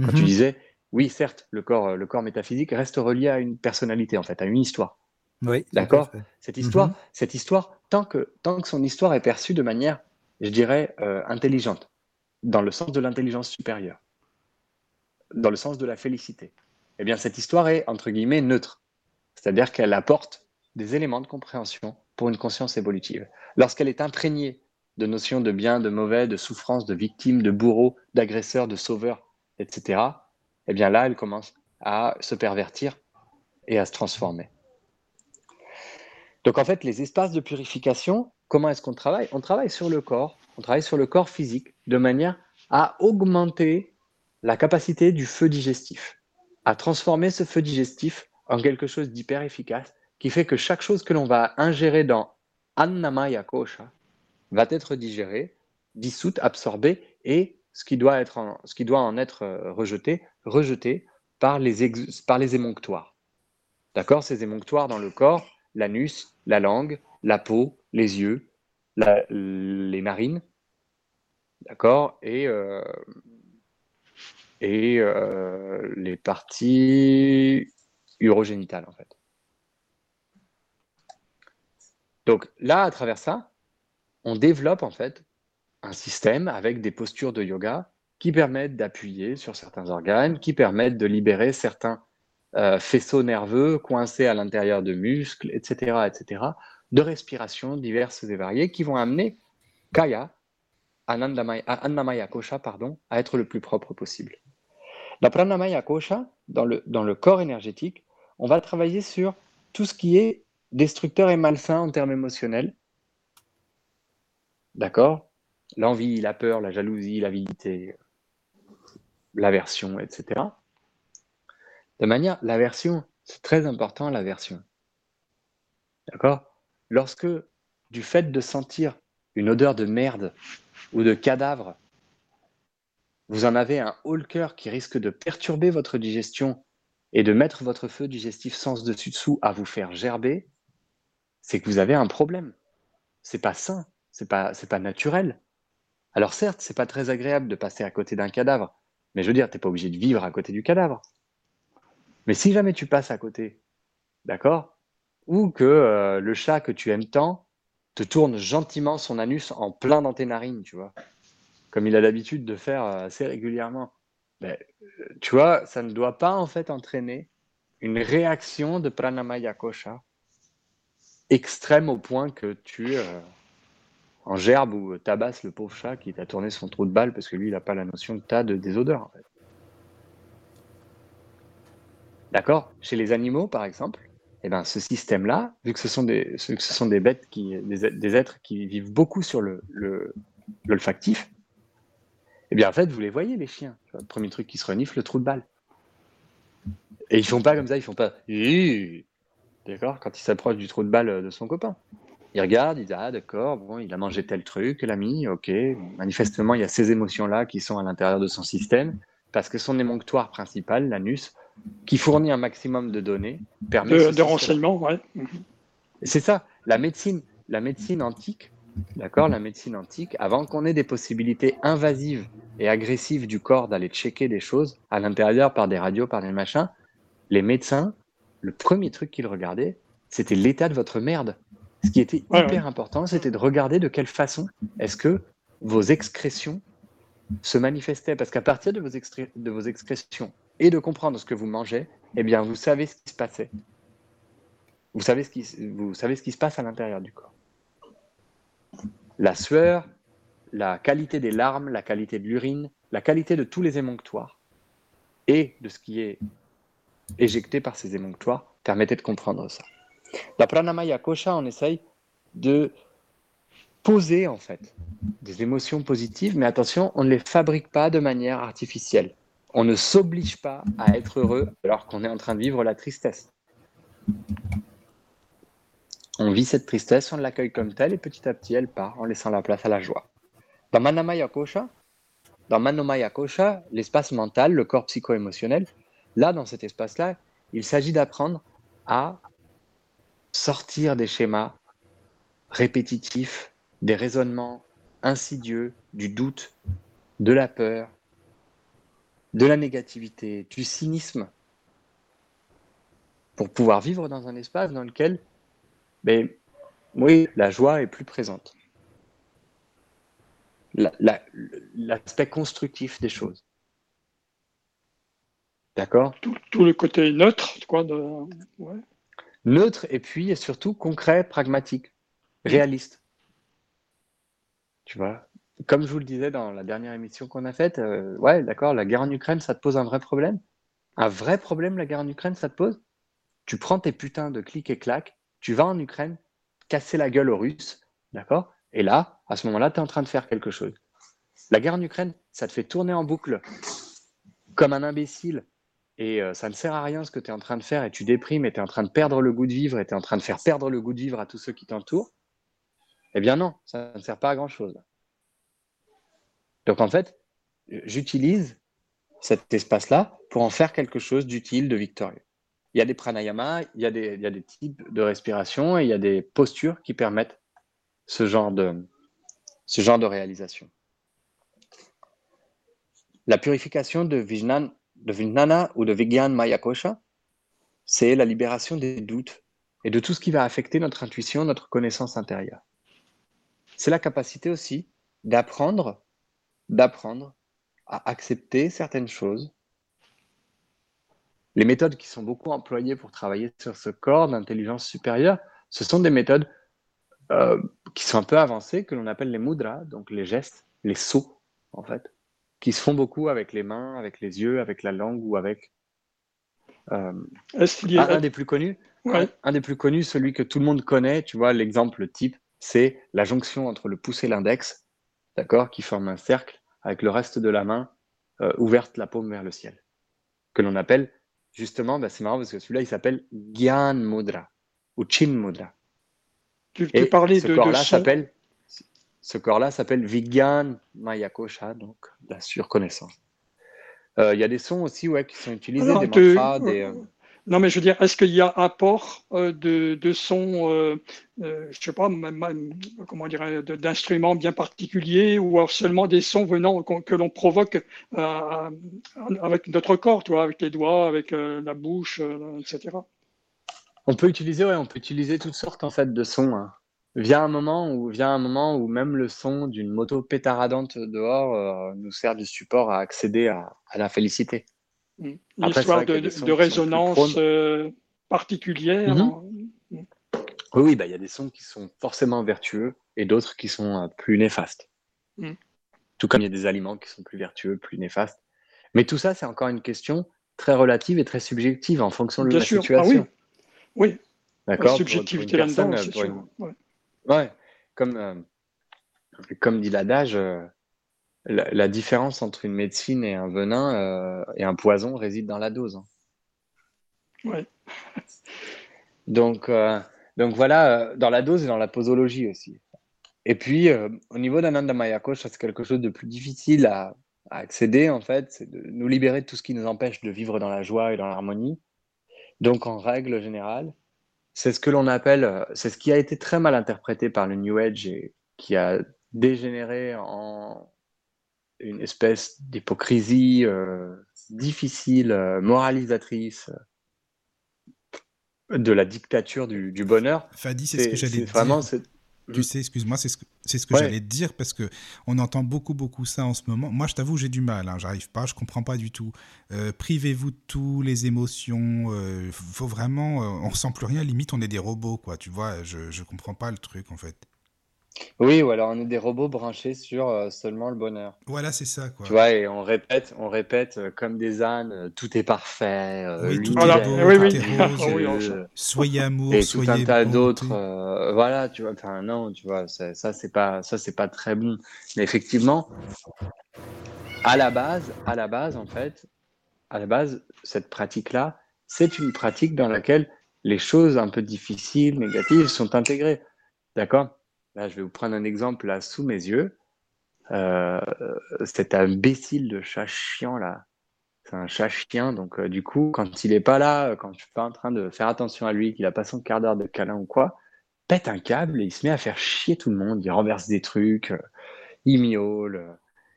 Quand tu mhm. disais, oui, certes, le corps, le corps métaphysique reste relié à une personnalité, en fait, à une histoire. Oui. D'accord Cette histoire, mhm. cette histoire tant, que, tant que son histoire est perçue de manière, je dirais, euh, intelligente, dans le sens de l'intelligence supérieure, dans le sens de la félicité, eh bien, cette histoire est, entre guillemets, neutre. C'est-à-dire qu'elle apporte des éléments de compréhension pour une conscience évolutive. Lorsqu'elle est imprégnée de notions de bien, de mauvais, de souffrance, de victime, de bourreau, d'agresseur, de sauveur, etc., eh bien là, elle commence à se pervertir et à se transformer. Donc en fait, les espaces de purification, comment est-ce qu'on travaille? On travaille sur le corps, on travaille sur le corps physique de manière à augmenter la capacité du feu digestif, à transformer ce feu digestif en quelque chose d'hyper efficace qui fait que chaque chose que l'on va ingérer dans Annamaya Kosha va être digérée, dissoute, absorbée, et ce qui doit, en, être euh, rejeté, rejeté par les, par les émonctoires. D'accord? Ces émonctoires dans le corps, l'anus, la langue, la peau, les yeux, les narines, d'accord? Et, euh, et euh, les parties urogénitales, en fait. Donc là, à travers ça, on développe en fait un système avec des postures de yoga qui permettent d'appuyer sur certains organes, qui permettent de libérer certains euh, faisceaux nerveux coincés à l'intérieur de muscles, etc., etc., de respirations diverses et variées qui vont amener Kaya, Annamaya Kosha, pardon, à être le plus propre possible. Dans Pranamaya Kosha, dans le, dans le corps énergétique, on va travailler sur tout ce qui est destructeur et malsain en termes émotionnels. D'accord? L'envie, la peur, la jalousie, l'avidité, l'aversion, etc. De manière, l'aversion, c'est très important l'aversion. D'accord? Lorsque, du fait de sentir une odeur de merde ou de cadavre, vous en avez un haut le cœur qui risque de perturber votre digestion et de mettre votre feu digestif sens dessus-dessous à vous faire gerber, c'est que vous avez un problème. C'est pas sain, c'est pas, c'est pas naturel. Alors certes, c'est pas très agréable de passer à côté d'un cadavre, mais je veux dire, t'es pas obligé de vivre à côté du cadavre. Mais si jamais tu passes à côté, d'accord Ou que euh, le chat que tu aimes tant te tourne gentiment son anus en plein dans tes narines, tu vois, comme il a l'habitude de faire euh, assez régulièrement. Euh, tu vois, ça ne doit pas en fait entraîner une réaction de pranamaya kosha extrême au point que tu en gerbe ou tabasses le pauvre chat qui t'a tourné son trou de balle parce que lui, il n'a pas la notion que tu as de, des odeurs. D'accord? Chez les animaux, par exemple, eh ben, ce système-là, vu que ce sont des, sont des bêtes, qui, des, êtres qui vivent beaucoup sur le, l'olfactif, eh bien, en fait, vous les voyez, les chiens. Le premier truc qui se renifle, le trou de balle. Et ils font pas comme ça, ils font pas. D'accord Quand ils s'approchent du trou de balle de son copain. Ils regardent, ils disent Ah, d'accord, bon, il a mangé tel truc, l'ami, ok. Manifestement, il y a ces émotions-là qui sont à l'intérieur de son système, parce que son émonctoire principal, l'anus, qui fournit un maximum de données, permet de, renseignements, ouais. C'est ça, la médecine, la médecine antique, d'accord, la médecine antique, avant qu'on ait des possibilités invasives et agressives du corps d'aller checker des choses à l'intérieur par des radios, par des machins, les médecins, le premier truc qu'ils regardaient, c'était l'état de votre merde. Ce qui était hyper important, c'était de regarder de quelle façon est-ce que vos excrétions se manifestaient. Parce qu'à partir de vos, de vos excrétions et de comprendre ce que vous mangez, eh bien, vous savez ce qui se passait. Vous savez ce qui, vous savez ce qui se passe à l'intérieur du corps. La sueur, la qualité des larmes, la qualité de l'urine, la qualité de tous les émonctoires et de ce qui est éjecté par ces émonctoires permettait de comprendre ça. La pranamaya kosha, on essaye de poser en fait des émotions positives, mais attention, on ne les fabrique pas de manière artificielle. On ne s'oblige pas à être heureux alors qu'on est en train de vivre la tristesse. On vit cette tristesse, on l'accueille comme telle et petit à petit elle part en laissant la place à la joie. Dans Manamaya Kosha, dans Manomaya Kosha, l'espace mental, le corps psycho-émotionnel, là, dans cet espace-là, il s'agit d'apprendre à sortir des schémas répétitifs, des raisonnements insidieux, du doute, de la peur, de la négativité, du cynisme, pour pouvoir vivre dans un espace dans lequel, ben, oui, la joie est plus présente. L'aspect constructif des choses. D'accord? Tout, le côté neutre, quoi. De... Ouais neutre et puis surtout concret, pragmatique, réaliste. Tu vois? Comme je vous le disais dans la dernière émission qu'on a faite, euh, ouais, d'accord, la guerre en Ukraine, ça te pose un vrai problème? Un vrai problème, la guerre en Ukraine, ça te pose? Tu prends tes putains de clics et claques, tu vas en Ukraine, casser la gueule aux Russes, d'accord? Et là, à ce moment-là, tu es en train de faire quelque chose. La guerre en Ukraine, ça te fait tourner en boucle comme un imbécile et euh, ça ne sert à rien ce que tu es en train de faire et tu déprimes et tu es en train de perdre le goût de vivre et tu es en train de faire perdre le goût de vivre à tous ceux qui t'entourent, eh bien non, ça ne sert pas à grand-chose. Donc en fait, j'utilise cet espace-là pour en faire quelque chose d'utile, de victorieux. Il y a des pranayamas, il y a des, types de respiration et il y a des postures qui permettent ce genre de, réalisation. La purification de Vijnan de Vijnana ou de Vigyan Maya Kosha, c'est la libération des doutes, et de tout ce qui va affecter notre intuition, notre connaissance intérieure. C'est la capacité aussi d'apprendre, d'apprendre à accepter certaines choses. Les méthodes qui sont beaucoup employées pour travailler sur ce corps d'intelligence supérieure, ce sont des méthodes euh, qui sont un peu avancées, que l'on appelle les mudras, donc les gestes, les sauts, en fait, qui se font beaucoup avec les mains, avec les yeux, avec la langue ou avec. Euh, un, des plus connus, un, des plus connus, celui que tout le monde connaît, tu vois, l'exemple type, c'est la jonction entre le pouce et l'index, d'accord, qui forme un cercle avec le reste de la main euh, ouverte, la paume vers le ciel, que l'on appelle justement, bah, c'est marrant parce que celui-là, il s'appelle Gyan Mudra ou Chin Mudra. Tu, tu parlais ce corps-là s'appelle ce corps-là s'appelle Vigyan Mayakosha, donc la surconnaissance. Euh, il y a des sons aussi ouais, qui sont utilisés, des mantras, des, euh, non, mais je veux dire, est-ce qu'il y a apport euh, de, de sons, euh, euh, je sais pas, comment d'instruments bien particuliers ou seulement des sons venant que l'on provoque avec notre corps, toi, avec les doigts, avec la bouche, etc. On peut utiliser, ouais, on peut utiliser toutes sortes en fait de sons. Hein. Vient un moment où, un moment où même le son d'une moto pétaradante dehors nous sert de support à accéder à la félicité. Une histoire de, résonance euh, particulière. Mhm. Mm. Oui, oui, bah, il y a des sons qui sont forcément vertueux et d'autres qui sont euh, plus néfastes. Mm. Tout comme il y a des aliments qui sont plus vertueux, plus néfastes. Mais tout ça, c'est encore une question très relative et très subjective en fonction de la situation. Ah, oui, oui. D'accord. Subjectivité là-dedans, sûr. Ouais. Comme, comme dit l'adage, la, différence entre une médecine et un venin euh, et un poison réside dans la dose. Hein. Ouais. donc, euh, donc voilà, euh, dans la dose et dans la posologie aussi. Et puis, au niveau d'Ananda Mayakosha, c'est quelque chose de plus difficile à, accéder, en fait, c'est de nous libérer de tout ce qui nous empêche de vivre dans la joie et dans l'harmonie. Donc, en règle générale, c'est ce que l'on appelle, c'est ce qui a été très mal interprété par le New Age et qui a dégénéré en, une espèce d'hypocrisie euh, difficile, euh, moralisatrice euh, de la dictature du, bonheur. Fadi, c'est ce que j'allais dire. Vraiment, tu sais, excuse-moi, c'est ce que, c'est ce que j'allais dire parce que on entend beaucoup, beaucoup ça en ce moment. Moi, je t'avoue, j'ai du mal. Hein, J'arrive pas, je comprends pas du tout. privez-vous de tout, les émotions. faut vraiment, on ressent plus rien. Limite, on est des robots, quoi. Tu vois, je, je comprends pas le truc en fait. Oui, ou alors on est des robots branchés sur euh, seulement le bonheur. Voilà, c'est ça, quoi. Tu vois, et on répète, on répète euh, comme des ânes, euh, tout est parfait, oui, tout est beau, oui, oui. Est rose, soyez amour, et tout un tas d'autres. voilà, tu vois. Enfin, non, tu vois, ça, c'est pas, ça c'est pas très bon. Mais effectivement, à la base, à la base, en fait, à la base, cette pratique-là, c'est une pratique dans laquelle les choses un peu difficiles, négatives, sont intégrées. D'accord? Là, je vais vous prendre un exemple là sous mes yeux. Euh, cet imbécile de chat chiant là. C'est un chat chien, donc euh, du coup, quand il est pas là, quand je suis pas en train de faire attention à lui, qu'il a pas son quart d'heure de câlin ou quoi, pète un câble et il se met à faire chier tout le monde. Il renverse des trucs, euh, il miaule,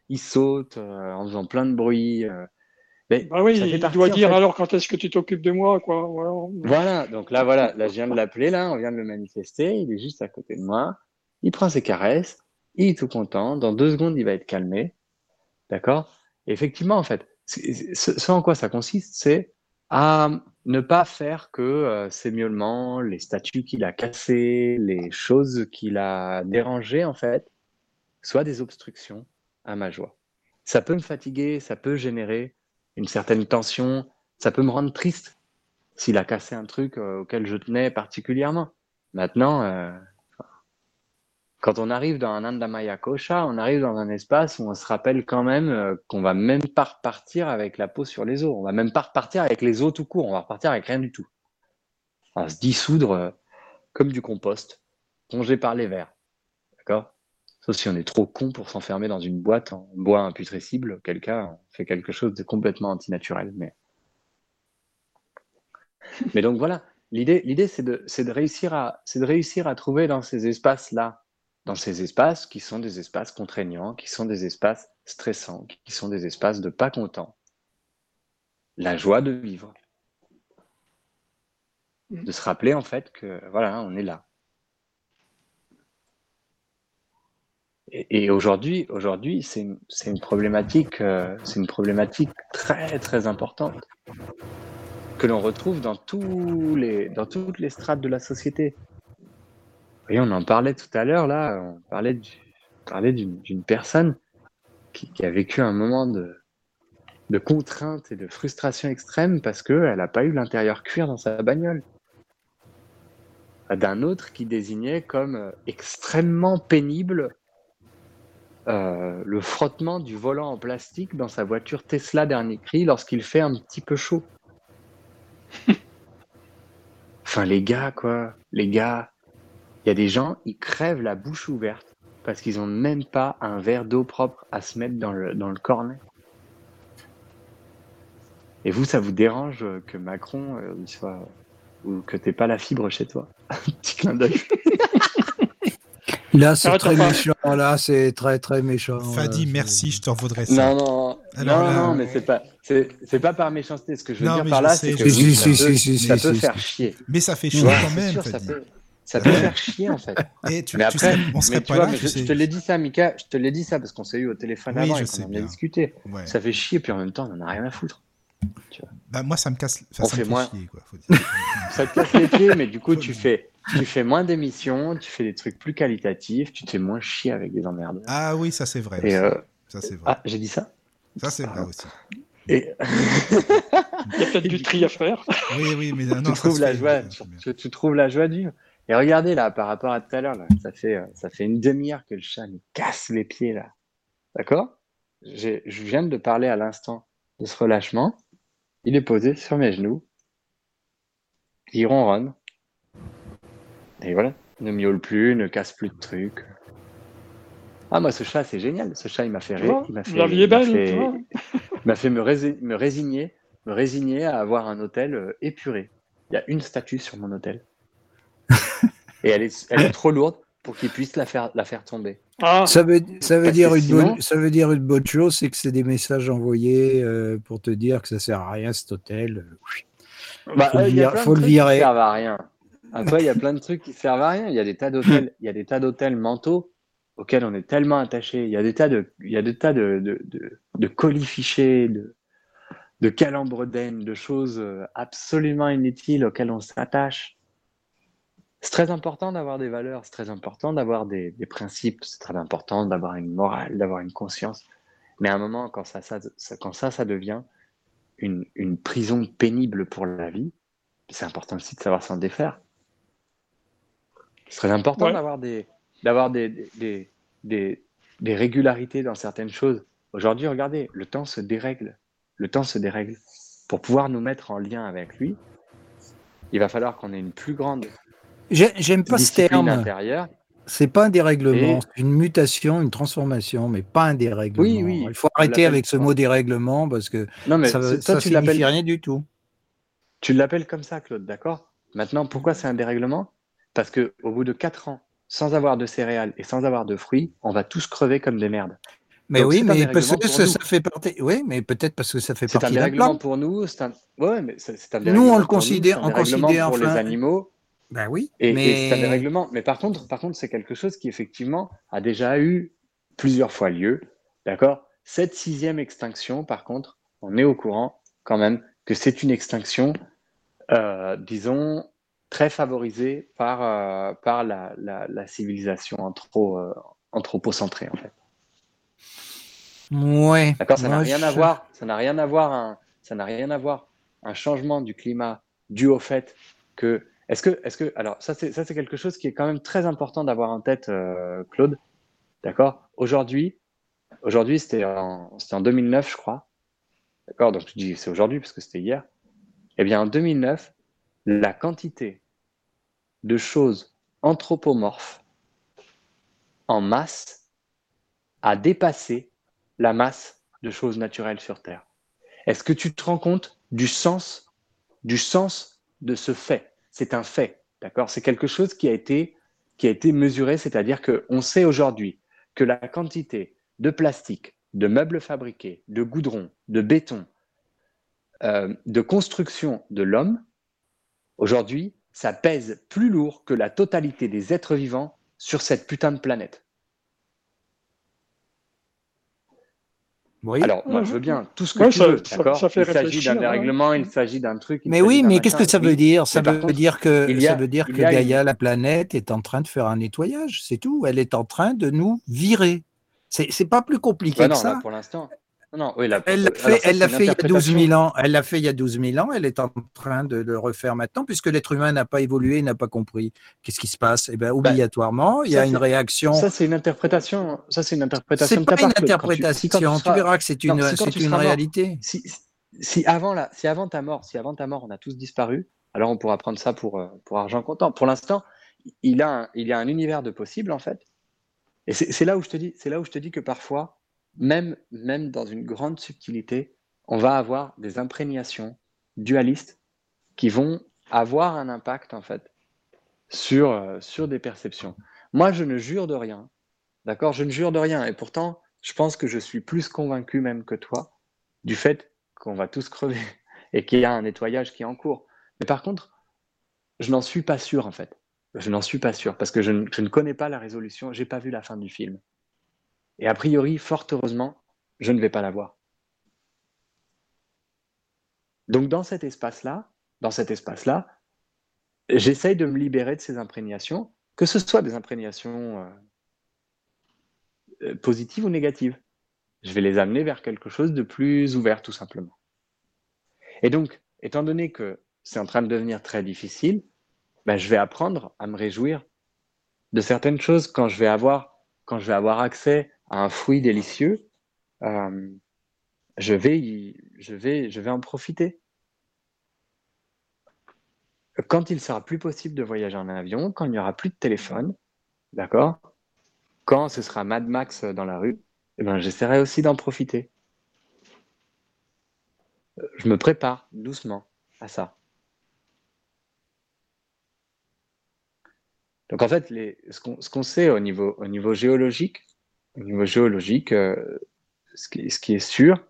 il saute en faisant plein de bruit. Mais bah oui, il doit dire alors quand est-ce que tu t'occupes de moi, quoi. Voilà. voilà. donc là, voilà, là, je viens de l'appeler, là, on vient de le manifester, il est juste à côté de moi il prend ses caresses, il est tout content, dans deux secondes, il va être calmé. D'accord? Effectivement, en fait, ce, en quoi ça consiste, c'est à ne pas faire que euh, ces miaulements, les statues qu'il a cassées, les choses qu'il a dérangées, en fait, soient des obstructions à ma joie. Ça peut me fatiguer, ça peut générer une certaine tension, ça peut me rendre triste s'il a cassé un truc euh, auquel je tenais particulièrement. Maintenant, euh, quand on arrive dans un Andamaya Kosha, on arrive dans un espace où on se rappelle quand même euh, qu'on va même pas repartir avec la peau sur les os. On va même pas repartir avec les os tout court. On va repartir avec rien du tout. On va se dissoudre euh, comme du compost, plongé par les vers. D'accord? Sauf si on est trop con pour s'enfermer dans une boîte en bois imputrescible, auquel cas on fait quelque chose de complètement antinaturel. Mais, mais donc voilà, l'idée, l'idée c'est de, de, réussir à, c'est de réussir à trouver dans ces espaces-là dans ces espaces qui sont des espaces contraignants, qui sont des espaces stressants, qui sont des espaces de pas content. La joie de vivre. mm. de se rappeler en fait que voilà, on est là. Et, aujourd'hui, aujourd'hui, c'est une, problématique, euh, c'est une problématique très très importante que l'on retrouve dans tous les, dans toutes les strates de la société. Et on en parlait tout à l'heure là, on parlait, d'une personne qui, a vécu un moment de, de contrainte et de frustration extrême parce qu'elle n'a pas eu l'intérieur cuir dans sa bagnole. D'un autre qui désignait comme euh, extrêmement pénible euh, le frottement du volant en plastique dans sa voiture Tesla dernier cri lorsqu'il fait un petit peu chaud. enfin, les gars, quoi. Les gars, il y a des gens, ils crèvent la bouche ouverte parce qu'ils n'ont même pas un verre d'eau propre à se mettre dans le, dans le cornet. Et vous, ça vous dérange que Macron euh, soit. ou que t'aies pas la fibre chez toi? Petit clin d'œil. Là, c'est très méchant. Là, c'est très, très méchant. Fadi, merci, je t'en voudrais ça. Non, non, non, non, mais c'est pas, c'est pas par méchanceté. Ce que je veux dire par là, c'est que ça, peut, faire chier. Mais ça fait chier quand même. ça peut, ça peut faire chier en fait. Et tu, mais après, on serait pas là. je, te l'ai dit ça, Mika. Je te l'ai dit ça parce qu'on s'est eu au téléphone avant et qu'on en a discuté. Ça fait chier, puis en même temps, on en a rien à foutre. Bah, moi, ça me casse, ça, ça me fait moins... chier. Quoi, ça te casse les pieds, mais du coup, tu fais, tu fais moins d'émissions, tu fais des trucs plus qualitatifs, tu te fais moins chier avec des emmerdes. Ah oui, ça c'est vrai. Et euh... ça, c'est vrai. Ah, j'ai dit ça? Ça c'est vrai aussi. Et... Il y a peut-être du tri à faire. Oui, oui, mais non, tu, trouves la joie, tu, tu, trouves la joie du. Et regardez là, par rapport à tout à l'heure, ça fait, euh, ça fait une demi-heure que le chat nous casse les pieds là. D'accord? Je viens de parler à l'instant de ce relâchement. Il est posé sur mes genoux. Il ronronne. Et voilà, ne miaule plus, ne casse plus de trucs. Ah, moi, ce chat, c'est génial. Ce chat, il m'a fait rire. Il m'a fait, est belle, il m'a fait, me, résigner, me résigner à avoir un hôtel euh, épuré. Il y a une statue sur mon hôtel. Et elle est, elle est trop lourde pour qu'il puisse la faire, la faire tomber. Ah. Ça, veut, ça, veut dire une bonne, ça veut dire une bonne chose, c'est que c'est des messages envoyés euh, pour te dire que ça sert à rien cet hôtel. Bah, faut, le, euh, faut le virer. Qui servent à rien. Après, il y a plein de trucs qui servent à rien. Il y a des tas d'hôtels, il y a des tas d'hôtels mentaux auxquels on est tellement attaché. Il y a des tas de, il y a des tas de, de, de, de colis fichés, de, de calembres de choses euh, absolument inutiles auxquelles on s'attache. C'est très important d'avoir des valeurs, c'est très important d'avoir des, principes, c'est très important d'avoir une morale, d'avoir une conscience. Mais à un moment, quand ça, ça, quand ça, ça devient une, prison pénible pour la vie, c'est important aussi de savoir s'en défaire. C'est très important d'avoir des, d'avoir des, des, des, des, régularités dans certaines choses. Aujourd'hui, regardez, le temps se dérègle. Le temps se dérègle. Pour pouvoir nous mettre en lien avec lui, il va falloir qu'on ait une plus grande J'aime pas ce terme. C'est pas un dérèglement, c'est une mutation, une transformation, mais pas un dérèglement. Oui, oui. Il faut arrêter avec ce mot dérèglement parce que non, mais ça, ne signifie rien du tout. Tu l'appelles comme ça, Claude, d'accord? Maintenant, pourquoi c'est un dérèglement Parce que au bout de 4 ans, sans avoir de céréales et sans avoir de fruits, on va tous crever comme des merdes. Mais oui, mais parce que ça, fait partie. Oui, mais peut-être parce que ça fait partie. C'est un dérèglement pour nous. Un... Ouais, mais c'est un Nous, on le considère, on considère pour les animaux. Ben oui. Et, mais... c'est un dérèglement. Mais par contre, par contre, c'est quelque chose qui effectivement a déjà eu plusieurs fois lieu. D'accord? Cette sixième extinction, par contre, on est au courant quand même que c'est une extinction, euh, disons, très favorisée par, euh, par la, la, civilisation anthro, euh, anthropocentrée, en fait. Ouais. D'accord, ça n'a rien à voir. Ça n'a rien à voir. Un, ça n'a rien à voir. Un changement du climat dû au fait que est-ce que, est-ce que, alors ça c'est quelque chose qui est quand même très important d'avoir en tête, euh, Claude. D'accord? Aujourd'hui, aujourd'hui c'était en, en 2009, je crois. D'accord? Donc je dis c'est aujourd'hui parce que c'était hier. Eh bien en 2009, la quantité de choses anthropomorphes en masse a dépassé la masse de choses naturelles sur Terre. Est-ce que tu te rends compte du sens, du sens de ce fait? C'est un fait, d'accord? C'est quelque chose qui a été, qui a été mesuré, c'est-à-dire qu'on sait aujourd'hui que la quantité de plastique, de meubles fabriqués, de goudron, de béton, euh, de construction de l'homme, aujourd'hui, ça pèse plus lourd que la totalité des êtres vivants sur cette putain de planète. Alors, moi, je veux bien tout ce que tu veux, d'accord Il s'agit d'un dérèglement, il s'agit d'un truc. Mais oui, mais qu'est-ce que ça veut dire? Ça veut dire que ça veut dire que Gaïa, la planète, est en train de faire un nettoyage, c'est tout. Elle est en train de nous virer. C'est pas plus compliqué bah que ça. pour l'instant, non, elle l'a fait, elle l'a fait il y a 12 000 ans. Elle l'a fait il y a 12 000 ans. Elle est en train de le refaire maintenant, puisque l'être humain n'a pas évolué, n'a pas compris. Qu'est-ce qui se passe? Eh bien, bah, obligatoirement, il y a une réaction. Ça, c'est une interprétation. Ça, c'est une interprétation. C'est pas une interprétation. Tu, verras que c'est une, une réalité. Si, avant la, si avant ta mort, si avant ta mort, on a tous disparu, alors on pourra prendre ça pour, euh, pour argent comptant. Pour l'instant, il a, il y a un univers de possibles en fait. Et c'est là où je te dis, c'est là où je te dis que parfois même, même dans une grande subtilité, on va avoir des imprégnations dualistes qui vont avoir un impact en fait sur, euh, sur des perceptions. Moi, je ne jure de rien, d'accord? Je ne jure de rien, et pourtant, je pense que je suis plus convaincu même que toi du fait qu'on va tous crever et qu'il y a un nettoyage qui est en cours. Mais par contre, je n'en suis pas sûr en fait. Je n'en suis pas sûr parce que je ne, je ne connais pas la résolution. J'ai pas vu la fin du film. Et a priori, fort heureusement, je ne vais pas la voir. Donc dans cet espace-là, dans cet espace-là, j'essaye de me libérer de ces imprégnations, que ce soit des imprégnations euh, euh, positives ou négatives. Je vais les amener vers quelque chose de plus ouvert, tout simplement. Et donc, étant donné que c'est en train de devenir très difficile, ben, je vais apprendre à me réjouir de certaines choses quand je vais avoir, quand je vais avoir accès un fruit délicieux, euh, je, vais en profiter. Quand il sera plus possible de voyager en avion, quand il n'y aura plus de téléphone, d'accord? Quand ce sera Mad Max dans la rue, eh ben, j'essaierai aussi d'en profiter. Je me prépare doucement à ça. Donc en fait, ce qu'on sait au niveau géologique, au niveau géologique, euh, ce, qui, ce, qui, est sûr,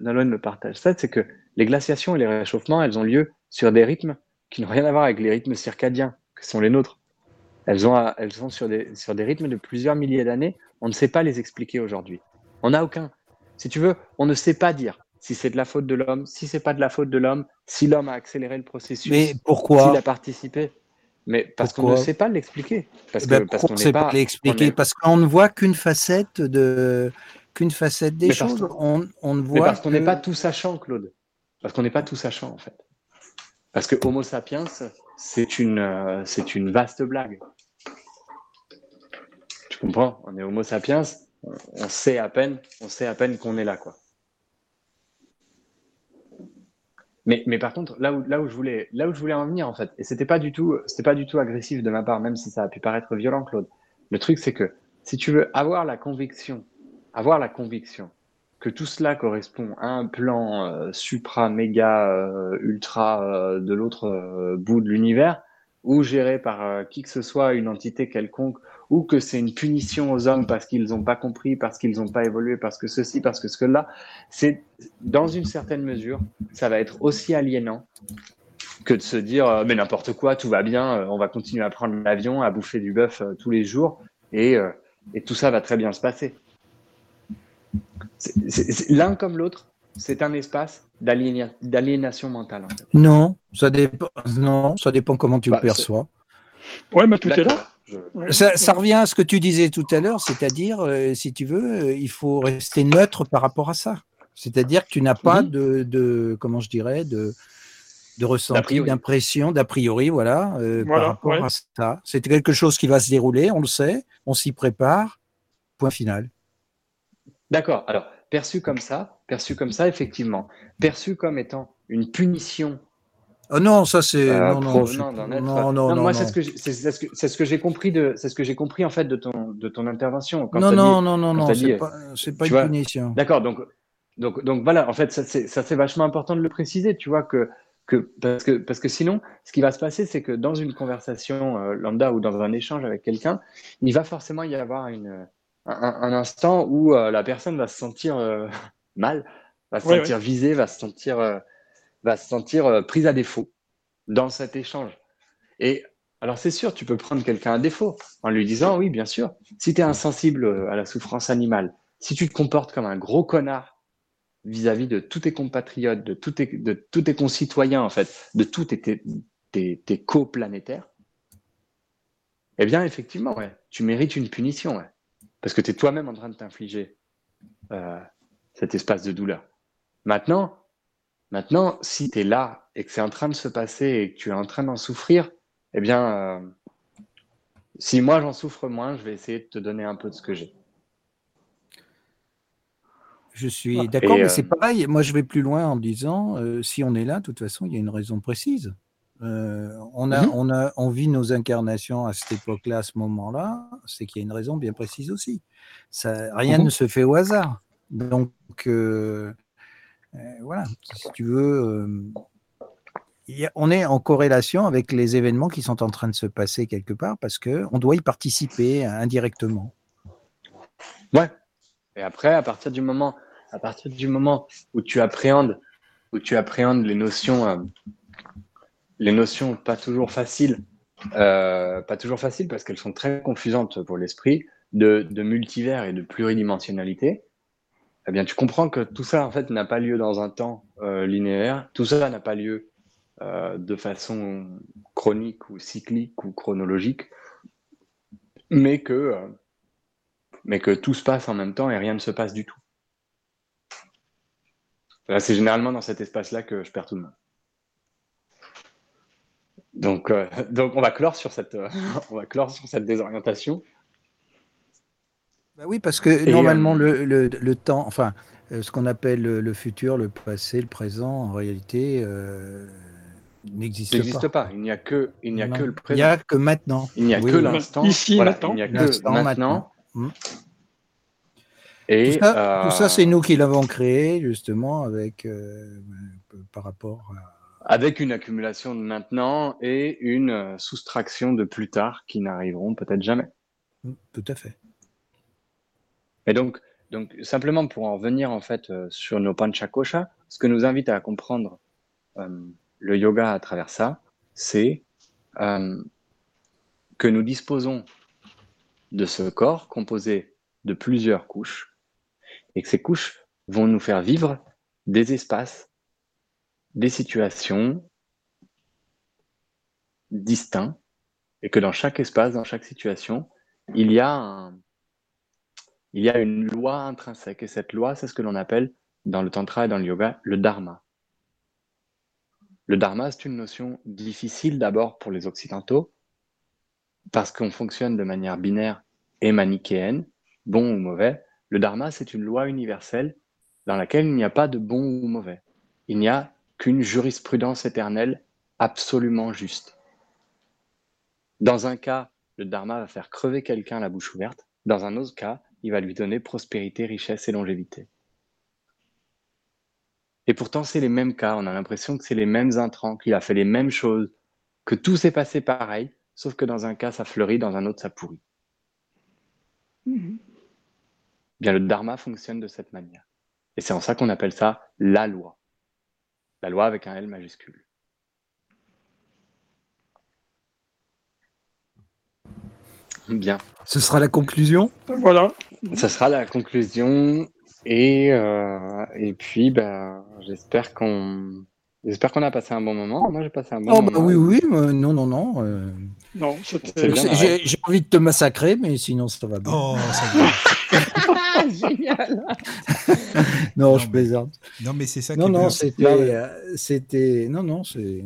Nalouen me partage ça, c'est que les glaciations et les réchauffements, elles ont lieu sur des rythmes qui n'ont rien à voir avec les rythmes circadiens, que sont les nôtres. Elles, ont, elles sont sur des, sur des rythmes de plusieurs milliers d'années. On ne sait pas les expliquer aujourd'hui. On n'a aucun. Si tu veux, on ne sait pas dire si c'est de la faute de l'homme, si c'est pas de la faute de l'homme, si l'homme a accéléré le processus, Mais pourquoi s'il a participé. Mais parce qu'on ne sait pas l'expliquer. Parce eh ben, qu'on ne sait pas, l'expliquer Parce qu'on ne voit qu'une facette de qu'une facette des choses. On, on, ne voit. parce qu'on n'est pas tout sachant, Claude. Parce qu'on n'est pas tout sachant en fait. Parce que Homo sapiens, c'est une euh, c'est une vaste blague. Tu comprends? On est Homo sapiens. On, sait à peine, on sait à peine qu'on est là, quoi. Mais, mais par contre, là où, là, où je voulais, là où je voulais en venir, en fait, et c'était pas du tout, c'était pas du tout agressif de ma part, même si ça a pu paraître violent, Claude. Le truc, c'est que si tu veux avoir la conviction, avoir la conviction que tout cela correspond à un plan euh, supra, méga, euh, ultra euh, de l'autre bout de l'univers, ou géré par qui que ce soit, une entité quelconque, ou que c'est une punition aux hommes parce qu'ils n'ont pas compris, parce qu'ils n'ont pas évolué, parce que ceci, parce que ce que là, c'est dans une certaine mesure, ça va être aussi aliénant que de se dire euh, mais n'importe quoi, tout va bien, euh, on va continuer à prendre l'avion, à bouffer du bœuf euh, tous les jours et, et, tout ça va très bien se passer. L'un comme l'autre, c'est un espace d'aliénation mentale. Non, ça dépend. Non, ça dépend comment tu le bah, perçois. Ouais, mais tout est là. Ça, revient à ce que tu disais tout à l'heure, c'est-à-dire, euh, si tu veux, euh, il faut rester neutre par rapport à ça. C'est-à-dire que tu n'as pas de, comment je dirais, de, de ressenti, d'impression, d'a priori, voilà, euh, par rapport à ça. C'est quelque chose qui va se dérouler, on le sait, on s'y prépare, point final. D'accord. Alors, perçu comme ça, perçu comme ça, effectivement, perçu comme étant une punition Oh non, ça c'est euh, non, non, non, Moi, c'est ce que c'est ce que, j'ai compris de c'est ce que j'ai compris en fait de ton de ton intervention. Quand non, non, non, non, non, c'est pas c'est pas une punition. D'accord, donc donc donc voilà. En fait, ça c'est ça c'est vachement important de le préciser. Tu vois que que parce que parce que sinon, ce qui va se passer, c'est que dans une conversation euh, lambda ou dans un échange avec quelqu'un, il va forcément y avoir une un, instant où euh, la personne va se sentir mal, va se sentir visée, va se sentir va se sentir euh, prise à défaut dans cet échange. Et alors, c'est sûr, tu peux prendre quelqu'un à défaut en lui disant Oui, bien sûr, si tu es insensible à la souffrance animale, si tu te comportes comme un gros connard vis-à-vis de tous tes compatriotes, de tous tes, de tous tes concitoyens, en fait, de tous tes, tes, tes coplanétaires, eh bien, effectivement, ouais, tu mérites une punition, parce que tu es toi-même en train de t'infliger euh, cet espace de douleur. Maintenant, maintenant si tu es là et que c'est en train de se passer et que tu es en train d'en souffrir, eh bien, euh, si moi j'en souffre moins, je vais essayer de te donner un peu de ce que j'ai. Je suis d'accord, mais c'est euh, pareil. Moi, je vais plus loin en disant, si on est là, de toute façon, il y a une raison précise. on, a, mhm. on, a, on vit nos incarnations à cette époque-là, à ce moment-là, c'est qu'il y a une raison bien précise aussi. Ça, rien mhm. ne se fait au hasard. Donc, euh, euh, voilà, si tu veux, euh, on est en corrélation avec les événements qui sont en train de se passer quelque part parce qu'on doit y participer indirectement. Ouais. Et après, à partir du moment, à partir du moment où tu appréhendes, où tu appréhendes les notions, les notions pas toujours faciles, pas toujours faciles parce qu'elles sont très confusantes pour l'esprit, de, de multivers et de pluridimensionnalité, eh bien, tu comprends que tout ça, en fait, n'a pas lieu dans un temps euh, linéaire. Tout ça n'a pas lieu euh, de façon chronique ou cyclique ou chronologique, mais que, euh, mais que tout se passe en même temps et rien ne se passe du tout. C'est généralement dans cet espace-là que je perds tout le monde. Donc, donc on va clore sur cette, on va clore sur cette désorientation. Bah oui, parce que normalement, euh, le, le, temps, enfin, euh, ce qu'on appelle le, futur, le passé, le présent, en réalité, euh, n'existe pas. N'existe pas. Il n'y a que, il n'y a que le présent. Il n'y a que maintenant. Il n'y a que l'instant. Ici, maintenant. Il n'y a que maintenant. Hmm. Et tout ça, c'est nous qui l'avons créé, justement, avec, par rapport à avec une accumulation de maintenant et une soustraction de plus tard qui n'arriveront peut-être jamais. Hmm, tout à fait. Et donc, donc, simplement pour en revenir en fait euh, sur nos panchakosha, ce que nous invite à comprendre euh, le yoga à travers ça, c'est euh, que nous disposons de ce corps composé de plusieurs couches et que ces couches vont nous faire vivre des espaces, des situations distincts et que dans chaque espace, dans chaque situation, il y a un, il y a une loi intrinsèque. Et cette loi, c'est ce que l'on appelle dans le tantra et dans le yoga le dharma. Le dharma, c'est une notion difficile d'abord pour les occidentaux, parce qu'on fonctionne de manière binaire et manichéenne, bon ou mauvais. Le dharma, c'est une loi universelle dans laquelle il n'y a pas de bon ou mauvais. Il n'y a qu'une jurisprudence éternelle absolument juste. Dans un cas, le dharma va faire crever quelqu'un la bouche ouverte. Dans un autre cas, il va lui donner prospérité, richesse et longévité. Et pourtant, c'est les mêmes cas, on a l'impression que c'est les mêmes intrants, qu'il a fait les mêmes choses, que tout s'est passé pareil, sauf que dans un cas, ça fleurit, dans un autre, ça pourrit. Mhm. Bien, le dharma fonctionne de cette manière. Et c'est en ça qu'on appelle ça la loi. La loi avec un L majuscule. Bien. Ce sera la conclusion? Voilà. Ce sera la conclusion. Et, euh, et puis, bah, j'espère qu'on j'espère qu'on a passé un bon moment. Moi, j'ai passé un bon oh, bah moment. oui, oui, non, non, non. Euh... Non, J'ai envie de te massacrer, mais sinon, ça va bien. Oh, ça va. Génial. non, je plaisante. Non, mais c'est ça. Non, non, c'était, euh, c'était, non, non, c'est.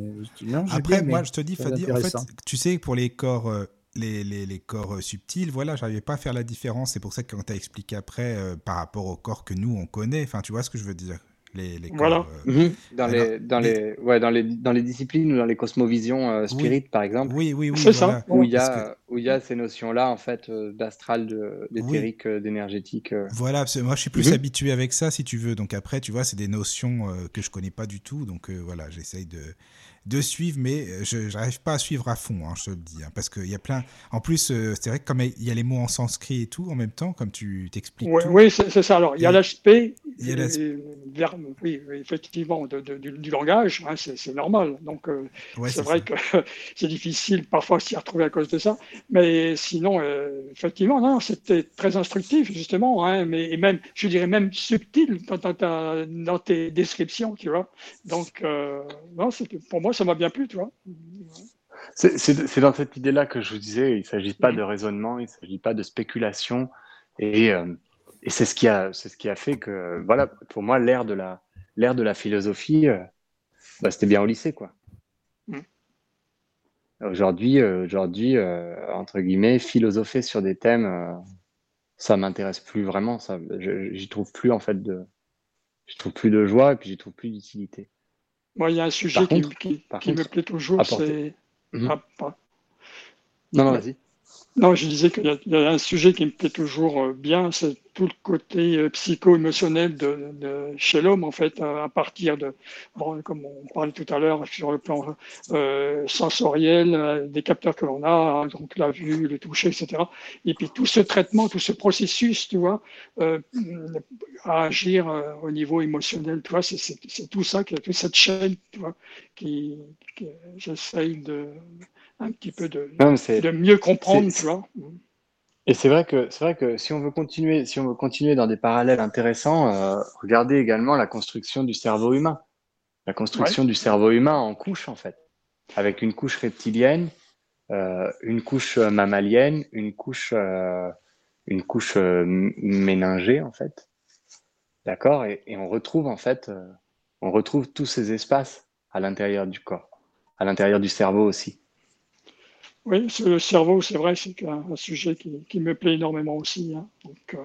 Après, moi, je te dis, Fadi, en fait, tu sais, pour les corps euh, les, les, les, corps euh, subtils, voilà, j'arrivais pas à faire la différence. C'est pour ça que quand tu as expliqué après euh, par rapport aux corps que nous on connaît, enfin, tu vois ce que je veux dire? Les, les voilà. Corps, euh, mhm. dans, les, dans, les, ouais, dans, les, dans les disciplines ou dans les cosmovisions euh, spirit, par exemple. Oui, oui, oui. C'est ça. Où il y, a, où il y a ces notions-là, en fait, d'astral, d'éthérique, d'énergétique. Voilà, moi je suis plus mhm. habitué avec ça, si tu veux. Donc après, tu vois, c'est des notions que je connais pas du tout. Donc voilà, j'essaye de de suivre, mais euh, je n'arrive pas à suivre à fond, hein, je te le dis. Hein, parce qu'il y a plein. En plus, euh, c'est vrai que comme il y a les mots en sanskrit et tout en même temps, comme tu t'expliques. Oui, oui c'est ça. Alors, il y a l'aspect oui, effectivement, du, langage, hein, c'est normal. Donc, euh, c'est vrai que c'est difficile parfois s'y retrouver à cause de ça. Mais sinon, euh, effectivement, non, c'était très instructif, justement, hein, mais, et même, je dirais même subtil dans, dans tes descriptions, tu vois. Donc, non, pour moi, ça m'a bien plu, tu vois. C'est dans cette idée-là que je vous disais, il ne s'agit pas de raisonnement, il ne s'agit pas de spéculation. Et, et c'est ce qui a, c'est ce qui a fait que, voilà, pour moi, l'ère de la, l'ère de la philosophie, euh, bah, c'était bien au lycée, quoi. Mm. Aujourd'hui, euh, aujourd'hui, euh, entre guillemets, philosopher sur des thèmes, ça m'intéresse plus vraiment. J'y trouve plus en fait de, trouve plus de joie et puis j'y trouve plus d'utilité. Moi, il y a un sujet qui, qui, me plaît toujours, c'est. Ah, non, non, vas-y. Non, je disais qu'il y, a un sujet qui me plaît toujours bien, c'est tout le côté euh, psycho-émotionnel de, chez l'homme, en fait, à, partir de, bon, comme on parlait tout à l'heure, sur le plan euh, sensoriel, euh, des capteurs que l'on a, hein, donc la vue, le toucher, etc. Et puis tout ce traitement, tout ce processus, tu vois, à agir au niveau émotionnel, tu vois, c'est tout ça, toute cette chaîne, tu vois, qui, j'essaye de un petit peu de, de mieux comprendre, tu vois. Et c'est vrai que c'est vrai que si on veut continuer, si on veut continuer dans des parallèles intéressants, euh, regardez également la construction du cerveau humain. La construction du cerveau humain en couches en fait, avec une couche reptilienne, euh, une couche mammalienne, une couche euh, une couche méningée en fait. D'accord? Et, et, on retrouve en fait on retrouve tous ces espaces à l'intérieur du corps, à l'intérieur du cerveau aussi. Oui, le cerveau, c'est vrai, c'est un, sujet qui, me plaît énormément aussi. Hein. Euh,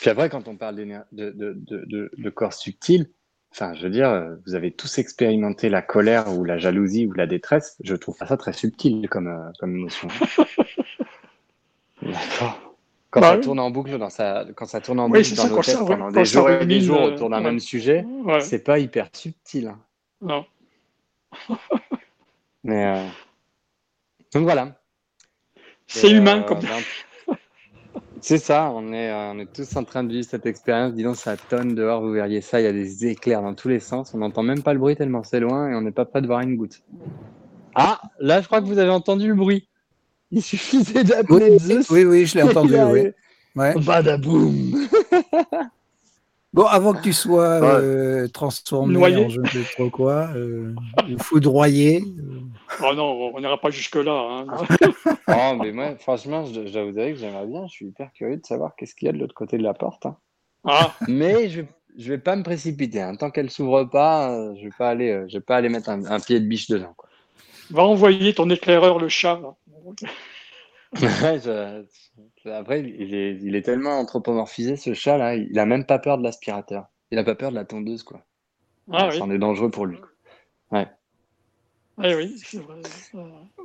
Puis après, quand on parle de, de, corps subtil, enfin, je veux dire, vous avez tous expérimenté la colère ou la jalousie ou la détresse. Je trouve ça très subtil comme, euh, comme émotion. D'accord. Quand bah ça tourne en boucle dans sa, quand ça tourne en boucle dans nos têtes pendant des jours et des jours autour d'un même sujet, c'est pas hyper subtil. Hein. Non. Mais euh, donc voilà. C'est humain euh, comme ben, C'est ça, on est, euh, on est tous en train de vivre cette expérience. Dis donc, ça tonne dehors, vous verriez ça, il y a des éclairs dans tous les sens. On n'entend même pas le bruit tellement c'est loin et on n'est pas prêt de voir une goutte. Ah, là, je crois que vous avez entendu le bruit. Il suffisait d'appeler oui, Zeus. Oui, oui, je l'ai entendu, oui. Ouais. Badaboum Bon, avant que tu sois euh, transformé en je ne sais trop quoi, euh, foudroyé. Oh non, on n'ira pas jusque-là. Hein. oh, mais moi, franchement, je, je vous dire que j'aimerais bien. Je suis hyper curieux de savoir qu'est-ce qu'il y a de l'autre côté de la porte. Hein. Ah. Mais je ne vais pas me précipiter. Hein. Tant qu'elle s'ouvre pas, euh, je ne vais, pas aller, euh, je vais pas aller mettre un, pied de biche dedans. Quoi. Va envoyer ton éclaireur, le chat. Après, il est, il est, tellement anthropomorphisé, ce chat-là. Il n'a même pas peur de l'aspirateur. Il n'a pas peur de la tondeuse, quoi. Ah, Ça en est dangereux pour lui. Ouais. Ah oui, c'est vrai.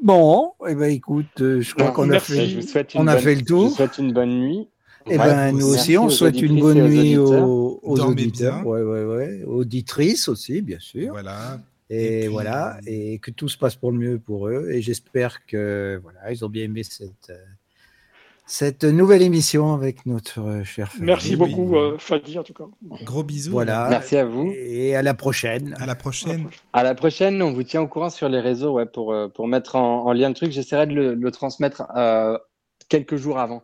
Bon, eh ben, écoute, euh, je crois qu'on a, fait, on a fait le tour. Je vous souhaite une bonne nuit. Eh ben, nous aussi, on souhaite une bonne nuit aux, auditeurs, ouais, ouais, ouais. auditrices aussi, bien sûr. Voilà. Et, voilà, et que tout se passe pour le mieux pour eux. Et j'espère que voilà, ils ont bien aimé cette, euh, cette nouvelle émission avec notre euh, cher Fadi. Merci beaucoup, euh, Fadi, en tout cas. Gros bisous. Voilà. Merci à vous. Et à la prochaine. À la prochaine. À la prochaine. On vous tient au courant sur les réseaux ouais, pour, euh, pour mettre en, lien le truc. J'essaierai de le, transmettre quelques jours avant.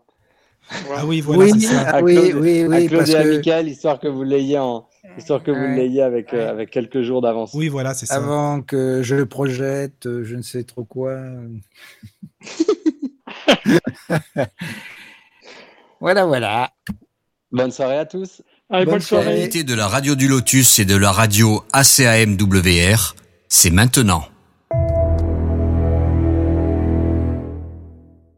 Ah oui, voilà, oui, ça. oui, oui, oui, parce que... histoire que vous l'ayez en, histoire que vous l'ayez avec, avec quelques jours d'avance. Oui, voilà, c'est ça. Avant que je le projette, je ne sais trop quoi. voilà, voilà. Bonne soirée à tous. bonne, soirée. de la radio du Lotus et de la radio ACAMWR, c'est maintenant.